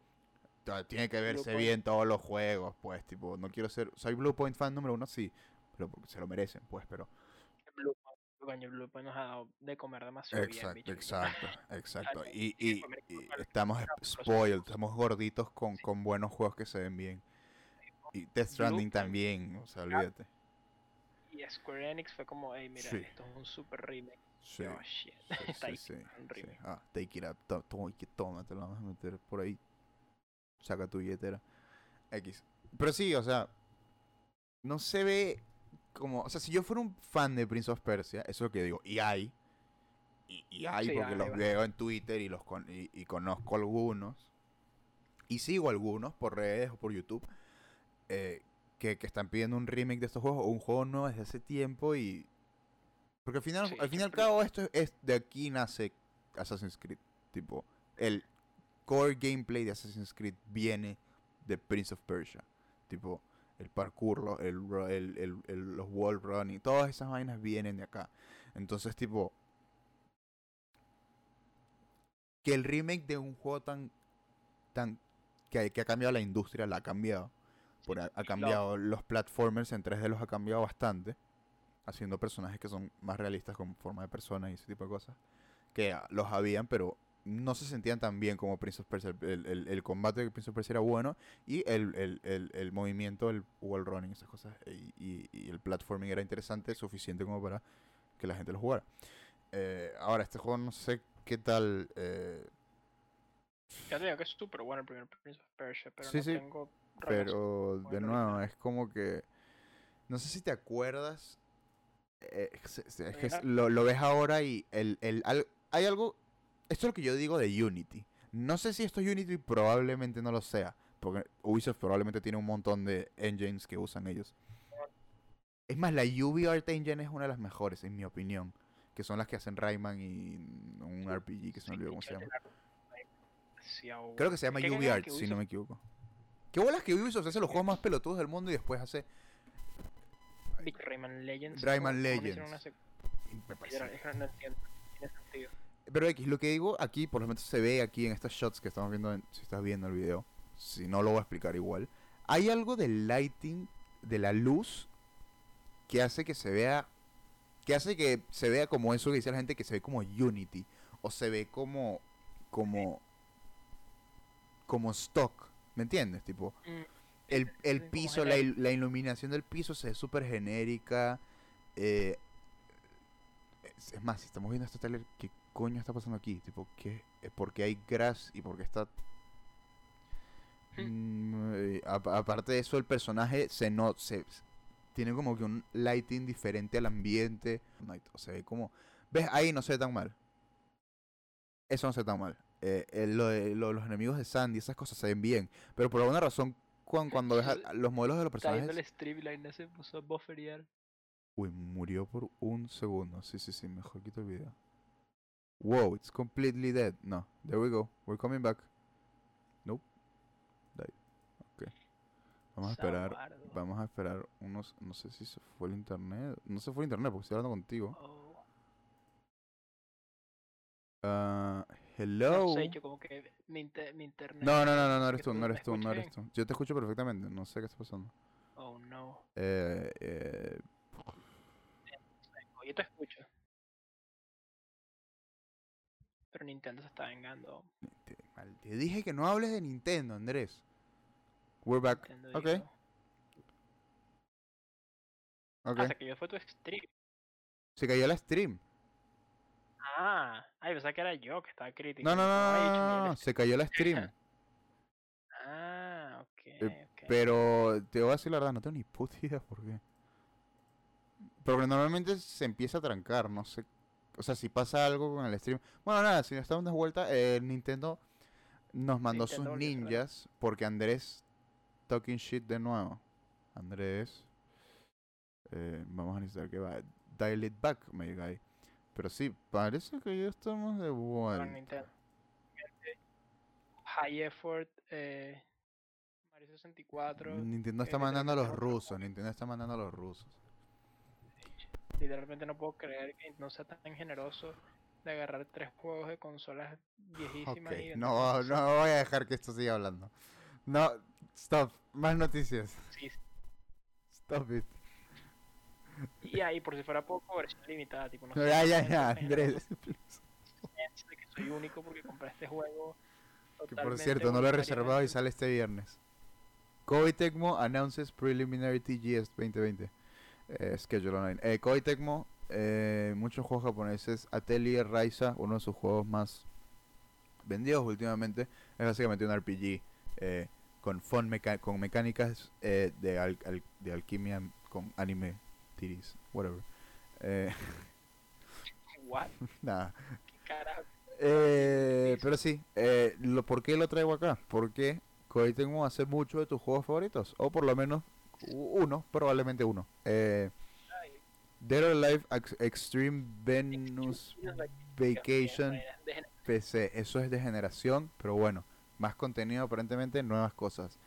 "Ta- Tiene que verse bien todos los juegos, pues, tipo, no quiero ser. Soy Bluepoint fan número uno, sí, pero porque se lo merecen, pues, pero. que Bluepoint, coño, Bluepoint nos ha dado de comer demasiado bien, Exacto, bicho. exacto, exacto. Y, y estamos spoiled, estamos gorditos con, Sí. con buenos juegos que se ven bien. Y Death Stranding también, o sea, olvídate. Y Square Enix fue como, hey, mira, Sí. esto es un super remake. Sí, Oh, shit. sí, sí, sí. Ah, take it up, to- toma, que toma, te lo vamos a meter por ahí. saca tu billetera. X. Pero sí, o sea, no se ve como, o sea, si yo fuera un fan de Prince of Persia, eso es lo que digo, y hay, y, y hay Sí, porque hay, los veo en Twitter y los con- y, y conozco algunos, y sigo algunos por redes o por YouTube, eh, que, que están pidiendo un remake de estos juegos o un juego nuevo desde hace tiempo y... Porque al final, Sí, al fin y al cabo esto es de aquí nace Assassin's Creed. Tipo, el core gameplay de Assassin's Creed viene de Prince of Persia. Tipo, el parkour, el, el- el- los wall running, todas esas vainas vienen de acá. Entonces, tipo, que el remake de un juego tan, tan, que, ha- que ha cambiado la industria, la ha cambiado. Porque ha, ha cambiado los platformers en 3D los ha cambiado bastante. Haciendo personajes que son más realistas con forma de persona y ese tipo de cosas. Que ah, los habían, pero no se sentían tan bien como Prince of Persia. El, el- el combate de Prince of Persia era bueno. Y el, el- el- el movimiento, el wall running, esas cosas. Y, y- y el platforming era interesante, suficiente como para que la gente lo jugara. Eh, ahora, este juego no sé qué tal. eh, Ya te digo que es súper bueno el primer Prince of Persia, pero Sí, no sí, tengo Pero de nuevo, es como que. No sé si te acuerdas. Eh, es, es- es lo, lo ves ahora y el, el, al- hay algo. Esto es lo que yo digo de Unity. No sé si esto es Unity, probablemente no lo sea. Porque Ubisoft probablemente tiene un montón de engines que usan ellos. Es más, la UbiArt Engine es una de las mejores, en mi opinión. Que son las que hacen Rayman y un RPG que se me olvidó cómo se llama. Creo que se llama UbiArt, si no me equivoco. ¿Qué bolas que Ubisoft hace los juegos más pelotudos del mundo y después hace... Big Rayman Legends. Rayman ¿cómo- cómo le hicieron Legends. una secu- Me parece- Literal, es que no entiendo. Tiene sentido. Pero X, lo que digo aquí, por lo menos se ve aquí en estas shots que estamos viendo, en- si estás viendo el video, si no lo voy a explicar igual. Hay algo del lighting, de la luz, que hace que se vea, que hace que se vea como eso que dice la gente, que se ve como Unity, o se ve como, como, como stock, ¿me entiendes? Tipo, Mm, el, el piso, la, il- la iluminación del piso se ve súper genérica. eh, es, es más, si estamos viendo este trailer, ¿qué coño está pasando aquí? Tipo, ¿qué? eh, ¿Por qué hay grass y por qué está...? Mm, eh, apa- aparte de eso, el personaje se no se tiene como que un lighting diferente al ambiente. O se ve como... ¿Ves? Ahí no se ve tan mal. Eso no se ve tan mal. Eh, eh, lo de- lo- los enemigos de Sandy, esas cosas se ven bien. Pero por alguna razón, cuan- cuando ves a- los modelos de los Está personajes... el streamline, se puso a bufferear. Uy, murió por un segundo. Sí, sí, sí, mejor quito el video. Wow, it's completely dead. No, there we go. We're coming back. Nope. Died. Ok. Vamos a esperar. Vamos a esperar unos. No sé si se fue el internet. No se fue el internet porque estoy hablando contigo. Oh, Ah, hello. No sé, yo como que mi, inter- mi internet. No, no, no, no, no eres tú, no eres tú, no eres tú. Yo te escucho perfectamente. No sé qué está pasando. Oh no. Eh, eh, Yo te escucho. Pero Nintendo se está vengando. te, dije que no hables de Nintendo, Andrés. We're back. Nintendo Ok, ok. Se cayó fue tu stream. Se cayó la stream. Ah, ay, pensaba que era yo que estaba crítico. No, no, no, Como, "Ay, no, chumé no, el no, stream". se cayó la stream. Ah, ok. Pero te voy a decir la verdad, no tengo ni puta idea por qué. Porque normalmente se empieza a trancar, no sé. O sea, si pasa algo con el stream. Bueno, nada, si nos estamos de vuelta, eh, Nintendo nos mandó sus Nintendo ninjas porque Andrés talking shit de nuevo. Andrés, eh, vamos a necesitar que va. Dial it back, my guy. Pero sí, parece que ya estamos de vuelta. High effort, eh, Mario 64. Nintendo está eh, mandando a los rusos. Nintendo está mandando a los rusos. Literalmente no puedo creer que no sea tan generoso de agarrar tres juegos de consolas viejísimas Ok, y no, no voy a dejar que esto siga hablando. No, stop. Más noticias. así. Stop it. Y ahí, por si fuera poco, versión limitada. Tipo, no sé, ya, ya, ya, Andrés. de que soy único porque compré este juego. Que por cierto, no lo he reservado y sale este viernes. Koei Tecmo announces preliminary TGS 2020. Eh, schedule online. Eh, Koei Tecmo, eh, muchos juegos japoneses. Atelier Raisa, uno de sus juegos más vendidos últimamente, es básicamente un RPG eh, con, fun meca- con mecánicas eh, de, al- al- de alquimia con anime, whatever. Eh, What? nada. Eh, pero sí, eh, lo, ¿por qué lo traigo acá? Porque hoy tengo a hacer muchos de tus juegos favoritos, o por lo menos uno, probablemente uno. Eh, Dead or Alive Ex- Extreme Venus Vacation PC, eso es de generación, pero bueno, más contenido aparentemente, nuevas cosas.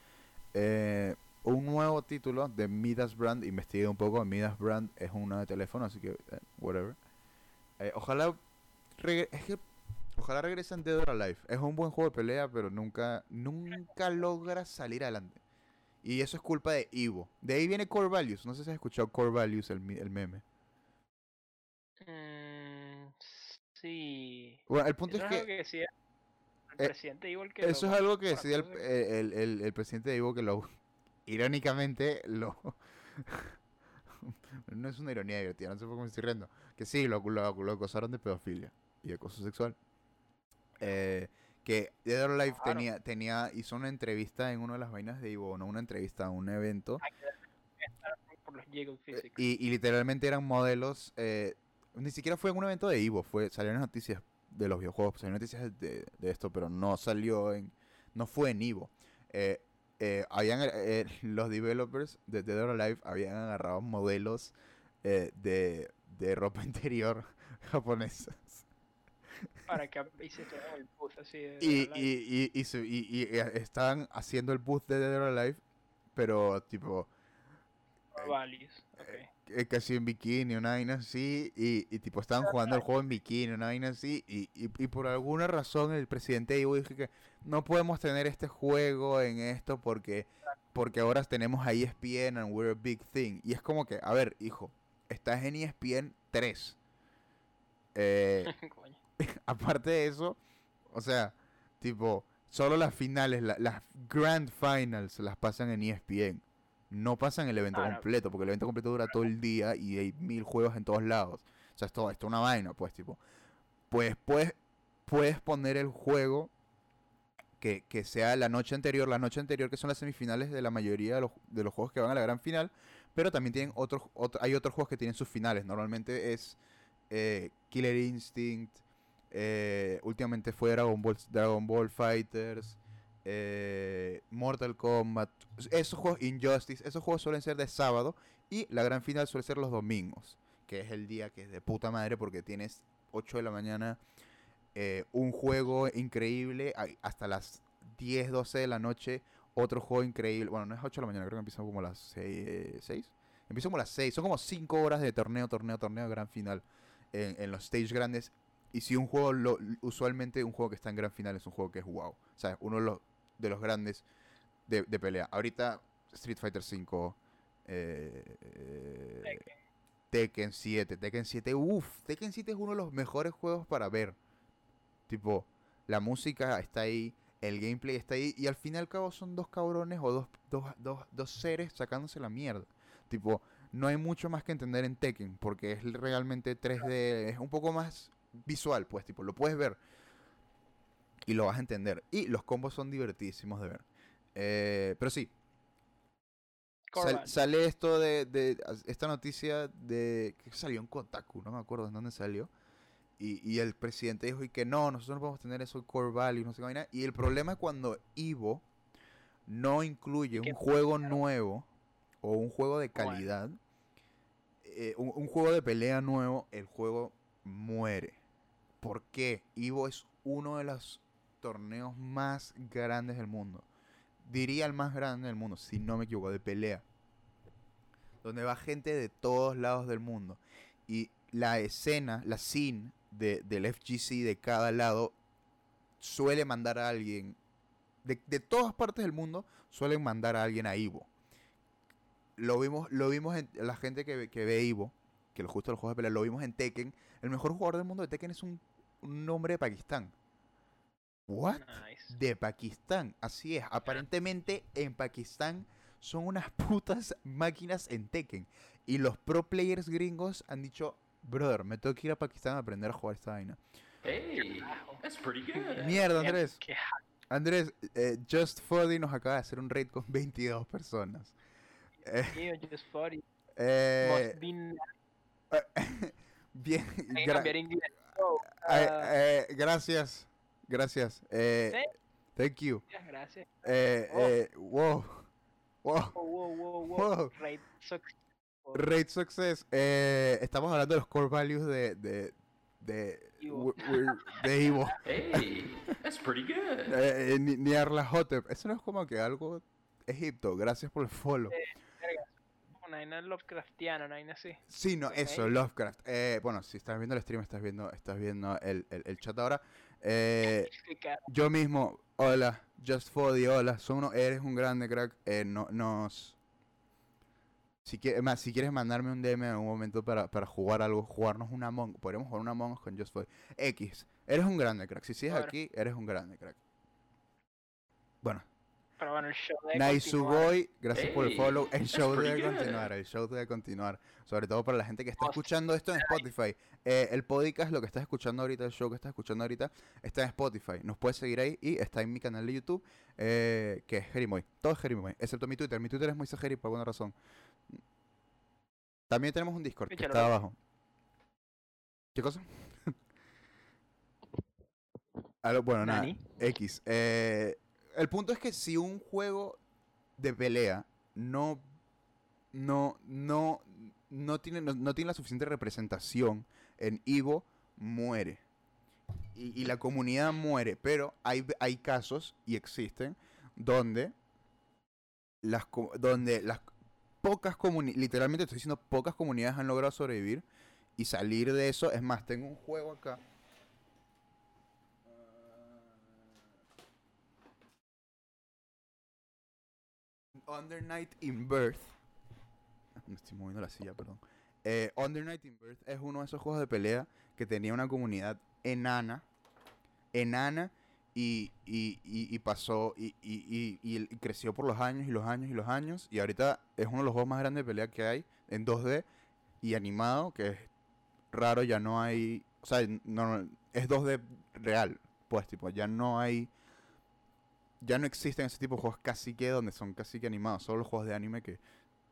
Eh, un nuevo título de Midas Brand, investigué un poco, Midas Brand es uno de teléfono, así que eh, whatever. Eh, ojalá es que ojalá regresen Dead or Alive. Es un buen juego de pelea, pero nunca nunca logra salir adelante. Y eso es culpa de Evo. De ahí viene Core Values. No sé si has escuchado Core Values, el, el meme. Mm, sí. Bueno, el punto Eso es que que decía el eh, presidente igual que Eso lo- es algo que decía el, el, el- el presidente de Ivo que lo irónicamente lo no es una ironía divertida, no sé por qué me estoy riendo. Que sí, lo, lo, lo acusaron de pedofilia y de acoso sexual. Eh, que Dead or Alive Claro. tenía, tenía, hizo una entrevista en una de las vainas de Ivo, no una entrevista a un evento. Por los eh. Y, y literalmente eran modelos. eh, ni siquiera fue en un evento de Ivo, fue, salieron noticias de los videojuegos, salieron noticias de, de esto, pero no salió en. No fue en Ivo. Eh, eh, habían, eh, los developers de Dead or Alive habían agarrado modelos eh, de, de ropa interior japonesa. Para que hiciste el booth así de Y, y, y, y, y- y, estaban haciendo el booth de Dead or Alive, pero tipo. Values. Eh, casi en bikini, una vaina así, y, y tipo estaban jugando el juego en bikini, una vaina así, y, y, y por alguna razón el presidente dijo dije que no podemos tener este juego en esto porque porque ahora tenemos a ESPN and we're a big thing. Y es como que, a ver, hijo, estás en E ESPN 3. Eh, aparte de eso, o sea, tipo, solo las finales, la- las grand finals las pasan en ESPN. No pasan el evento Claro. completo, porque el evento completo dura todo el día y hay mil juegos en todos lados. O sea, esto, esto es una vaina, pues, tipo. Pues, pues, puedes poner el juego que, que sea la noche anterior, la noche anterior que son las semifinales de la mayoría de los, de los juegos que van a la gran final, pero también tienen otros, otro- hay otros juegos que tienen sus finales. Normalmente es eh, Killer Instinct, eh, últimamente fue Dragon Ball, Dragon Ball Fighters, eh, Mortal Kombat, esos juegos, Injustice, esos juegos suelen ser de sábado y la gran final suele ser los domingos, que es el día que es de puta madre porque tienes 8 de la mañana eh, un juego increíble hasta las 10, 12 de la noche, otro juego increíble, bueno, no es 8 de la mañana, creo que empieza como a las 6, 6. Empieza como a las 6, son como 5 horas de torneo, torneo, torneo, gran final en, en los stage grandes. Y si un juego, lo, usualmente un juego que está en gran final es un juego que es wow. O sea, uno de los, de los grandes de, de pelea. Ahorita Street Fighter 5, eh, eh, Tekken. Tekken 7, Tekken 7, uff, Tekken 7 es uno de los mejores juegos para ver. Tipo, la música está ahí, el gameplay está ahí, y al fin y al cabo son dos cabrones o dos, dos, dos, dos seres sacándose la mierda. Tipo, no hay mucho más que entender en Tekken, porque es realmente 3D, es un poco más visual, pues, tipo, lo puedes ver y lo vas a entender. Y los combos son divertidísimos de ver. Eh, pero sí, Sal- sale esto de, esta noticia de que salió en Kotaku, no me acuerdo en dónde salió. Y, y el presidente dijo y que no, nosotros no podemos tener eso core value, no sé qué vaina. Y el problema es cuando Ivo no incluye un juego nuevo o un juego de Bueno. calidad, eh, un, un juego de pelea nuevo, el juego muere. ¿Por qué? Ivo es uno de los torneos más grandes del mundo. Diría el más grande del mundo, si no me equivoco, de pelea. Donde va gente de todos lados del mundo. Y la escena, la scene de, del FGC de cada lado suele mandar a alguien. De, de todas partes del mundo suelen mandar a alguien a Ivo. Lo vimos, lo vimos en la gente que, que ve Ivo, que lo justo los juegos de pelea, lo vimos en Tekken. El mejor jugador del mundo de Tekken es un, un hombre de Pakistán. ¿What? Nice. de Pakistán. Así es. Aparentemente en Pakistán son unas putas máquinas en Tekken. Y los pro players gringos han dicho, brother, me tengo que ir a Pakistán a aprender a jugar esta vaina. Hey, Carajo. that's pretty good. Mierda, Andrés. Andrés, eh, Just Foddy nos acaba de hacer un raid con 22 personas. Eh, just for it. eh, Must be nice. bien, Hay que gra- cambiar inglés. Oh, eh, ah, eh, gracias, gracias. Eh, Sí. thank you. gracias, gracias. Eh, Oh. eh, wow, wow. Wow, wow, wow, wow. Wow. Raid sucks. Rate Success. Eh, estamos hablando de los core values de, de, de, Ivo. de Ivo. Hey, that's pretty good. Eh, eh, Ni- Nyarlathotep. Eso no es como que algo Egipto. Gracias por el follow. Una vaina Lovecraftiana, una vaina así. Sí, no, eso. Lovecraft. Eh, bueno, si estás viendo el stream, estás viendo, estás viendo el, el, el chat ahora. Eh, yo mismo, hola, Just Foddy, hola, son uno, eres un grande crack. Eh, no, nos. Si, quie- más, si quieres mandarme un DM en algún momento para, para jugar algo, jugarnos una Among podríamos jugar una Among con Just Foddy. X, eres un grande crack. Si sigues aquí, eres un grande crack. Bueno, Pero bueno, el show de continuar. Naisugoi, gracias por el follow. El show debe good. continuar, el show debe continuar. Sobre todo para la gente que está Hostia. escuchando esto en Spotify. Eh, el podcast, lo que estás escuchando ahorita, el show que estás escuchando ahorita, está en Spotify. Nos puedes seguir ahí y está en mi canal de YouTube, eh, que es Jerimoy. Todo es Jerimoy, excepto mi Twitter. Mi Twitter es Moisés Jeri por alguna razón. También tenemos un Discord que está abajo. ¿Qué cosa? Bueno, nada. X. eh, el punto es que si un juego de pelea no no no no tiene no, no tiene la suficiente representación en Evo muere. Y, y la comunidad muere. Pero hay hay casos y existen donde las donde las pocas comunidades literalmente estoy diciendo pocas comunidades han logrado sobrevivir y salir de eso. Es más tengo un juego acá Under Night in Birth. Me estoy moviendo la silla, perdón. Eh, Under Night in Birth es uno de esos juegos de pelea que tenía una comunidad enana. Enana. Y, y, y, y pasó y, y, creció por los años y los años y los años. Y ahorita es uno de los juegos más grandes de pelea que hay en 2D y animado, que es raro, ya no hay. O sea, no, es 2D real, pues, tipo, ya no hay ya no existen ese tipo de juegos casi que donde son casi que animados, solo los juegos de anime que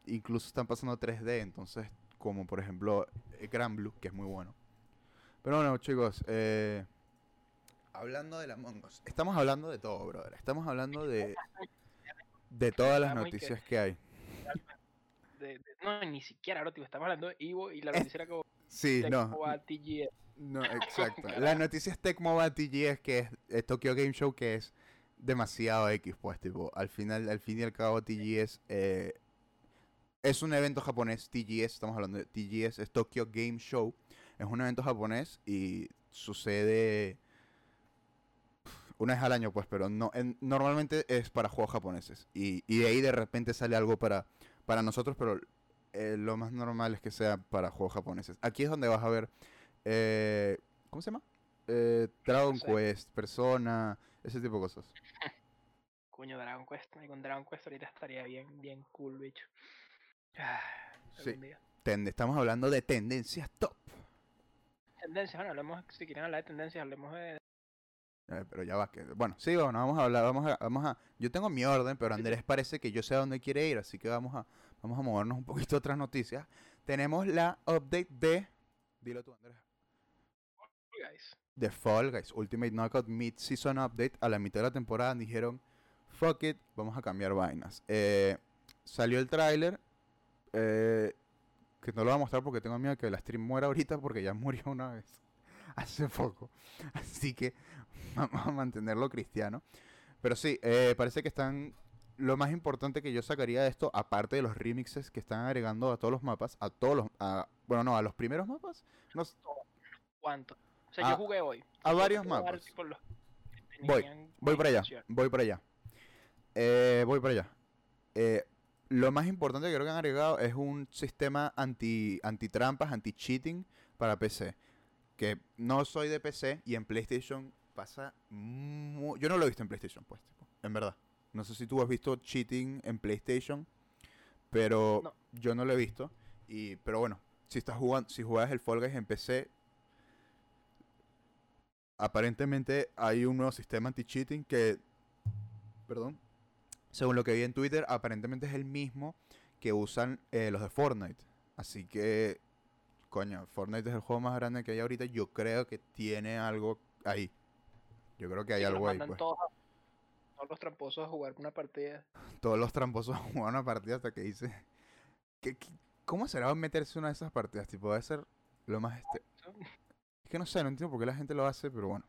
incluso están pasando a 3D, entonces como por ejemplo eh, Gran Blue, que es muy bueno. Pero bueno, chicos, eh, hablando de la Among Us, estamos hablando de todo, brother. Estamos hablando de de todas las noticias que hay. De- de- no, ni siquiera, ahora, estamos hablando de Ivo y la noticia era como Sí, no, TGS. no, exacto. Carajo. La noticia es Tecmo TGS, que es eh, Tokyo Game Show, que es demasiado X, pues, tipo, al final, al fin y al cabo, TGS eh, es un evento japonés, TGS, estamos hablando de TGS, es Tokyo Game Show, es un evento japonés y sucede una vez al año, pues, pero no, en- normalmente es para juegos japoneses y, y de ahí de repente sale algo para, para nosotros, pero eh, lo más normal es que sea para juegos japoneses. Aquí es donde vas a ver, eh, ¿cómo se llama? Eh, Dragon sé. Quest, Persona, ese tipo de cosas. Coño, Dragon Quest. y Con Dragon Quest ahorita estaría bien, bien cool, bicho. Ah, Sí. algún. Tende- estamos hablando de tendencias top. Tendencias, bueno, hablemos, si quieren hablar de tendencias, hablemos de... Eh, pero ya va que. Bueno, sí, bueno, vamos a hablar, vamos a, vamos a. Yo tengo mi orden, pero. Andrés parece que yo sé a dónde quiere ir, así que vamos a, vamos a movernos un poquito a otras noticias. Tenemos la update de. Dilo tú, Andrés. Guys. The Fall Guys Ultimate Knockout Mid-Season Update. A la mitad de la temporada dijeron, fuck it, vamos a cambiar vainas. Eh, salió el tráiler, eh, que no lo voy a mostrar porque tengo miedo que la stream muera ahorita porque ya murió una vez, hace poco. Así que vamos a mantenerlo cristiano. Pero sí, eh, parece que están... Lo más importante que yo sacaría de esto, aparte de los remixes que están agregando a todos los mapas, a todos los... a- bueno, no, a los primeros mapas, no, ¿Cuánto? O sea, A- yo jugué hoy. a varios mapas. Voy, Voy para allá, voy para allá. Eh, voy para allá. Eh, lo más importante que creo que han agregado es un sistema anti, anti trampas, anti cheating para PC. Que no soy de PC y en PlayStation pasa mu- Yo no lo he visto en PlayStation, pues, tipo, en verdad. No sé si tú has visto cheating en PlayStation, pero No. yo no lo he visto. Y, pero bueno, si estás jugando, si juegas el Fall Guys en PC, aparentemente hay un nuevo sistema anti-cheating que perdón, según lo que vi en Twitter, aparentemente es el mismo que usan eh, los de Fortnite. Así que, coño, Fortnite es el juego más grande que hay ahorita. Yo creo que tiene algo ahí. Yo creo que hay Sí, algo ahí, pues. todos, a- todos los tramposos a jugar una partida. Todos los tramposos jugaron una partida hasta que dice... ¿Qué- qué- ¿Cómo será meterse en una de esas partidas? Tipo, debe ser lo más... Este... Es que no sé, no entiendo por qué la gente lo hace, pero bueno.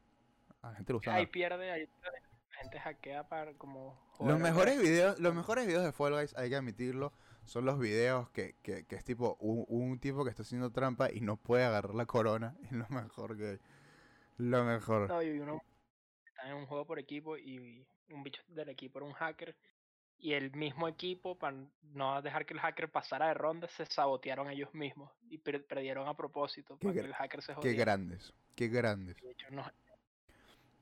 A la gente lo usa. Ahí pierde, ahí pierde. Gente hackea para como... Los mejores resto. videos, los mejores videos de Fall Guys, hay que admitirlo, son los videos que, que, que es tipo un, un tipo que está haciendo trampa y no puede agarrar la corona. Es lo mejor que hay. Lo mejor. No, y uno está en un juego por equipo y un bicho del equipo era un hacker y el mismo equipo, para no dejar que el hacker pasara de ronda, se sabotearon ellos mismos y per- perdieron a propósito Qué para que el hacker se Qué jodiera. grandes, qué grandes. De hecho, no-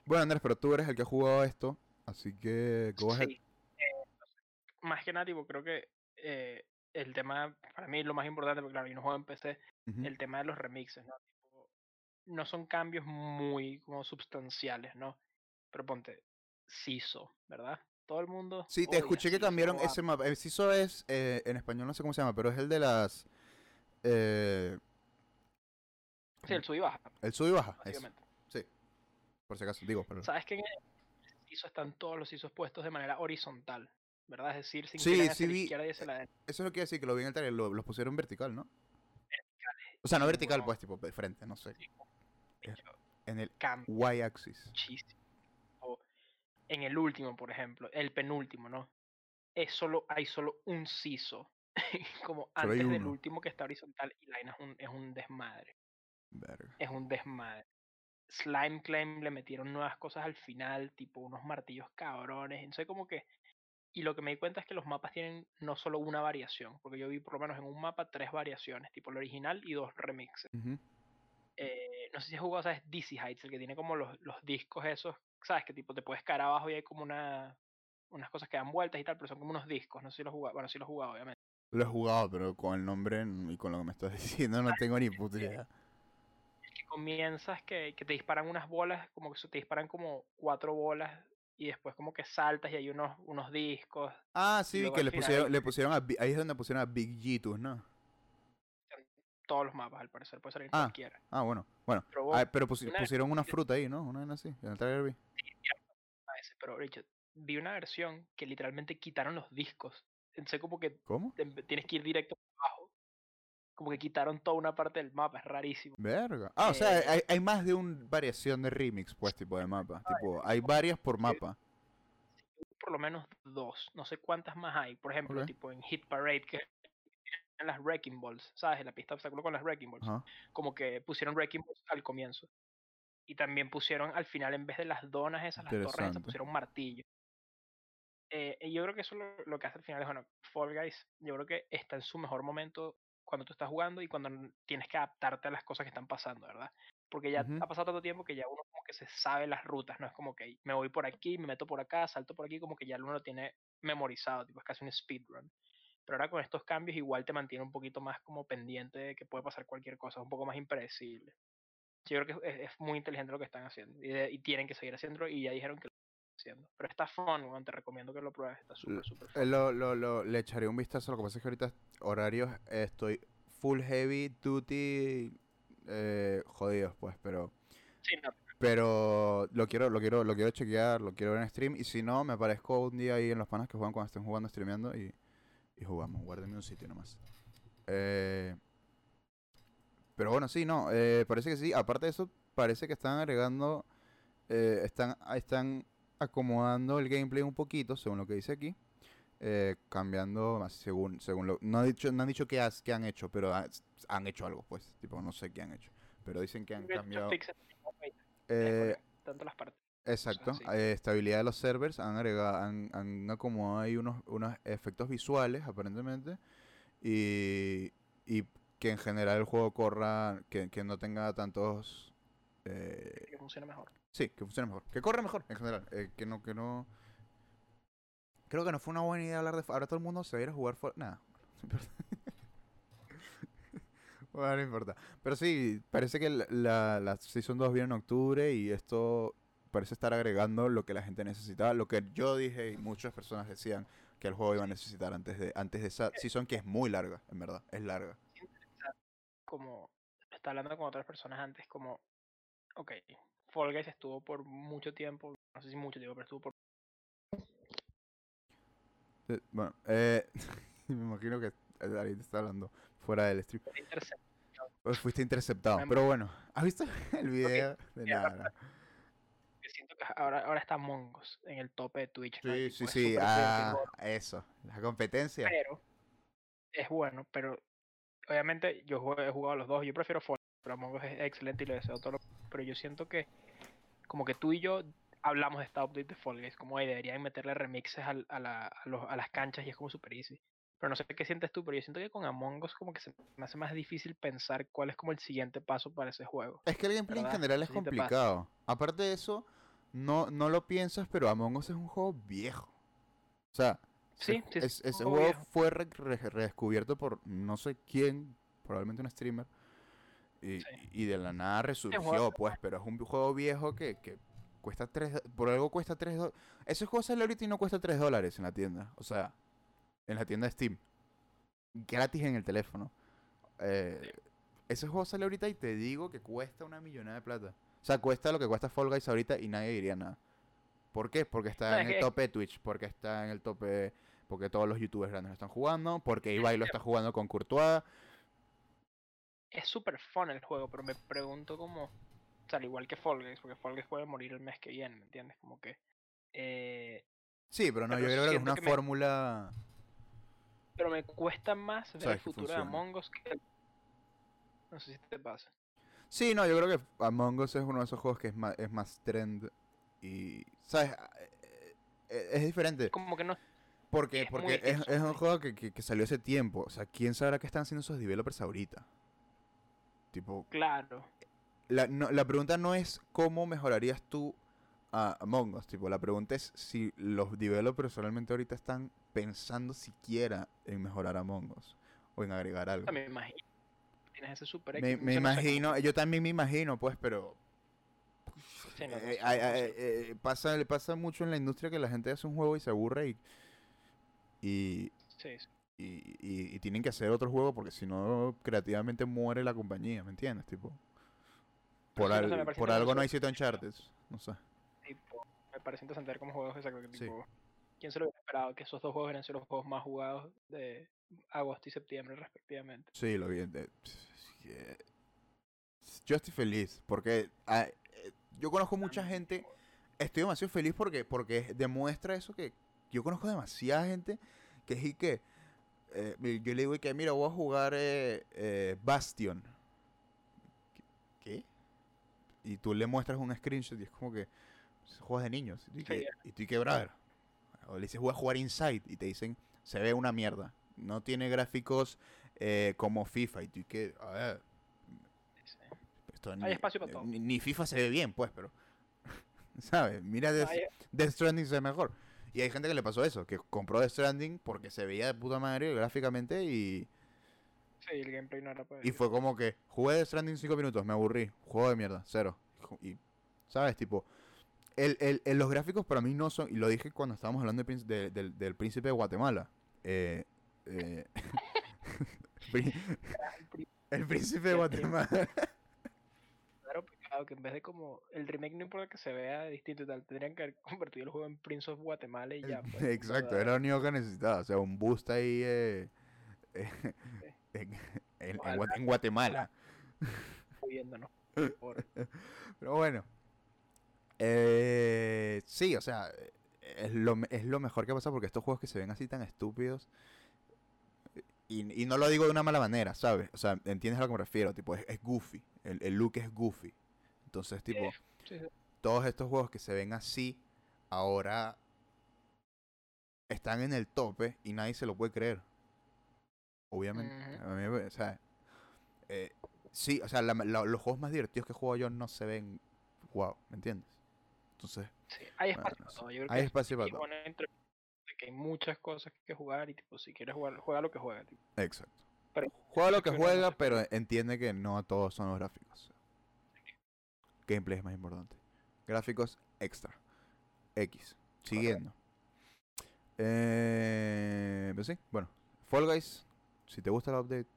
Bueno, Andrés, pero tú eres el que ha jugado esto, así que... go ahead. sí, eh, más que nada, tipo, creo que eh, el tema, para mí lo más importante, porque claro, yo no juego en PC, el tema de los remixes, ¿no? Tipo, no son cambios muy como substanciales, ¿no? Pero ponte, CISO, ¿verdad? Todo el mundo. Sí, te escuché que CISO, cambiaron ah, ese mapa. El CISO es, eh, en español no sé cómo se llama, pero es el de las... eh, Sí, el sub y baja, el sub y baja. básicamente. Por si acaso, digo, pero... Sabes que en el CISO están todos los CISOs puestos de manera horizontal, ¿verdad? Es decir, sin Sí, que sí la izquierda y hacia la derecha. Eso es lo que decir, que lo vi en el trailer, lo- los pusieron vertical, ¿no? O sea, no vertical, bueno, pues, tipo, de frente, no sé. hecho, En el Y-axis. en el último, por ejemplo, el penúltimo, ¿no? Es solo, hay solo un CISO, como antes del último que está horizontal y la es un, es un desmadre. Verga. es un desmadre. Slime Claim le metieron nuevas cosas al final, tipo unos martillos cabrones, entonces como que... Y lo que me di cuenta es que los mapas tienen no solo una variación, porque yo vi por lo menos en un mapa tres variaciones, tipo el original y dos remixes. Eh, no sé si has jugado, ¿sabes? Dizzy Heights, el que tiene como los, los discos esos, ¿sabes? Que tipo te puedes caer abajo y hay como una, unas cosas que dan vueltas y tal, pero son como unos discos, no sé si los jugado, bueno, sí los he jugado, obviamente. Lo he jugado, pero con el nombre y con lo que me estás diciendo no tengo ni puta idea. Que comienzas que, que te disparan unas bolas, como que se- te disparan como cuatro bolas y después como que saltas y hay unos, unos discos. Ah, sí, que le final pusieron, hay- le pusieron a, ahí es donde pusieron a Big Gitus, ¿no? en Todos los mapas, al parecer, puede salir Ah, cualquiera. Ah, bueno, bueno. Pero, Ah, pusi- una- pusieron una fruta ahí, ¿no? Una así, en el trailer vi. a veces, pero Richard, vi una versión que literalmente quitaron los discos. Como que ¿Cómo? te- tienes que ir directo. Como que quitaron toda una parte del mapa, es rarísimo. Verga. Ah, o sea, Eh, hay, hay más de una variación de remix, pues, tipo de mapa. Tipo, hay varias por mapa. Por lo menos dos, no sé cuántas más hay. Por ejemplo, Ok. tipo en Hit Parade, que en las Wrecking Balls, ¿sabes? En la pista de obstáculo con las Wrecking Balls. Como que pusieron Wrecking Balls al comienzo. Y también pusieron al final, en vez de las donas esas, las torres esas, pusieron martillo. Eh, y yo creo que eso lo, lo que hace al final es, bueno, Fall Guys, yo creo que está en su mejor momento cuando tú estás jugando y cuando tienes que adaptarte a las cosas que están pasando, ¿verdad? Porque ya Ujú. ha pasado tanto tiempo que ya uno como que se sabe las rutas, no es como que me voy por aquí, me meto por acá, salto por aquí, como que ya uno lo tiene memorizado, tipo es casi un speedrun. Pero ahora con estos cambios igual te mantiene un poquito más como pendiente de que puede pasar cualquier cosa, un poco más impredecible. Yo creo que es, es muy inteligente lo que están haciendo y, de- y tienen que seguir haciéndolo y ya dijeron que haciendo. Pero está fun, weón, te recomiendo que lo pruebes, está súper, súper Eh, fun. Lo, lo, lo- le echaré un vistazo. Lo que pasa es que ahorita horarios eh, estoy full heavy duty eh, jodidos, pues, pero Sí, no, pero lo quiero lo quiero lo quiero chequear, lo quiero ver en stream y si no me aparezco un día ahí en los panas que juegan cuando estén jugando streameando y, y jugamos. Guárdeme un sitio nomás. Eh, pero bueno, sí, no, eh, parece que sí. Aparte de eso, parece que están agregando, eh, están, están acomodando el gameplay un poquito, según lo que dice aquí. eh, cambiando según según lo no han dicho no han dicho qué, has- qué han hecho pero ha- han hecho algo pues tipo no sé qué han hecho pero dicen que han que cambiado eh, mejoran tanto las partes. Exacto, eh, estabilidad de los servers, han agregado, han, han acomodado ahí unos, unos efectos visuales aparentemente y, y que en general el juego corra, que, que no tenga tantos... eh, que funcione mejor. Sí, que funcione mejor, que corra mejor en general, eh, que no, que no... Creo que no fue una buena idea hablar de... Ahora todo el mundo se va a ir a jugar... For- Nada. bueno, no importa. Pero sí, parece que la, la, la Season 2 viene en octubre y esto parece estar agregando lo que la gente necesitaba, lo que yo dije y muchas personas decían que el juego iba a necesitar antes de antes de esa season que es muy larga, en verdad, es larga. como está hablando con otras personas antes, como, ok, Fall Guys estuvo por mucho tiempo, no sé si mucho tiempo, pero estuvo por... Eh, Bueno, eh, me imagino que David está hablando fuera del stream. fuiste interceptado, pero bueno, ¿has visto el video? De nada. que Siento que ahora, ahora está Mongos en el tope de Twitch. Sí, sí, sí, ah, eso, la competencia. Pero es bueno, pero obviamente yo he jugado a los dos, yo prefiero Fall, pero Among Us es excelente y le deseo todo lo pero yo siento que como que tú y yo hablamos de esta update de Fall Guys, como "Ey, deberían meterle remixes a, la- a los- a las canchas y es como super easy. Pero no sé qué sientes tú, pero yo siento que con Among Us como que se me hace más difícil pensar cuál es como el siguiente paso para ese juego. Es que el gameplay en general es complicado. Aparte de eso, no, no lo piensas, pero Among Us es un juego viejo. O sea, ese Sí, ju- sí, es es- un ese juego juego viejo. fue re- re- redescubierto por no sé quién, probablemente un streamer. Y, Sí. y de la nada resurgió, pues, pero es un juego viejo que, que cuesta 3 por algo cuesta 3 dólares. Ese juego sale ahorita y no cuesta 3 dólares en la tienda. O sea, en la tienda de Steam. Gratis en el teléfono. Eh, ese juego sale ahorita y te digo que cuesta una millonada de plata. O sea, cuesta lo que cuesta Fall Guys ahorita y nadie diría nada. ¿Por qué? Porque está No, en es el que- tope de Twitch, porque está en el tope... Porque todos los youtubers grandes lo están jugando, porque Ibai lo está jugando con Courtois. Es súper fun el juego, pero me pregunto como, o sea, al igual que Fall Guys, porque Fall Guys puede morir el mes que viene, ¿me entiendes? Como que... eh, Sí, pero no, Pero yo creo que es una que me- fórmula... Pero me cuesta más ver el futuro de. Among Us que No sé si te pasa. Sí, no, yo creo que Among Us es uno de esos juegos que es más, es más trend y... ¿Sabes? Eh, eh, Es diferente. Como que no... Porque, es porque es, es un juego que, que- que salió hace tiempo. O sea, ¿quién sabrá qué están haciendo esos developers ahorita? Tipo, Claro. la, no- la pregunta no es cómo mejorarías tú a Among Us. Tipo, la pregunta es si los developers solamente ahorita están pensando siquiera en mejorar Among Us o en agregar algo. Me imagino. Tienes ese super Me, me imagino, yo también me imagino, pues, pero Sí, no, no eh, eh, pasa, le pasa mucho en la industria que la gente hace un juego y se aburre y, y, Sí, sí. Y, y- y tienen que hacer otro juego porque si no creativamente muere la compañía, ¿me entiendes? Tipo, por, al- por algo no hay siete Uncharted, no sé. Tipo, me parece interesante ver como juegos exacto que Sí. tipo... ¿Quién se lo hubiera esperado que esos dos juegos eran los juegos más jugados de agosto y septiembre respectivamente? Sí, lo vi. eh, eh, Yo estoy feliz porque ah, eh, yo conozco mucha gente. Estoy demasiado feliz porque porque demuestra eso que yo conozco demasiada gente que es y que eh, yo le digo que mira voy a jugar eh, eh, Bastion. ¿Qué? Y tú le muestras un screenshot y es como que "Ese juego es de niños. Y que, y tú y que, brother. O le dices voy a jugar Inside y te dicen se ve una mierda. No tiene gráficos eh, como FIFA. Y tú y que, a ver, Hay ni, espacio para todo. ni, ni FIFA se ve bien, pues, pero. ¿Sabes? Mira Death, Death Stranding se ve mejor. Y hay gente que le pasó eso, que compró Death Stranding porque se veía de puta madre gráficamente y, Sí, el gameplay no era para y fue como que jugué Death Stranding 5 minutos, me aburrí, juego de mierda, cero. Y, ¿sabes? Tipo, el, el- el- los gráficos para mí no son, y lo dije cuando estábamos hablando príncipe- de- del, del príncipe de Guatemala. Eh, eh, el príncipe de. Guatemala. Claro, pecado que en vez de como el remake no importa que se vea distinto y tal, tendrían que haber convertido el juego en Prince of Guatemala y ya. pues, Exacto, era lo único que necesitaba. O sea, un boost ahí eh, eh, en, en- en Ojalá. Gua- en Guatemala. Viéndonos. Por- Pero bueno. Eh, sí, o sea, es lo, es lo mejor que pasa porque estos juegos que se ven así tan estúpidos. Y, y no lo digo de una mala manera, ¿sabes? O sea, ¿entiendes a lo que me refiero? Tipo, es, es goofy. El, el look es goofy. Entonces, tipo, sí, sí. todos estos juegos que se ven así, ahora están en el tope y nadie se lo puede creer. Obviamente. Ujú. A mí me- o sea, eh, sí, o sea, la- la- los juegos más divertidos que juego yo no se ven wow, ¿me entiendes? Entonces, Sí, hay espacio para todo. Yo creo hay que espacio para todo. entre que hay muchas cosas que jugar y tipo, si quieres jugar, juega lo que juega. tipo. Exacto. Pero Juega lo que juega, pero entiende que no todos son los gráficos. Gameplay es más importante. Gráficos extra. X. Siguiendo. Eh, pues sí, bueno. Fall Guys, si te gusta el update.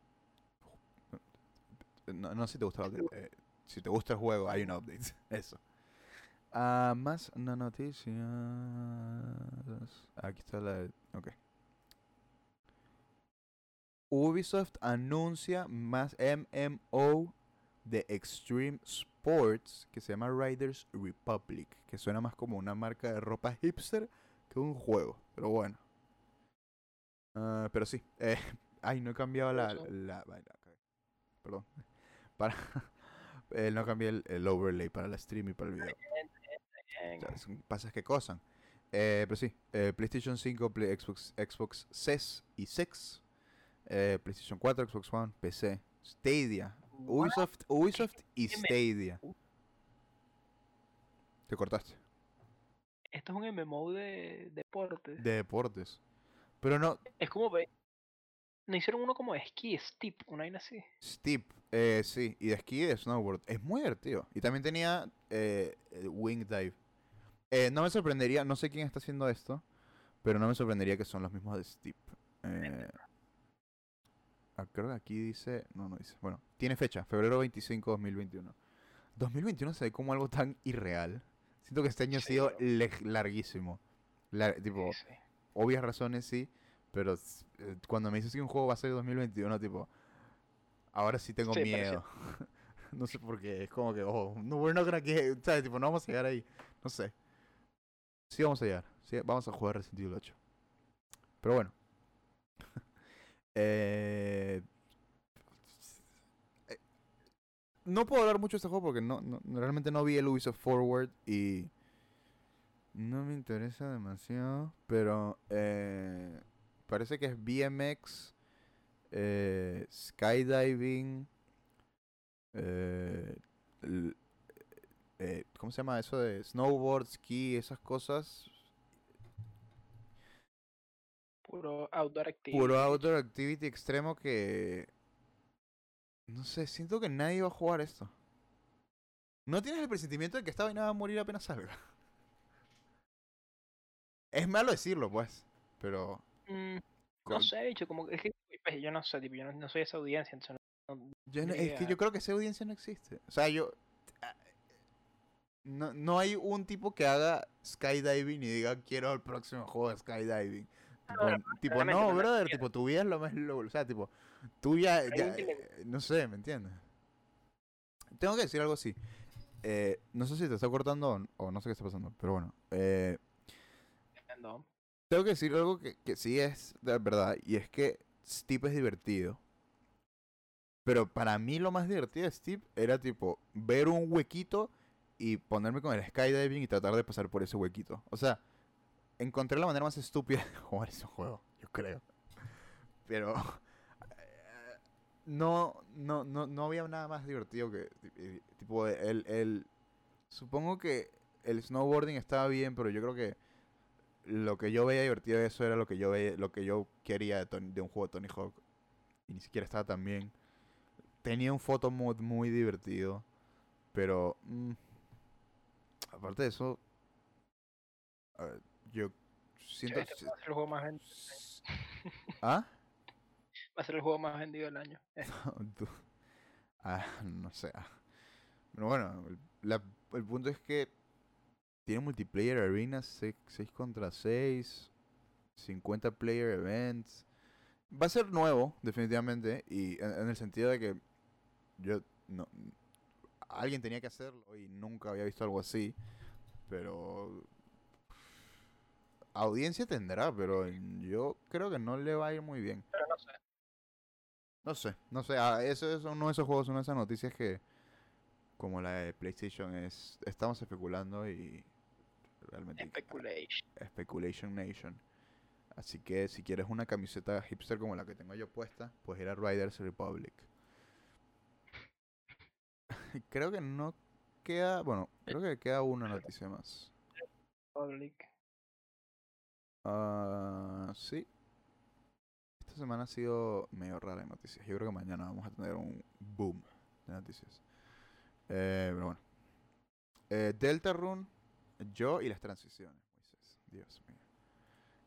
No, no si te gusta el update. eh, si te gusta el juego, hay un update. Eso. Ah, más una noticia. Aquí está la. Ok. Ubisoft anuncia más MMO de Extreme Sports que se llama Riders Republic, que suena más como una marca de ropa hipster que un juego, pero bueno. Ah, pero sí, eh, ay, no he cambiado la, la, perdón, para, eh, no cambié el, el overlay para la stream y para el video. O sea, son pasas que cosan. Eh, pero sí, eh, PlayStation 5, Play- Xbox, Xbox CES y 6, eh, PlayStation 4, Xbox One, PC, Stadia? Ubisoft, Ubisoft y Stadia. Te cortaste. Esto es un MMO de deportes. De deportes. Pero no, Es como ve. No hicieron uno como de esquí, steep, una vaina así. Steep, eh, sí, y de esquí de snowboard. Es muy divertido. Y también tenía eh, Wing Dive. Eh, no me sorprendería, no sé quién está haciendo esto, pero no me sorprendería que son los mismos de Steep. Eh, creo que aquí dice, no, no dice. Bueno, tiene fecha, febrero 25, 2021. 2021 se ve como algo tan irreal. Siento que este año ha Sí, sido bro. le- larguísimo. La- tipo, Sí, sí. obvias razones sí, pero eh, cuando me dices que un juego va a ser 2021, tipo, ahora sí tengo pero miedo. no sé por qué, es como que, oh, no, we're not gonna get, ¿sabes? Tipo, no vamos a llegar ahí, no sé. Sí vamos a llegar, sí, vamos a jugar Resident Evil 8. Pero bueno. eh, eh, no puedo hablar mucho de este juego porque no, realmente no vi el Ubisoft Forward y no me interesa demasiado, pero eh, parece que es BMX, eh, skydiving, eh, eh, ¿cómo se llama eso de snowboard, ski, esas cosas? Puro outdoor activity. Puro outdoor activity extremo que no sé, siento que nadie va a jugar esto. ¿No tienes el presentimiento de que esta vaina va a morir apenas salga? Es malo decirlo, pues, pero Mm, no sé, bicho, como que es que pues, yo no sé, tipo, yo no, no soy esa audiencia, entonces no, no- Yo no- es que yo creo que esa audiencia no existe. O sea, yo. ah, No, no hay un tipo que haga skydiving y diga quiero el próximo juego de skydiving. Tipo, no, tipo, no, brother, tipo, tu vida es lo más. lo- o sea, tipo, tú ya. Ya, eh, no sé, ¿me entiendes? Tengo que decir algo así. Eh, no sé si te está cortando o, no sé qué está pasando, pero bueno. Eh, tengo que decir algo que, que sí es de verdad, y es que Steep es divertido. Pero para mí lo más divertido de Steep era tipo ver un huequito y ponerme con el skydiving y tratar de pasar por ese huequito. O sea, encontré la manera más estúpida de jugar ese juego, yo creo. Pero eh, no, no, no, no había nada más divertido que tipo el, el supongo que el snowboarding estaba bien, pero yo creo que lo que yo veía divertido de eso era lo que yo veía, lo que yo quería de, un juego de Tony Hawk. Y ni siquiera estaba tan bien. Tenía un photo mod muy divertido. Pero mm, aparte de eso. Yo siento. Este va a ser el juego más vendido. ¿Ah? Va a ser el juego más vendido del año. Eh, Tú- ah, no sé. ah. Pero bueno, el, la- el punto es que tiene multiplayer arenas 6, contra 6, 50 player events. Va a ser nuevo, definitivamente, y en, en el sentido de que yo no alguien tenía que hacerlo y nunca había visto algo así, pero audiencia tendrá, pero yo creo que no le va a ir muy bien. Pero no sé. No sé, no sé, ah, eso es uno de esos juegos, una de esas noticias que, como la de PlayStation, es estamos especulando y realmente Speculation. Speculation Nation. Así que si quieres una camiseta hipster como la que tengo yo puesta, pues ir a Riders Republic. creo que no queda, bueno, creo que queda una noticia más. Public. Ah, sí. Esta semana ha sido medio rara en noticias. Yo creo que mañana vamos a tener un boom de noticias. Eh, pero bueno. Eh, Deltarune, yo y las transiciones. Dios mío.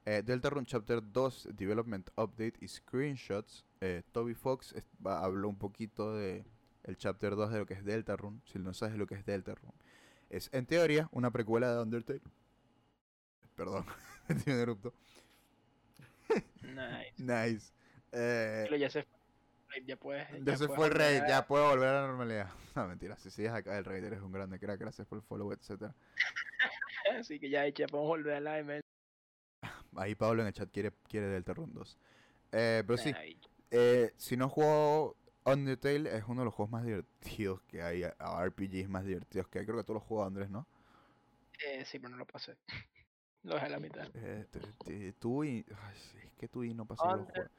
Eh, Deltarune Chapter 2, Development Update y Screenshots. Eh, Toby Fox habló un poquito de el Chapter 2 de lo que es Deltarune. Si no sabes lo que es Deltarune. Es, en teoría, una precuela de Undertale. Perdón, me interrupto. Nice. Nice. Eh, Pero ya se fue. Ya puedes. ya se fue el a- ya puedo volver a la normalidad. No, mentira, si sigues acá, el raid eres un grande crack, gracias por el follow, etcétera. Así que ya, ya podemos volver a la. Ahí Pablo en el chat quiere, quiere Deltarune 2. Eh, pero sí, eh, si no juego Undertale, es uno de los juegos más divertidos que hay, RPGs más divertidos que hay. Creo que todos los juegos Andrés, ¿no? eh, sí, pero no lo pasé. Lo dejé a la mitad. Eh, tú y... ay, es que tú y no pasó los juegos.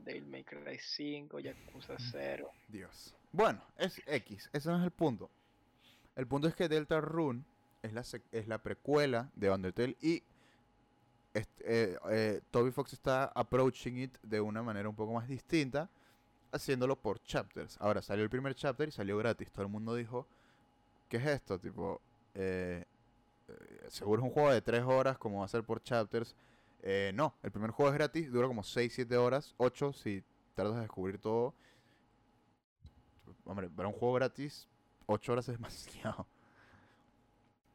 Devil May Cry 5, Yakuza 0. Dios. Bueno, es X, ese no es el punto. El punto es que Deltarune es la, es la precuela de Undertale y este, eh, eh, Toby Fox está approaching it de una manera un poco más distinta, haciéndolo por chapters. Ahora salió el primer chapter y salió gratis. Todo el mundo dijo, ¿qué es esto? Tipo, eh, seguro es un juego de 3 horas como va a ser por chapters. Eh, no, el primer juego es gratis, dura como 6-7 horas, 8 si tardas en descubrir todo. Hombre, para un juego gratis, 8 horas es demasiado.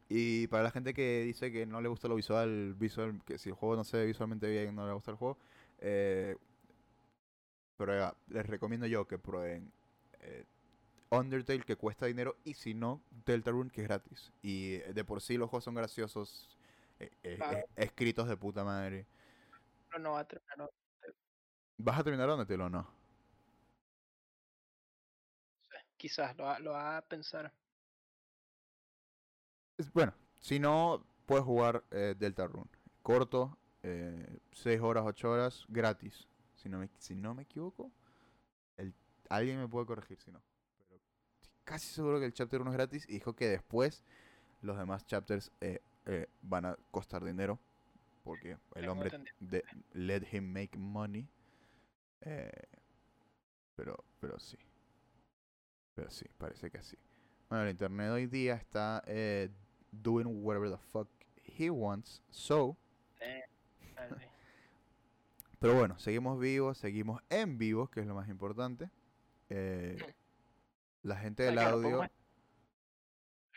Y para la gente que dice que no le gusta lo visual, visual que si el juego no se ve visualmente bien, no le gusta el juego, eh, prueba, les recomiendo yo que prueben eh, Undertale, que cuesta dinero, y si no, Deltarune, que es gratis. Y eh, de por sí los juegos son graciosos, eh, eh, eh, escritos de puta madre. Pero no va a terminar. no ¿Vas a terminar Undertale o no? Quizás lo va, lo va a pensar. Es- bueno, si no, puedes jugar Deltarune. Corto, 6 horas, 8 horas, gratis. Si no me, si no me equivoco, el, alguien me puede corregir si no. Casi seguro que el chapter 1 es gratis y dijo que después los demás chapters eh, eh, van a costar dinero. Porque el hombre de, let him make money. Eh, pero, pero sí. Pero sí, parece que sí. Bueno, el internet hoy día está doing whatever the fuck he wants. So, pero bueno, seguimos vivos, seguimos en vivo, que es lo más importante. Eh, la gente del claro, audio. pongo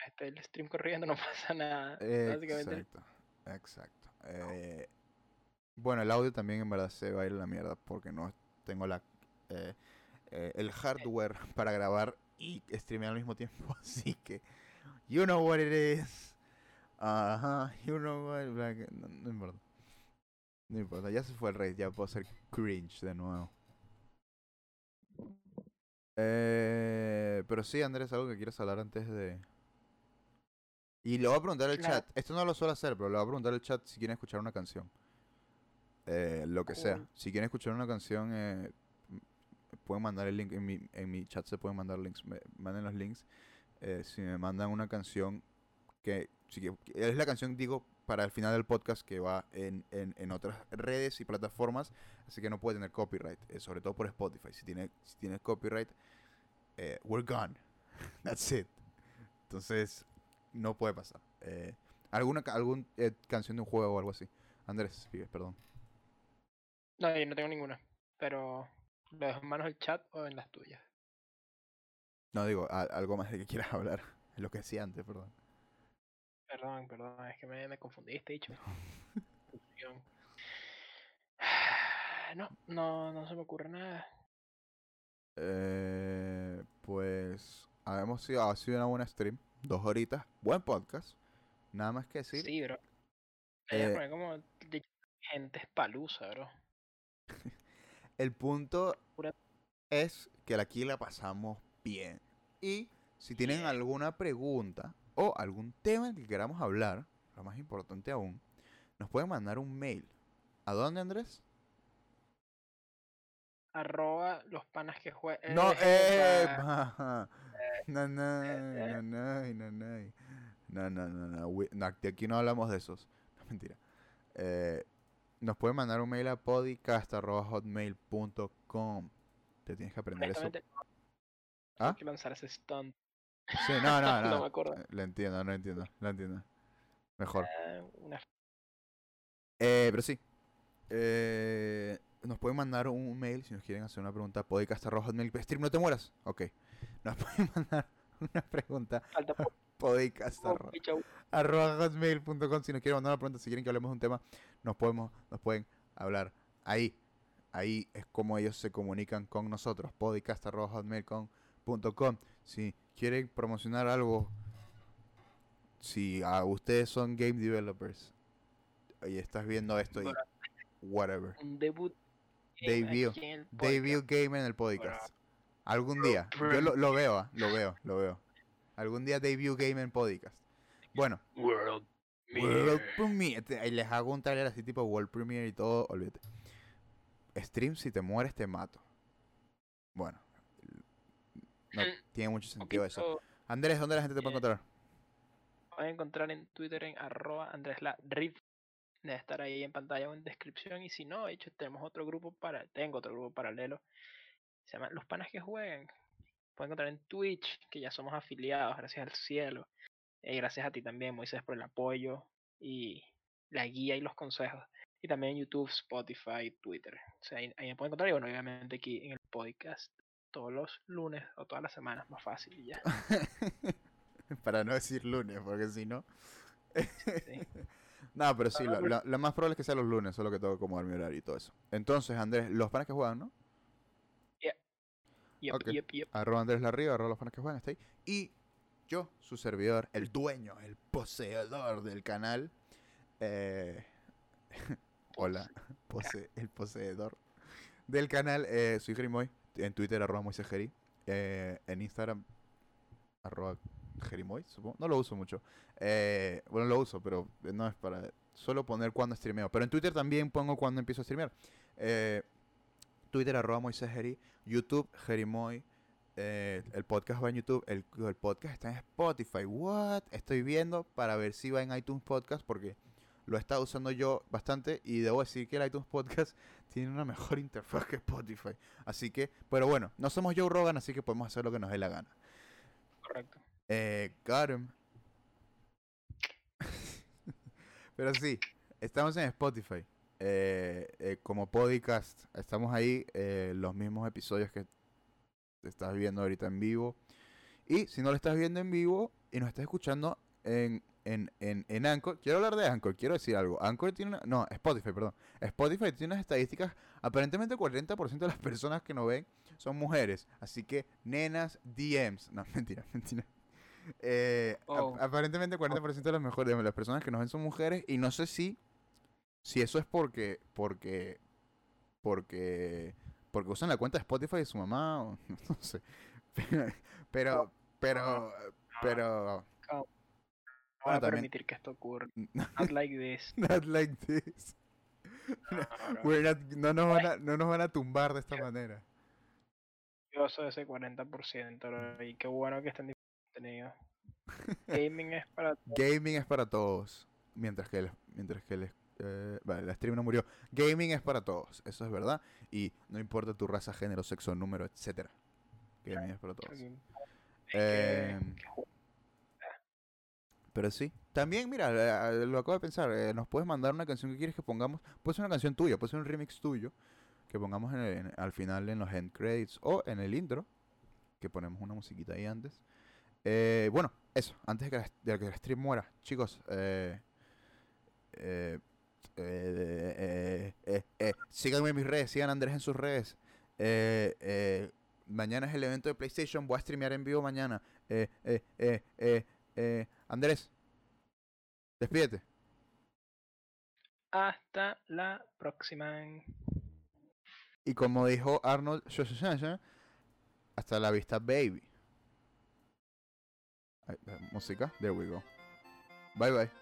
Este, el stream corriendo, no pasa nada. Básicamente. Exacto, exacto. Eh, bueno, el audio también en verdad se va a ir a la mierda porque no tengo la eh, eh, el hardware para grabar y streamear al mismo tiempo, así que you know what it is. Ajá, you know what like, no, no importa. No importa, ya se fue el rey, ya puedo hacer cringe de nuevo. Eh, pero sí, Andrés, algo que quieres hablar antes de... Y le voy a preguntar al Claro. chat, esto no lo suelo hacer, pero le voy a preguntar al chat si quieren escuchar una canción. Eh, lo que sea. Si quieren escuchar una canción, eh, pueden mandar el link. En mi, en mi chat se pueden mandar links. Me, manden los links. Eh, si me mandan una canción que, si que- que es la canción, digo, para el final del podcast que va en, en, en otras redes y plataformas. Así que no puede tener copyright. eh, sobre todo por Spotify. Si tiene, si tiene copyright, eh, we're gone. That's it. Entonces, no puede pasar. Eh, ¿Alguna algún, eh, canción de un juego o algo así? Andrés, perdón. No, yo no tengo ninguna. Pero lo dejo en manos del chat o en las tuyas. No, digo, a- algo más de que quieras hablar. Lo que decía antes, perdón. Perdón, perdón, es que me, me confundiste, dicho. No, no, no se me ocurre nada. Eh, pues, hemos sido, ha sido una buena stream. Dos horitas. Buen podcast. Nada más que decir. Sí, bro. Eh, poner como de- gente espalusa, bro. El punto Pura- es que aquí la pasamos bien. Y si tienen Bien. alguna pregunta o algún tema del que queramos hablar, lo más importante aún, nos pueden mandar un mail. ¿A dónde, Andrés? Arroba los panas que juegan. No, eh. No, no, eh, no, no, no, no. No, no, no, no. no, de aquí no hablamos de esos. No, mentira. Eh, nos pueden mandar un mail a podcast.hotmail.com. Te tienes que aprender eso. ¿Ah? Hay que lanzar ese stunt. Sí, no, no, no. No me acuerdo. eh, Lo entiendo, no entiendo, lo entiendo. Mejor. Ah, una Eh, pero sí. Eh, nos pueden mandar un mail si nos quieren hacer una pregunta. Podcast.hotmail. Stream, no te mueras. Ok. Nos pueden mandar una pregunta. falta poco, Podcast. pichau. arroba hotmail.com si nos quieren mandar una pregunta, si quieren que hablemos de un tema, nos podemos, nos pueden hablar ahí. Ahí es como ellos se comunican con nosotros. Podcast arroba hotmail.com. Si quieren promocionar algo, si a ustedes son game developers y estás viendo esto y whatever. Un debut. Debut. Debut game en el podcast. Algún día. Yo lo, lo veo, ah, lo veo, lo veo. Algún día debut game en podcast. Bueno, World. World Premiere. Y les hago un trailer así tipo World Premiere y todo, olvídate. Stream, si te mueres, te mato. Bueno. No tiene mucho sentido eso. Andrés, ¿dónde la gente te puede eh, encontrar? pueden encontrar en Twitter en arroba Andrés la. Debe estar ahí en pantalla o en descripción. Y si no, de hecho, tenemos otro grupo para. Tengo otro grupo paralelo. Se llama Los Panas que Juegan. Pueden encontrar en Twitch, que ya somos afiliados, gracias al cielo. Y gracias a ti también, Moisés, por el apoyo y la guía y los consejos. Y también en YouTube, Spotify, Twitter. O sea, ahí, ahí me pueden encontrar. Y bueno, obviamente aquí en el podcast todos los lunes o todas las semanas, más fácil y ya. Para no decir lunes, porque si no. Sí. no, pero sí, Ah, lo, bueno. lo- lo más probable es que sea los lunes, solo que tengo que acomodar mi horario y todo eso. Entonces, Andrés, los panes que juegan, ¿no? Yep, Ok. yep, yep. Arroba Andrés Larriba, arroba los panes que juegan, está ahí. Y yo, su servidor, el dueño, el poseedor del canal. eh, hola, pose- el poseedor del canal. eh, soy Jerimoy. En Twitter, arroba Moisés Jeri. eh, en Instagram, arroba Jerimoy, supongo. No lo uso mucho. Eh, bueno, lo uso, pero no es para... Solo poner cuando streameo. Pero en Twitter también pongo cuando empiezo a streamear. Eh, Twitter, arroba Moisés Jeri. YouTube, Jerimoy. Eh, el podcast va en YouTube. El, el podcast está en Spotify. What? Estoy viendo para ver si va en iTunes Podcast porque lo he estado usando yo bastante y debo decir que el iTunes Podcast tiene una mejor interfaz que Spotify. Así que, pero bueno, no somos Joe Rogan, así que podemos hacer lo que nos dé la gana. Correcto. Eh, him. Pero sí, estamos en Spotify. eh, eh, como podcast, estamos ahí. eh, los mismos episodios que estás viendo ahorita en vivo. Y si no lo estás viendo en vivo y nos estás escuchando en, en, en, en Anchor, quiero hablar de Anchor, quiero decir algo. Anchor tiene una, no, Spotify, perdón. Spotify tiene unas estadísticas. Aparentemente el 40% de las personas que nos ven son mujeres. Así que, nenas, DMs. No, mentira, mentira. Eh, ap- Oh. aparentemente 40% de las mejores de las personas que nos ven son mujeres y no sé si si eso es porque porque porque porque usan la cuenta de Spotify de su mamá o no sé. Pero pero pero, pero No voy Bueno, a también- permitir que esto ocurra. Not like this. not like this. No, no, no. Not- no nos van a no nos van a tumbar de esta manera. Yo soy ese 40%. ¿no? Y qué bueno que estén contenido. Gaming es para todos. Gaming es para todos. Mientras que el, mientras que el, eh, vale, la stream no murió. Gaming es para todos, eso es verdad. Y no importa tu raza, género, sexo, número, etcétera. Gaming es para todos. Es Em, que- que ju- Pero sí. También, mira, lo acabo de pensar. eh, nos puedes mandar una canción que quieres que pongamos. Puede ser una canción tuya, puede ser un remix tuyo. Que pongamos en el- en- al final en los end credits o en el intro. Que ponemos una musiquita ahí antes. Eh, bueno, eso. Antes de que, la, de que el stream muera. Chicos, eh, eh, eh, síganme en mis redes. Sigan Andrés en sus redes. Mañana es el evento de PlayStation. Voy a streamear en vivo mañana. Eh, eh, eh, Andrés, despídete. Hasta la próxima. Y como dijo Arnold Schwarzenegger, hasta la vista, baby. Música, there we go. Bye bye.